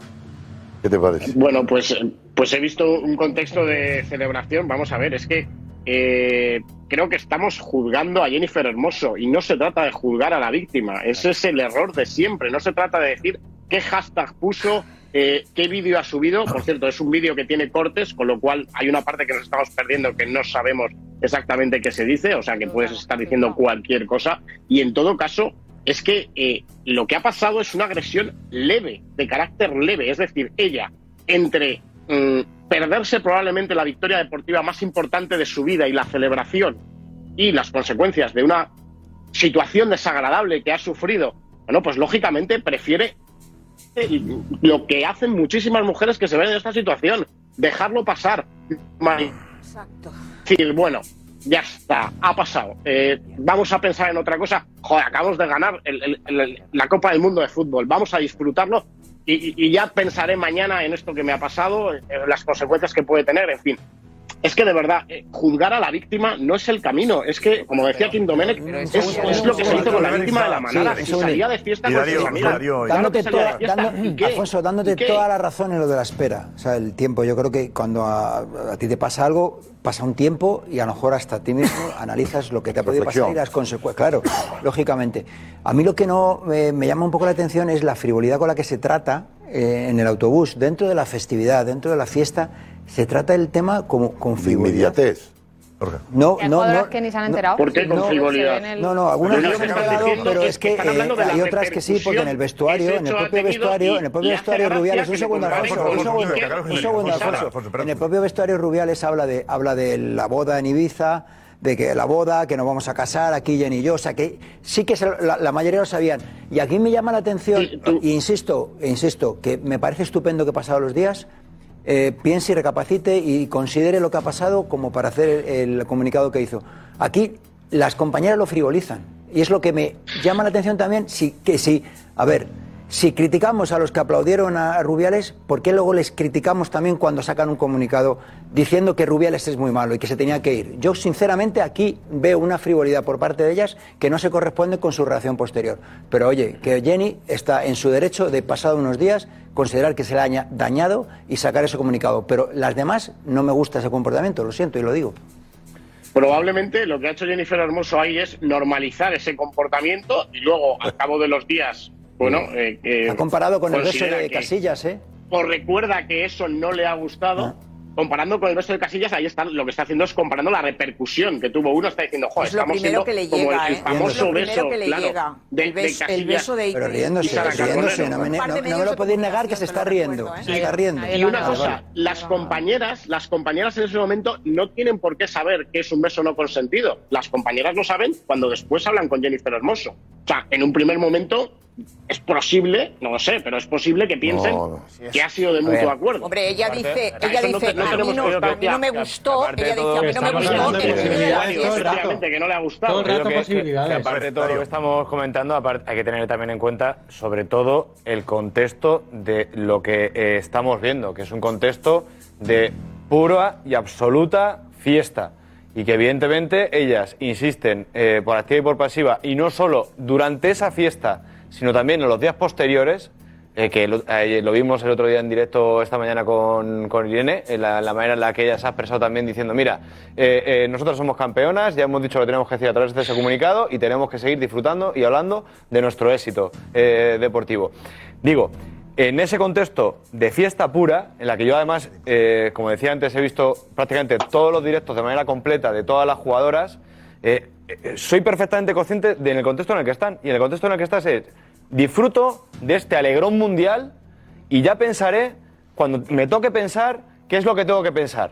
[SPEAKER 10] ¿Qué te parece?
[SPEAKER 23] Bueno, pues, pues he visto un contexto de celebración. Vamos a ver, es que eh, creo que estamos juzgando a Jennifer Hermoso y no se trata de juzgar a la víctima. Ese es el error de siempre. No se trata de decir qué hashtag puso, eh, qué vídeo ha subido. Por cierto, es un vídeo que tiene cortes, con lo cual hay una parte que nos estamos perdiendo que no sabemos exactamente qué se dice. O sea, que puedes estar diciendo cualquier cosa. Y en todo caso, es que eh, lo que ha pasado es una agresión leve, de carácter leve. Es decir, ella, entre mm, perderse probablemente la victoria deportiva más importante de su vida y la celebración y las consecuencias de una situación desagradable que ha sufrido, bueno, pues lógicamente prefiere eh, lo que hacen muchísimas mujeres que se ven en esta situación, dejarlo pasar. Ma- decir, bueno, ya está, ha pasado. Eh, vamos a pensar en otra cosa. Joder, acabamos de ganar el- el- el- la Copa del Mundo de Fútbol. Vamos a disfrutarlo y, y- ya pensaré mañana en esto que me ha pasado, en las consecuencias que puede tener, en fin. Es que de verdad, eh, juzgar a la víctima no es el camino. Es que, como decía Kim Domenech, es, es lo que se hizo con la víctima de la manada.
[SPEAKER 16] Sí,
[SPEAKER 23] Si salía de fiesta
[SPEAKER 5] Y
[SPEAKER 23] con sus amigas.
[SPEAKER 16] Dándote toda,
[SPEAKER 23] fiesta.
[SPEAKER 16] dando-
[SPEAKER 23] ¿Y qué?
[SPEAKER 16] Alfonso, dándote
[SPEAKER 23] ¿Y qué?
[SPEAKER 16] toda la razón en lo de la espera. O sea, el tiempo. Yo creo que cuando a, a ti te pasa algo, pasa un tiempo y a lo mejor hasta ti mismo analizas lo que te ha podido pasar y las consecuencias. Claro, lógicamente. A mí lo que no eh, me llama un poco la atención es la frivolidad con la que se trata eh, en el autobús, dentro de la festividad, dentro de la fiesta, se trata el tema como con frivolidad.
[SPEAKER 10] Inmediatez.
[SPEAKER 16] No, no, no.
[SPEAKER 11] que ni se han
[SPEAKER 16] no,
[SPEAKER 11] enterado.
[SPEAKER 23] ¿Por qué con
[SPEAKER 11] No,
[SPEAKER 23] frivolidad?
[SPEAKER 16] No, no, algunas no se han enterado, pero
[SPEAKER 23] es que
[SPEAKER 16] hay otras que sí, porque en el vestuario, en el propio vestuario, en el propio
[SPEAKER 23] y
[SPEAKER 16] vestuario Rubiales, un segundo, Alfonso, un segundo, un segundo. Alfonso. En el propio vestuario Rubiales habla de, habla de la boda en Ibiza, de que la boda, que nos vamos a casar, aquí Jenny y yo, o sea que sí que se- la, la mayoría lo sabían. Y aquí me llama la atención, e insisto, e insisto, que me parece estupendo que pasados los días eh, piense y recapacite y considere lo que ha pasado como para hacer el, el comunicado que hizo. Aquí las compañeras lo frivolizan y es lo que me llama la atención también, sí, que sí, a ver, Si criticamos a los que aplaudieron a Rubiales, ¿por qué luego les criticamos también cuando sacan un comunicado diciendo que Rubiales es muy malo y que se tenía que ir? Yo, sinceramente, aquí veo una frivolidad por parte de ellas que no se corresponde con su reacción posterior. Pero oye, que Jenny está en su derecho de, pasado unos días, considerar que se le haya dañado y sacar ese comunicado. Pero las demás no me gusta ese comportamiento, lo siento y lo digo.
[SPEAKER 23] Probablemente lo que ha hecho Jennifer Hermoso ahí es normalizar ese comportamiento y luego, al cabo de los días, bueno. Eh, que
[SPEAKER 16] Ha comparado con el beso de
[SPEAKER 23] que-
[SPEAKER 16] Casillas, ¿eh?
[SPEAKER 23] O recuerda que eso no le ha gustado. Comparando con el beso de Casillas, ahí está lo que está haciendo es comparando la repercusión que tuvo uno. Está diciendo, joder,
[SPEAKER 12] Es lo
[SPEAKER 23] estamos siendo
[SPEAKER 12] que le
[SPEAKER 23] como
[SPEAKER 12] llega,
[SPEAKER 23] el,
[SPEAKER 12] ¿eh?
[SPEAKER 23] el famoso beso,
[SPEAKER 12] que le
[SPEAKER 23] claro,
[SPEAKER 12] llega.
[SPEAKER 23] de,
[SPEAKER 12] El
[SPEAKER 23] de
[SPEAKER 12] el
[SPEAKER 23] Casillas.
[SPEAKER 12] beso de-
[SPEAKER 16] Pero riéndose, riéndose, no me, no- no me lo podéis negar que se está riendo. Se está riendo.
[SPEAKER 23] Y una cosa, las compañeras, las compañeras en ese momento no tienen por qué saber que es un beso no consentido. Las compañeras lo saben cuando después hablan con Jennifer Hermoso. O sea, en un primer momento es posible, no lo sé, pero es posible que piensen
[SPEAKER 10] No, no.
[SPEAKER 23] que ha sido de
[SPEAKER 10] A
[SPEAKER 23] mutuo acuerdo.
[SPEAKER 12] Hombre, ella dice, ella
[SPEAKER 23] no
[SPEAKER 12] dice,
[SPEAKER 23] no
[SPEAKER 12] a mí no,
[SPEAKER 23] que-
[SPEAKER 12] a mí no me
[SPEAKER 23] que-
[SPEAKER 12] gustó, ella dice,
[SPEAKER 23] todo
[SPEAKER 12] a mí
[SPEAKER 23] que
[SPEAKER 12] no me gustó, sí
[SPEAKER 23] efectivamente, que no le ha gustado.
[SPEAKER 18] Yo creo que- que- que aparte de todo lo que estamos comentando, aparte, hay que tener también en cuenta, sobre todo, el contexto de lo que eh, estamos viendo, que es un contexto de pura y absoluta fiesta. Y que evidentemente ellas insisten eh, por activa y por pasiva, y no solo durante esa fiesta, sino también en los días posteriores, eh, que lo, eh, lo vimos el otro día en directo esta mañana con, con Irene, en la, la manera en la que ella se ha expresado también diciendo, mira, eh, eh, nosotros somos campeonas, ya hemos dicho lo que tenemos que decir a través de ese comunicado y tenemos que seguir disfrutando y hablando de nuestro éxito eh, deportivo. Digo, en ese contexto de fiesta pura, en la que yo además, eh, como decía antes, he visto prácticamente todos los directos de manera completa de todas las jugadoras, eh, eh, soy perfectamente consciente de en el contexto en el que están. Y en el contexto en el que estás es, disfruto de este alegrón mundial y ya pensaré, cuando me toque pensar, qué es lo que tengo que pensar.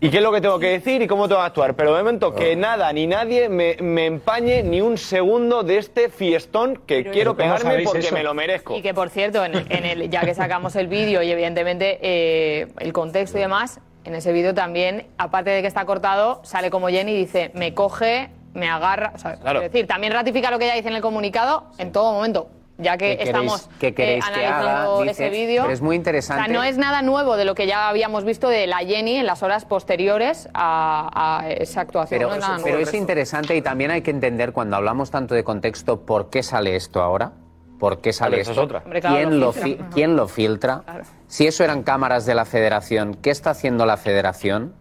[SPEAKER 18] Y qué es lo que tengo que decir y cómo tengo que actuar. Pero de momento que nada ni nadie me, me empañe ni un segundo de este fiestón que quiero pegarme porque me lo merezco.
[SPEAKER 11] Y que, por cierto, en el- en el- ya que sacamos el vídeo y evidentemente eh, el contexto y demás, en ese vídeo también, aparte de que está cortado, sale como Jenny y dice, me coge, me agarra. O sea,
[SPEAKER 15] Claro.
[SPEAKER 11] Es decir, también ratifica lo que ella dice en el comunicado en todo momento. Ya que
[SPEAKER 15] ¿Qué queréis-
[SPEAKER 11] estamos
[SPEAKER 15] qué queréis
[SPEAKER 11] eh,
[SPEAKER 15] que haga?
[SPEAKER 11] analizando ese vídeo.
[SPEAKER 15] es muy interesante.
[SPEAKER 11] O sea, no es nada nuevo de lo que ya habíamos visto de la Jenny en las horas posteriores a, a esa actuación.
[SPEAKER 15] Pero,
[SPEAKER 11] no es
[SPEAKER 15] pero interesante y también hay que entender cuando hablamos tanto de contexto por qué sale esto ahora. ¿Por qué sale esto?
[SPEAKER 18] es otra.
[SPEAKER 11] Hombre, claro,
[SPEAKER 15] ¿Quién,
[SPEAKER 11] lo
[SPEAKER 15] lo
[SPEAKER 11] filtra.
[SPEAKER 15] fi- quién lo filtra? Si eso eran cámaras de la federación, ¿qué está haciendo la federación?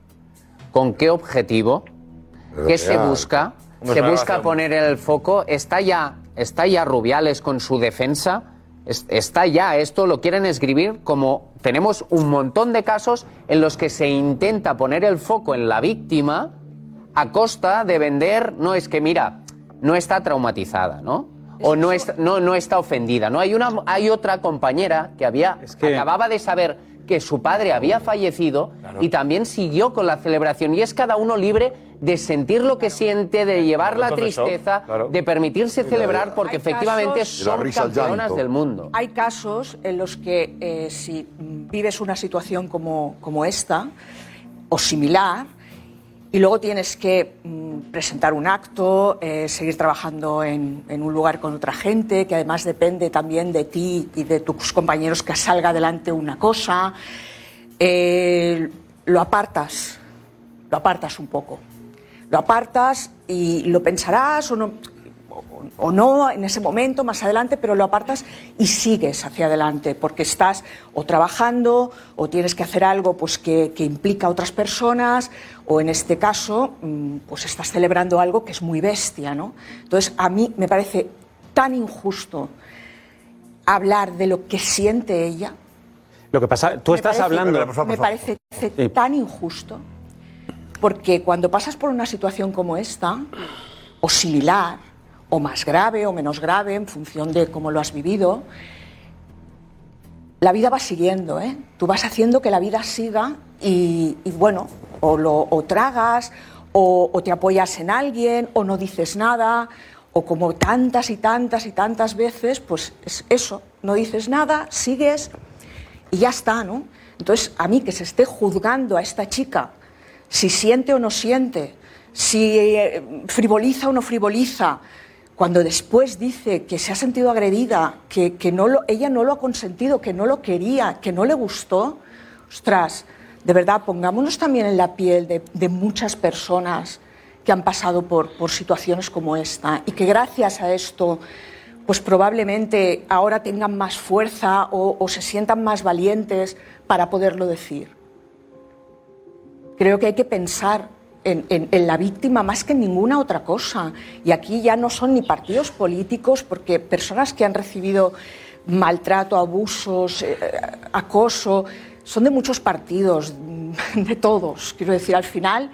[SPEAKER 15] ¿Con qué objetivo?
[SPEAKER 10] Pero
[SPEAKER 15] ¿Qué se busca? ¿Se
[SPEAKER 10] es
[SPEAKER 15] busca poner el foco? ¿Está ya, ¿Está ya Rubiales con su defensa? Es- Está ya, esto lo quieren escribir como tenemos un montón de casos en los que se intenta poner el foco en la víctima a costa de vender, no es que mira, no está traumatizada, ¿no? O no está, no, no está ofendida, ¿no? Hay, una, hay otra compañera que, había,
[SPEAKER 7] que-
[SPEAKER 15] acababa de saber que su padre había fallecido y también siguió con la celebración. Y es cada uno libre de sentir lo que siente, de llevar la tristeza,
[SPEAKER 10] claro.
[SPEAKER 15] de permitirse celebrar, porque efectivamente son campeonas del mundo.
[SPEAKER 12] Hay casos en los que eh, si vives una situación como, como esta o similar y luego tienes que mm, presentar un acto, eh, seguir trabajando en, un lugar con otra gente, que además depende también de ti y de tus compañeros que salga adelante una cosa, eh, lo apartas, lo apartas un poco. Lo apartas y lo pensarás o no, o no en ese momento, más adelante, pero lo apartas y sigues hacia adelante, porque estás o trabajando o tienes que hacer algo pues, que, que implica a otras personas, o en este caso, mm, pues estás celebrando algo que es muy bestia. ¿no? Entonces, a mí me parece tan injusto hablar de lo que siente ella.
[SPEAKER 7] Lo que pasa, tú
[SPEAKER 12] Me
[SPEAKER 7] estás
[SPEAKER 12] parece-
[SPEAKER 7] hablando.
[SPEAKER 12] Me parece
[SPEAKER 7] Sí.
[SPEAKER 12] tan injusto, porque cuando pasas por una situación como esta, o similar, o más grave o menos grave, en función de cómo lo has vivido, la vida va siguiendo, ¿eh? Tú vas haciendo que la vida siga y, bueno, o lo o tragas, o, o te apoyas en alguien, o no dices nada, o como tantas y tantas y tantas veces, pues es eso, no dices nada, sigues y ya está, ¿no? Entonces, a mí que se esté juzgando a esta chica, si siente o no siente, si eh, frivoliza o no frivoliza, cuando después dice que se ha sentido agredida, que, que no lo- ella no lo ha consentido, que no lo quería, que no le gustó, ostras, de verdad, pongámonos también en la piel de, de muchas personas que han pasado por, por situaciones como esta y que gracias a esto, pues probablemente ahora tengan más fuerza o, o se sientan más valientes para poderlo decir. Creo que hay que pensar en, la víctima más que en ninguna otra cosa. Y aquí ya no son ni partidos políticos, porque personas que han recibido maltrato, abusos, eh, acoso, son de muchos partidos, de todos. Quiero decir, al final,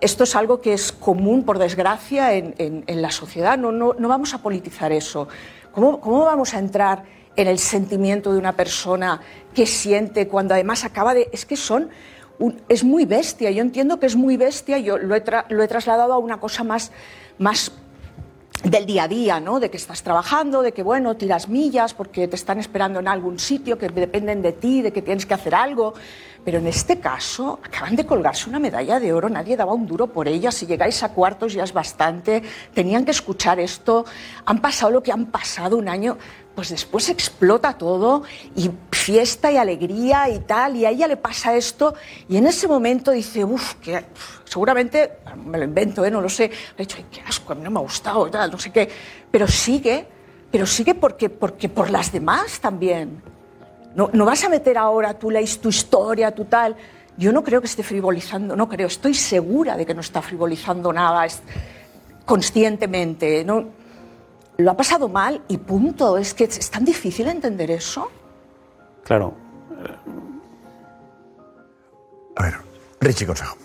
[SPEAKER 12] esto es algo que es común, por desgracia, en, en- en la sociedad. No, no, no vamos a politizar eso. ¿Cómo, ¿Cómo vamos a entrar en el sentimiento de una persona que siente cuando además acaba de... Es que son... es muy bestia, yo entiendo que es muy bestia, yo lo he, lo he trasladado a una cosa más, más del día a día, ¿no? De que estás trabajando, de que, bueno, tiras millas porque te están esperando en algún sitio, que dependen de ti, de que tienes que hacer algo. Pero en este caso, acaban de colgarse una medalla de oro, nadie daba un duro por ella. Si llegáis a cuartos ya es bastante. Tenían que escuchar esto. Han pasado lo que han pasado un año. Pues después explota todo y fiesta y alegría y tal. Y a ella le pasa esto. Y en ese momento dice, uff, que seguramente, me lo invento, ¿eh? no lo sé. Le he dicho, qué asco, a mí no me ha gustado, tal, no sé qué. Pero sigue, pero sigue porque, porque por las demás también. No, no vas a meter ahora tú his- tu historia, tu tal. Yo no creo que esté frivolizando, no creo, estoy segura de que no está frivolizando nada es- conscientemente. No, lo ha pasado mal y punto. Es que es tan difícil entender eso.
[SPEAKER 7] Claro.
[SPEAKER 5] Richie Consejo.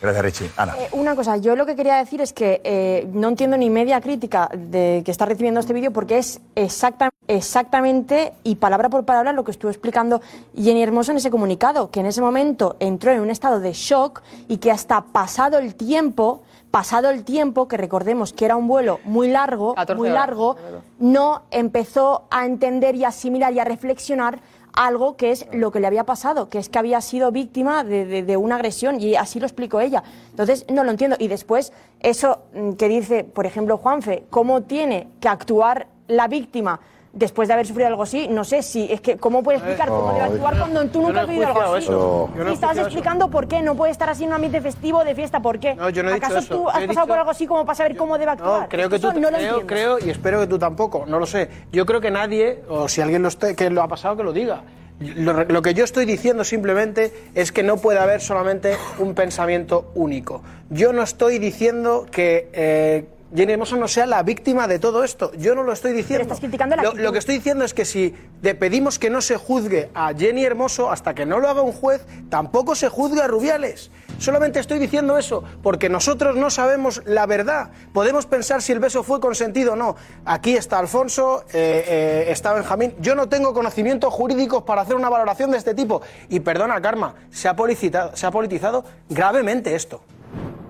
[SPEAKER 5] Gracias, Richie. Ana.
[SPEAKER 2] Eh, una cosa, yo lo que quería decir es que eh, no entiendo ni media crítica de que está recibiendo este vídeo porque es exacta- exactamente y palabra por palabra lo que estuvo explicando Jenny Hermoso en ese comunicado, que en ese momento entró en un estado de shock y que hasta pasado el tiempo, pasado el tiempo, que recordemos que era un vuelo muy largo,
[SPEAKER 11] 14
[SPEAKER 2] muy largo, no empezó a entender y asimilar y a reflexionar algo que es lo que le había pasado, que es que había sido víctima de, una agresión y así lo explicó ella. Entonces, no lo entiendo. Y después, eso mm, que dice, por ejemplo, Juanfe, cómo tiene que actuar la víctima después de haber sufrido algo así, no sé si, es que, ¿cómo puede explicar cómo debe actuar cuando tú nunca has vivido algo así?
[SPEAKER 24] eso. No
[SPEAKER 2] estabas explicando por qué no puede estar así en un ambiente festivo de fiesta, ¿por qué?
[SPEAKER 24] No, yo no he dicho
[SPEAKER 2] ¿Acaso tú has pasado
[SPEAKER 24] dicho-
[SPEAKER 2] por algo así como para saber cómo debe actuar?
[SPEAKER 24] No, creo que tú
[SPEAKER 2] no lo
[SPEAKER 24] creo, creo y espero que tú tampoco, no lo sé. Yo creo que nadie, o si alguien lo esté- que lo ha pasado, que lo diga. Lo, lo que yo estoy diciendo simplemente es que no puede haber solamente un pensamiento único. Yo no estoy diciendo que eh, Jenny Hermoso no sea la víctima de todo esto. Yo no lo estoy diciendo.
[SPEAKER 2] estás criticando la
[SPEAKER 24] lo, lo que estoy diciendo es que si le pedimos que no se juzgue a Jenny Hermoso hasta que no lo haga un juez, tampoco se juzgue a Rubiales. Solamente estoy diciendo eso porque nosotros no sabemos la verdad. Podemos pensar si el beso fue consentido o no. Aquí está Alfonso, eh, eh, está Benjamín. Yo no tengo conocimientos jurídicos para hacer una valoración de este tipo. Y perdona, Karma, se ha, politizado, se ha politizado gravemente esto.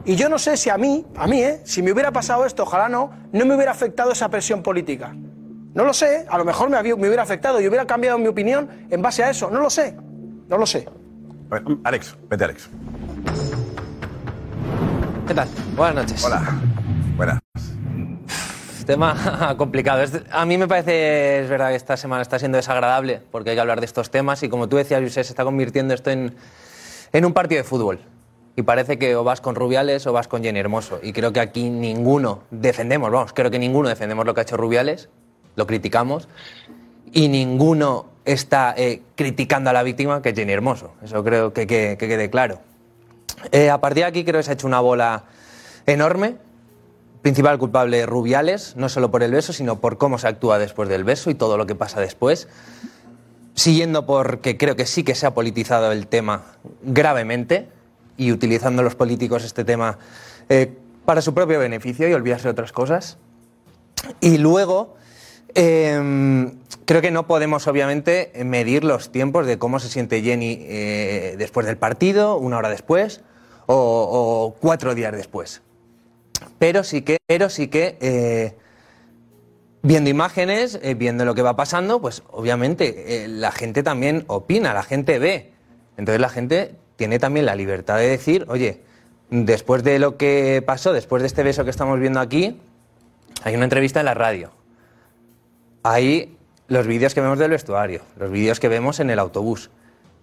[SPEAKER 24] Y yo no sé si a mí, a mí, ¿eh? si me hubiera pasado esto, ojalá no, no me hubiera afectado esa presión política. No lo sé, a lo mejor me, había- me hubiera afectado y hubiera cambiado mi opinión en base a eso. No lo sé, no lo sé.
[SPEAKER 5] A ver, Alex, vete, Alex.
[SPEAKER 1] ¿Qué tal? Buenas noches.
[SPEAKER 5] Hola. Buenas.
[SPEAKER 1] Tema complicado. A mí me parece, es verdad que esta semana está siendo desagradable porque hay que hablar de estos temas y como tú decías, José, se está convirtiendo esto en, en un partido de fútbol. Y parece que o vas con Rubiales o vas con Jenny Hermoso. Y creo que aquí ninguno defendemos, vamos, creo que ninguno defendemos lo que ha hecho Rubiales, lo criticamos, y ninguno está eh, criticando a la víctima que es Jenny Hermoso. Eso creo que, que- que quede claro. Eh, a partir de aquí creo que se ha hecho una bola enorme. Principal culpable Rubiales, no solo por el beso, sino por cómo se actúa después del beso y todo lo que pasa después. Siguiendo porque creo que sí que se ha politizado el tema gravemente y utilizando los políticos este tema eh, para su propio beneficio y olvidarse de otras cosas. Y luego, eh, creo que no podemos obviamente medir los tiempos de cómo se siente Jenny eh, después del partido, una hora después o, o cuatro días después. Pero sí que, pero sí que eh, viendo imágenes, viendo lo que va pasando, pues obviamente la gente también opina, la gente ve. Entonces la gente tiene también la libertad de decir, oye, después de lo que pasó, después de este beso que estamos viendo aquí, hay una entrevista en la radio. Hay los vídeos que vemos del vestuario, los vídeos que vemos en el autobús.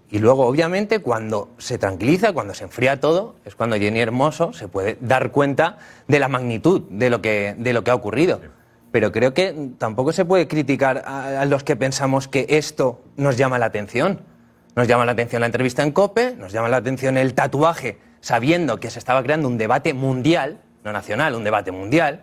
[SPEAKER 1] Y luego, obviamente, cuando se tranquiliza, cuando se enfría todo, es cuando Jenny Hermoso se puede dar cuenta de la magnitud de lo que, de lo que ha ocurrido. Pero creo que tampoco se puede criticar a, a los que pensamos que esto nos llama la atención. Nos llama la atención la entrevista en COPE, nos llama la atención el tatuaje, sabiendo que se estaba creando un debate mundial, no nacional, un debate mundial.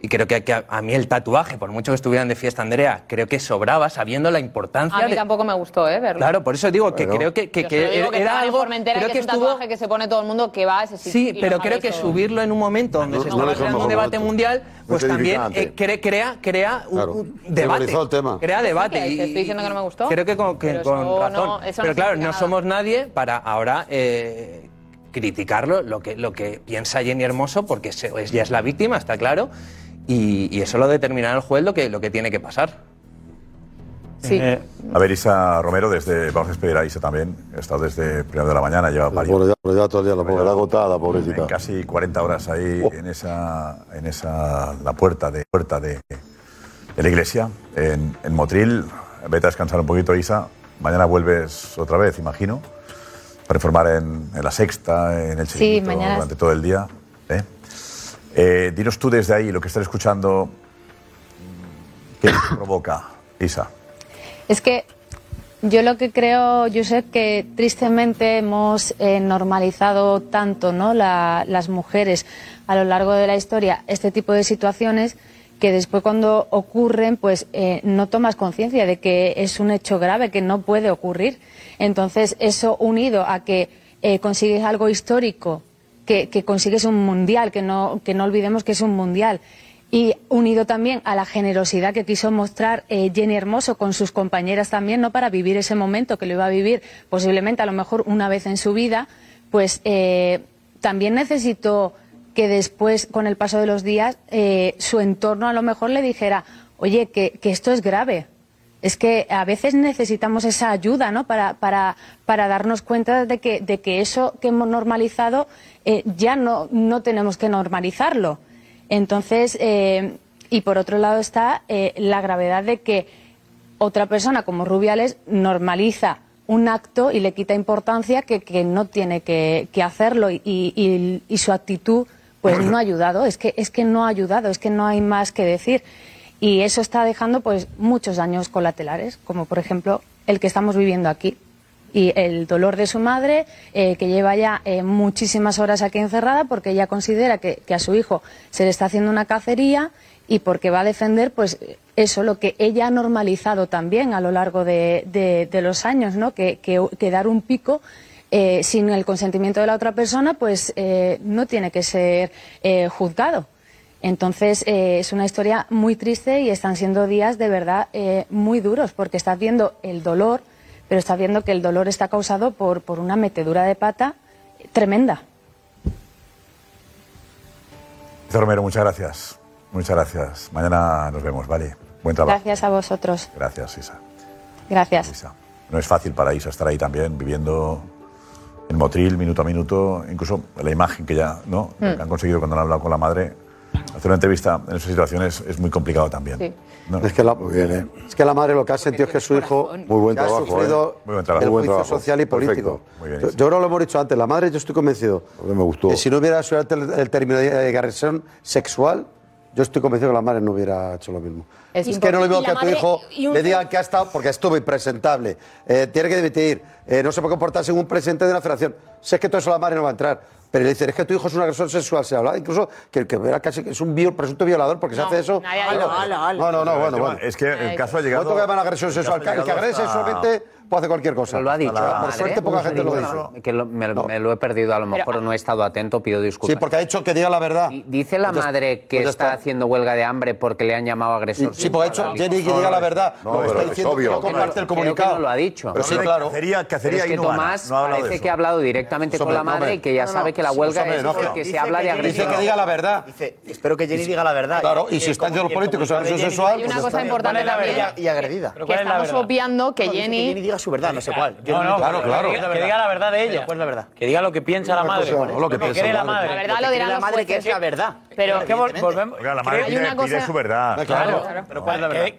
[SPEAKER 1] Y creo que, que a, a mí el tatuaje, por mucho que estuvieran de fiesta Andrea, creo que sobraba sabiendo la importancia
[SPEAKER 11] A mí
[SPEAKER 1] de,
[SPEAKER 11] tampoco me gustó, ¿eh? Verlo.
[SPEAKER 1] Claro, por eso digo que
[SPEAKER 11] Bueno.
[SPEAKER 1] creo que, que- que
[SPEAKER 11] digo que
[SPEAKER 1] era
[SPEAKER 11] estaba
[SPEAKER 1] algo. Creo
[SPEAKER 11] que,
[SPEAKER 1] que
[SPEAKER 11] es un
[SPEAKER 1] estuvo.
[SPEAKER 11] tatuaje que se pone todo el mundo que va a ese sitio.
[SPEAKER 1] Sí, pero creo que subirlo en un momento donde se
[SPEAKER 11] no
[SPEAKER 1] estaba
[SPEAKER 11] es el
[SPEAKER 1] creando un debate mundial, pues
[SPEAKER 11] es
[SPEAKER 1] también eh, cre- crea, crea un, un debate.
[SPEAKER 11] El tema.
[SPEAKER 1] Crea debate.
[SPEAKER 11] Que-
[SPEAKER 1] y-
[SPEAKER 11] que estoy diciendo que no me gustó.
[SPEAKER 1] Creo que con, que
[SPEAKER 11] Pero
[SPEAKER 1] con
[SPEAKER 11] eso
[SPEAKER 1] razón.
[SPEAKER 11] no- no
[SPEAKER 1] pero claro, no somos nadie para ahora eh, criticarlo, lo que, lo que piensa Jenny Hermoso, porque se- ella es la víctima, está claro, y, y eso lo determinará el juez lo que, lo que tiene que pasar.
[SPEAKER 11] Sí.
[SPEAKER 5] Eh, a ver, Isa Romero, desde, vamos a despedir a Isa también. Ha estado desde primero de la mañana, lleva varios.
[SPEAKER 10] Pobre, ya, ya todo el día, la pobre, la agotada,
[SPEAKER 5] en
[SPEAKER 10] pobrecita.
[SPEAKER 5] casi 40 horas ahí en esa, en esa la puerta de puerta de, de la iglesia en, en Motril. Vete a descansar un poquito, Isa. Mañana vuelves otra vez, imagino, para informar en, en la sexta, en el
[SPEAKER 8] Sí,
[SPEAKER 5] chiringuito
[SPEAKER 8] mañana-
[SPEAKER 5] durante todo el día. ¿eh? Eh, dinos tú desde ahí lo que estás escuchando, ¿qué provoca, Isa?
[SPEAKER 8] Es que yo lo que creo, Josep, que tristemente hemos eh, normalizado tanto ¿no? La- las mujeres a lo largo de la historia este tipo de situaciones que después cuando ocurren pues eh, no tomas conciencia de que es un hecho grave que no puede ocurrir. Entonces eso unido a que consigues algo histórico, que, consigues un mundial, que no, que no olvidemos que es un mundial y unido también a la generosidad que quiso mostrar eh, Jenny Hermoso con sus compañeras también, no para vivir ese momento que lo iba a vivir posiblemente a lo mejor una vez en su vida, pues eh, también necesitó que después, con el paso de los días, eh, su entorno a lo mejor le dijera, oye, que, que esto es grave. Es que a veces necesitamos esa ayuda, ¿no? Para, para, para darnos cuenta de que, de que eso que hemos normalizado eh, ya no, no tenemos que normalizarlo. Entonces, eh, y por otro lado está eh, la gravedad de que otra persona como Rubiales normaliza un acto y le quita importancia que, que no tiene que, que hacerlo y, y- y su actitud pues no ha ayudado, es que, es que no ha ayudado, es que no hay más que decir. Y eso está dejando pues muchos daños colaterales, como por ejemplo el que estamos viviendo aquí. Y el dolor de su madre, eh, que lleva ya eh, muchísimas horas aquí encerrada porque ella considera que, a su hijo se le está haciendo una cacería y porque va a defender pues eso, lo que ella ha normalizado también a lo largo de, los años, ¿no? que, dar un pico eh, sin el consentimiento de la otra persona pues no tiene que ser juzgado. Entonces eh, es una historia muy triste y están siendo días de verdad eh, muy duros porque estás viendo el dolor, pero estás viendo que el dolor está causado por, por una metedura de pata tremenda.
[SPEAKER 5] Romero, muchas gracias. Muchas gracias. Mañana nos vemos, ¿vale? Buen trabajo.
[SPEAKER 8] Gracias a vosotros.
[SPEAKER 5] Gracias, Isa.
[SPEAKER 8] Gracias.
[SPEAKER 5] No es fácil para Isa estar ahí también, viviendo en Motril, minuto a minuto, incluso la imagen que ya ¿no?
[SPEAKER 8] Mm.
[SPEAKER 5] que han conseguido cuando han hablado con la madre. Hacer una entrevista en esas situaciones es muy complicado también.
[SPEAKER 11] Sí.
[SPEAKER 5] No.
[SPEAKER 13] Es, que la, es que la madre lo que ha sentido es que su hijo
[SPEAKER 10] Muy buen
[SPEAKER 13] ya ha
[SPEAKER 10] trabajo,
[SPEAKER 13] sufrido
[SPEAKER 10] ¿eh?
[SPEAKER 5] Muy buen trabajo.
[SPEAKER 13] el
[SPEAKER 5] Muy buen
[SPEAKER 13] juicio
[SPEAKER 5] trabajo.
[SPEAKER 13] social y político.
[SPEAKER 5] Perfecto. Muy bien,
[SPEAKER 13] yo, creo que lo hemos dicho antes, la madre yo estoy convencido
[SPEAKER 10] me gustó.
[SPEAKER 13] que si no hubiera sido el, el término de agresión sexual, yo estoy convencido que la madre no hubiera hecho lo mismo.
[SPEAKER 2] Es
[SPEAKER 13] Es, que no lo
[SPEAKER 2] Y
[SPEAKER 13] que a
[SPEAKER 2] la
[SPEAKER 13] tu hijo
[SPEAKER 2] un-
[SPEAKER 13] le digan que ha estado porque estuvo impresentable, eh, tiene que dimitir, eh, no se puede comportar según un presidente de una federación. Sé que todo eso la madre no va a entrar. Pero le dicen, es que tu hijo es un agresor sexual. Se habla incluso que, que era casi que es un viol- presunto violador porque se hace eso.
[SPEAKER 11] nadie.
[SPEAKER 13] No, no, no,
[SPEAKER 5] El
[SPEAKER 13] bueno, bueno.
[SPEAKER 5] Es que el caso ha llegado.
[SPEAKER 13] ¿Cuánto que llaman agresión
[SPEAKER 5] el
[SPEAKER 13] puede hacer cualquier cosa.
[SPEAKER 15] Pero lo ha dicho. La,
[SPEAKER 13] por suerte, poca gente lo dice.
[SPEAKER 15] Que lo, me, no. me, lo he perdido, a lo mejor Pero, no he estado atento, pido disculpas.
[SPEAKER 13] Sí, porque ha dicho que diga la verdad.
[SPEAKER 15] Dice la
[SPEAKER 13] Entonces,
[SPEAKER 15] madre que está, haciendo huelga de hambre porque le han llamado agresor.
[SPEAKER 13] Sí, porque ha dicho Jenny que diga la verdad.
[SPEAKER 15] No,
[SPEAKER 13] lo está diciendo
[SPEAKER 15] obvio.
[SPEAKER 13] Que no el comunicado.
[SPEAKER 15] Lo ha dicho.
[SPEAKER 13] Pero sí, claro.
[SPEAKER 15] Es que. Tomás parece que ha hablado directamente con la madre y que ya sabe que la huelga es porque se habla de agresión.
[SPEAKER 13] Dice que diga la verdad.
[SPEAKER 21] Espero que Jenny diga la verdad.
[SPEAKER 13] Claro, y si
[SPEAKER 21] está
[SPEAKER 13] entre los políticos sexual...
[SPEAKER 11] Y una pues cosa importante también...
[SPEAKER 21] Y agredida.
[SPEAKER 11] Que estamos obviando que Jenny
[SPEAKER 21] diga su verdad, no sé cuál. Yo
[SPEAKER 20] no, no,
[SPEAKER 21] claro.
[SPEAKER 20] Que, diga la verdad de ella.
[SPEAKER 21] Pues la verdad.
[SPEAKER 20] Que diga lo que piensa la madre.
[SPEAKER 21] Pues, no, lo que piensa la madre. La verdad lo dirá la madre, que es la verdad.
[SPEAKER 20] Pero es que volvemos.
[SPEAKER 5] la madre pide su verdad.
[SPEAKER 20] Claro.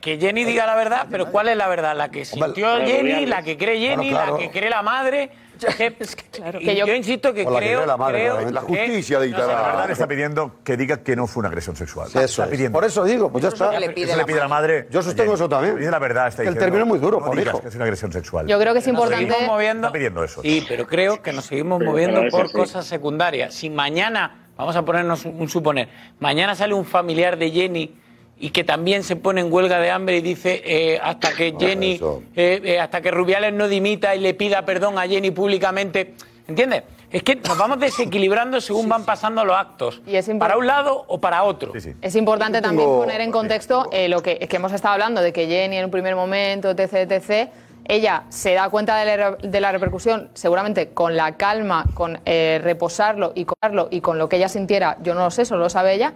[SPEAKER 20] Que Jenny diga la verdad, pero ¿cuál es la verdad? La que sintió Jenny, la que cree Jenny, la que cree la madre que, claro,
[SPEAKER 21] que
[SPEAKER 20] yo, insisto que
[SPEAKER 5] la la, madre, la justicia
[SPEAKER 20] dictará.
[SPEAKER 5] La verdad está pidiendo que diga que no fue una agresión sexual.
[SPEAKER 13] Eso. Por eso digo, pues ya está.
[SPEAKER 5] Que le pide, eso la, madre.
[SPEAKER 13] Yo sostengo eso también.
[SPEAKER 5] Pide la verdad está diciendo, El
[SPEAKER 13] término es muy duro, por
[SPEAKER 5] digas que es una agresión sexual.
[SPEAKER 11] Yo creo que es importante.
[SPEAKER 5] Está pidiendo eso.
[SPEAKER 20] Sí, pero creo que nos seguimos moviendo por cosas secundarias. Si mañana, vamos a ponernos un, un suponer, mañana sale un familiar de Jenny y que también se pone en huelga de hambre y dice eh, hasta que Jenny, eh, eh, hasta que Rubiales no dimita y le pida perdón a Jenny públicamente. ¿Entiendes? Es que nos vamos desequilibrando según van pasando los actos. Y es para un lado o para otro.
[SPEAKER 11] Es importante también poner en contexto lo que, que hemos estado hablando, de que Jenny en un primer momento, etc, etc ella se da cuenta de la, repercusión, seguramente con la calma, con reposarlo y con, y con lo que ella sintiera, yo no lo sé, solo lo sabe ella,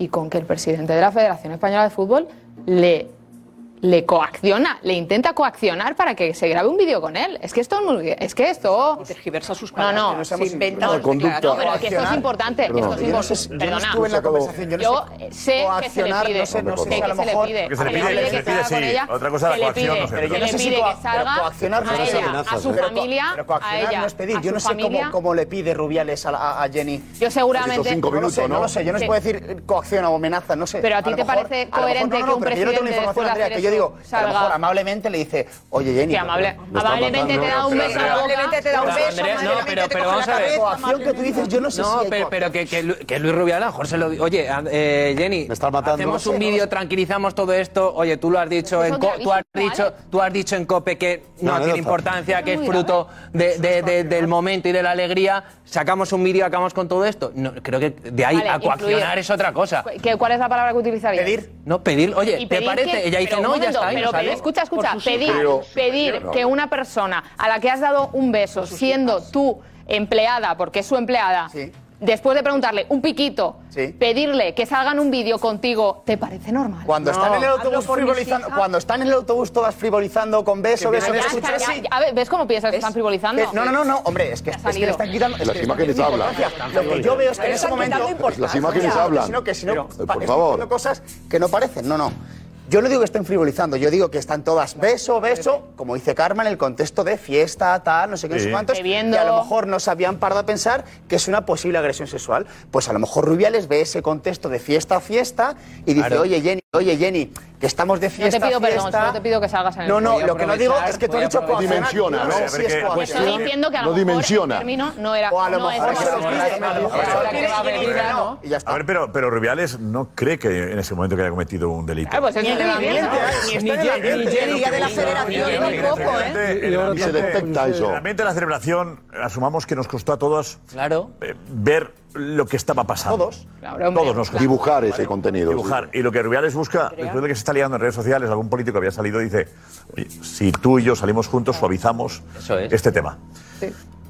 [SPEAKER 11] y con que el presidente de la Federación Española de Fútbol le le coacciona, le intenta coaccionar para que se grabe un vídeo con él. Es que esto es que esto
[SPEAKER 12] tergiversa sus palabras.
[SPEAKER 11] No,
[SPEAKER 12] no,
[SPEAKER 11] se no,
[SPEAKER 12] este
[SPEAKER 11] no, pero es
[SPEAKER 12] que
[SPEAKER 11] importante, Perdona.
[SPEAKER 12] Yo, no sé no sé, no sé, a lo mejor
[SPEAKER 5] se le pide, se le pide. Otra cosa la coacción, se
[SPEAKER 11] le
[SPEAKER 21] coaccionar
[SPEAKER 11] a ella, a su familia, a ella.
[SPEAKER 21] no es pedir, yo no sé cómo le pide Rubiales a Jenny.
[SPEAKER 11] Yo seguramente
[SPEAKER 21] no lo sé, yo no se decir coacción o amenaza, no sé.
[SPEAKER 11] Pero a ti te parece coherente que un presidente
[SPEAKER 21] digo, a lo mejor amablemente le dice, oye Jenny.
[SPEAKER 11] amable, amablemente te da un beso.
[SPEAKER 20] No, pero, vamos a ver.
[SPEAKER 21] que no
[SPEAKER 1] pero que, Luis Rubial a lo mejor se lo Oye, eh, Jenny, Me hacemos un vídeo, tranquilizamos todo esto. Oye, tú lo has dicho en co tú has
[SPEAKER 11] dicho,
[SPEAKER 1] tú has dicho en COPE que no, tiene importancia, que es fruto del momento y de la alegría sacamos un vídeo, acabamos con todo esto. No, creo que de ahí
[SPEAKER 11] vale,
[SPEAKER 1] es otra cosa.
[SPEAKER 11] ¿Qué, ¿Cuál es la palabra que utilizarías?
[SPEAKER 21] Pedir.
[SPEAKER 1] No, pedir, oye, ¿te parece? Ella dice no, ya está.
[SPEAKER 11] Pero, pero escucha, escucha, pedir, pedir que una persona a la que has dado un beso, siendo tú empleada, porque es su empleada, sí después de preguntarle un piquito, sí. pedirle que salgan un vídeo contigo, ¿te parece normal?
[SPEAKER 21] Cuando, no. están en el autobús frivolizando, cuando están en el autobús todas frivolizando con beso, beso, beso,
[SPEAKER 11] escucha
[SPEAKER 21] así.
[SPEAKER 11] A ver, ¿ves cómo piensas que están frivolizando?
[SPEAKER 21] no, no, no, no, hombre, es que, es que le están quitando... Es
[SPEAKER 10] las imágenes hablan.
[SPEAKER 21] Lo que yo veo es que en ese momento...
[SPEAKER 10] Las imágenes hablan.
[SPEAKER 21] Sino que si no,
[SPEAKER 10] por favor.
[SPEAKER 21] cosas que no parecen, no, no. Yo no digo que estén frivolizando, yo digo que están todas beso, beso, como dice Karma, en el contexto de fiesta, tal, no sé qué, no sé cuántos. Y a lo mejor no se habían parado a pensar que es una posible agresión sexual. Pues a lo mejor Rubiales ve ese contexto de fiesta a fiesta y dice, oye Jenny, oye Jenny, que estamos de fiesta.
[SPEAKER 11] No te pido
[SPEAKER 21] fiesta.
[SPEAKER 11] perdón, solo te pido que salgas en el
[SPEAKER 21] No, no, lo que no digo es que tú has dicho
[SPEAKER 10] dimensiona, ¿no?
[SPEAKER 21] Sí, es coaccionar.
[SPEAKER 11] Estoy diciendo que a lo mejor
[SPEAKER 10] dimensiona.
[SPEAKER 11] el término no era...
[SPEAKER 21] O a lo
[SPEAKER 11] no
[SPEAKER 21] mejor
[SPEAKER 11] es
[SPEAKER 1] no,
[SPEAKER 21] y.
[SPEAKER 5] A ver, pero, pero Rubiales no cree que en ese momento que haya cometido un delito.
[SPEAKER 11] Ah, pues es
[SPEAKER 21] ni ni
[SPEAKER 12] de la celebración, federación tampoco, ¿eh?
[SPEAKER 10] Y se detecta eso.
[SPEAKER 5] Realmente la celebración, asumamos que nos costó a todos ver lo que estaba pasando.
[SPEAKER 21] Todos.
[SPEAKER 5] Todos nos
[SPEAKER 10] Dibujar ese contenido.
[SPEAKER 5] Dibujar. Y lo que Rubiales busca, después de que se está liando en redes sociales, algún político había salido dice, Oye, si tú y yo salimos juntos, suavizamos
[SPEAKER 1] es.
[SPEAKER 5] este tema.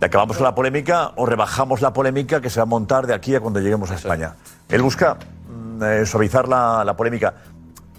[SPEAKER 5] Acabamos con la polémica o rebajamos la polémica que se va a montar de aquí a cuando lleguemos a España. Él busca mm, eh, suavizar la, la, polémica,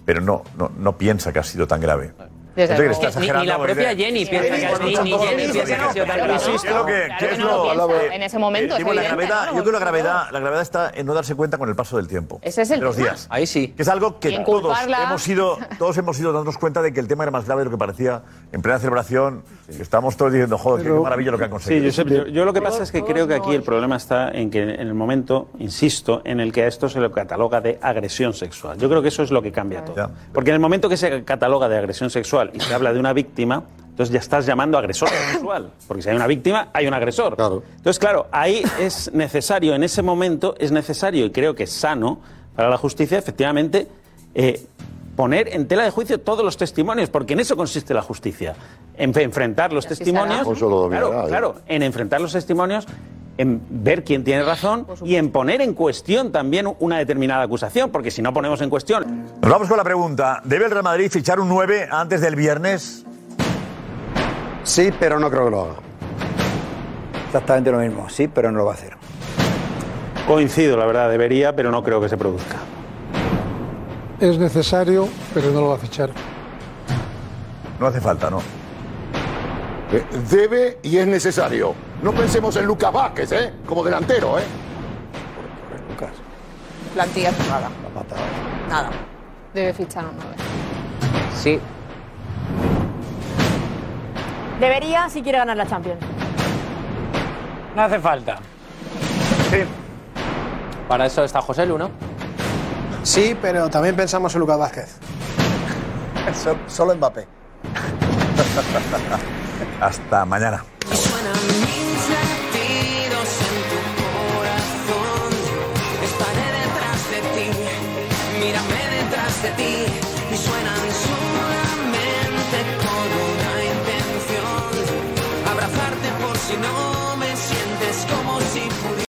[SPEAKER 5] pero no, no, no piensa que ha sido tan grave.
[SPEAKER 1] Ni, la propia Jenny piensa que ha sido tan
[SPEAKER 5] Insisto, que es lo
[SPEAKER 11] en ese momento.
[SPEAKER 5] Yo creo que la gravedad, la gravedad está en no darse cuenta con el paso del tiempo.
[SPEAKER 11] Ese es el
[SPEAKER 5] de los días.
[SPEAKER 1] Ahí sí.
[SPEAKER 5] Que es algo que todos hemos sido, todos hemos ido dándonos cuenta de que el tema era más grave de lo que parecía en plena celebración. Estamos todos diciendo, joder, qué maravilla lo que han conseguido.
[SPEAKER 7] Yo, lo que pasa es que creo que aquí el problema está en que en el momento, insisto, en el que a esto se le cataloga de agresión sexual. Yo creo que eso es lo que cambia todo. Porque en el momento que se cataloga de agresión sexual y se habla de una víctima, entonces ya estás llamando agresor sexual. Porque si hay una víctima, hay un agresor. Entonces, claro, ahí es necesario, en ese momento es necesario, y creo que es sano para la justicia, efectivamente, eh, poner en tela de juicio todos los testimonios, porque en eso consiste la justicia. en enfrentar los testimonios.
[SPEAKER 10] dominará,
[SPEAKER 7] claro,
[SPEAKER 10] ¿eh?
[SPEAKER 7] claro, en enfrentar los testimonios, en ver quién tiene razón y en poner en cuestión también una determinada acusación, porque si no ponemos en cuestión.
[SPEAKER 25] Nos vamos con la pregunta. ¿Debe el Real Madrid fichar un 9 antes del viernes?
[SPEAKER 13] Sí, pero no creo que lo haga.
[SPEAKER 16] Exactamente lo mismo, sí, pero no lo va a hacer.
[SPEAKER 7] Coincido, la verdad, debería, pero no creo que se produzca.
[SPEAKER 17] Es necesario, pero no lo va a fichar.
[SPEAKER 25] No hace falta, ¿no?
[SPEAKER 10] Eh, Debe y es necesario. No pensemos en Lucas Vázquez, ¿eh? Como delantero, ¿eh?
[SPEAKER 12] Plantilla cerrada. Nada. Debe fichar un 9.
[SPEAKER 15] Sí.
[SPEAKER 2] Debería si quiere ganar la Champions.
[SPEAKER 20] No hace falta.
[SPEAKER 1] Sí. Para eso está José Lu, ¿no?
[SPEAKER 24] Sí, pero también pensamos en Lucas Vázquez.
[SPEAKER 21] Solo Mbappé.
[SPEAKER 25] Hasta mañana.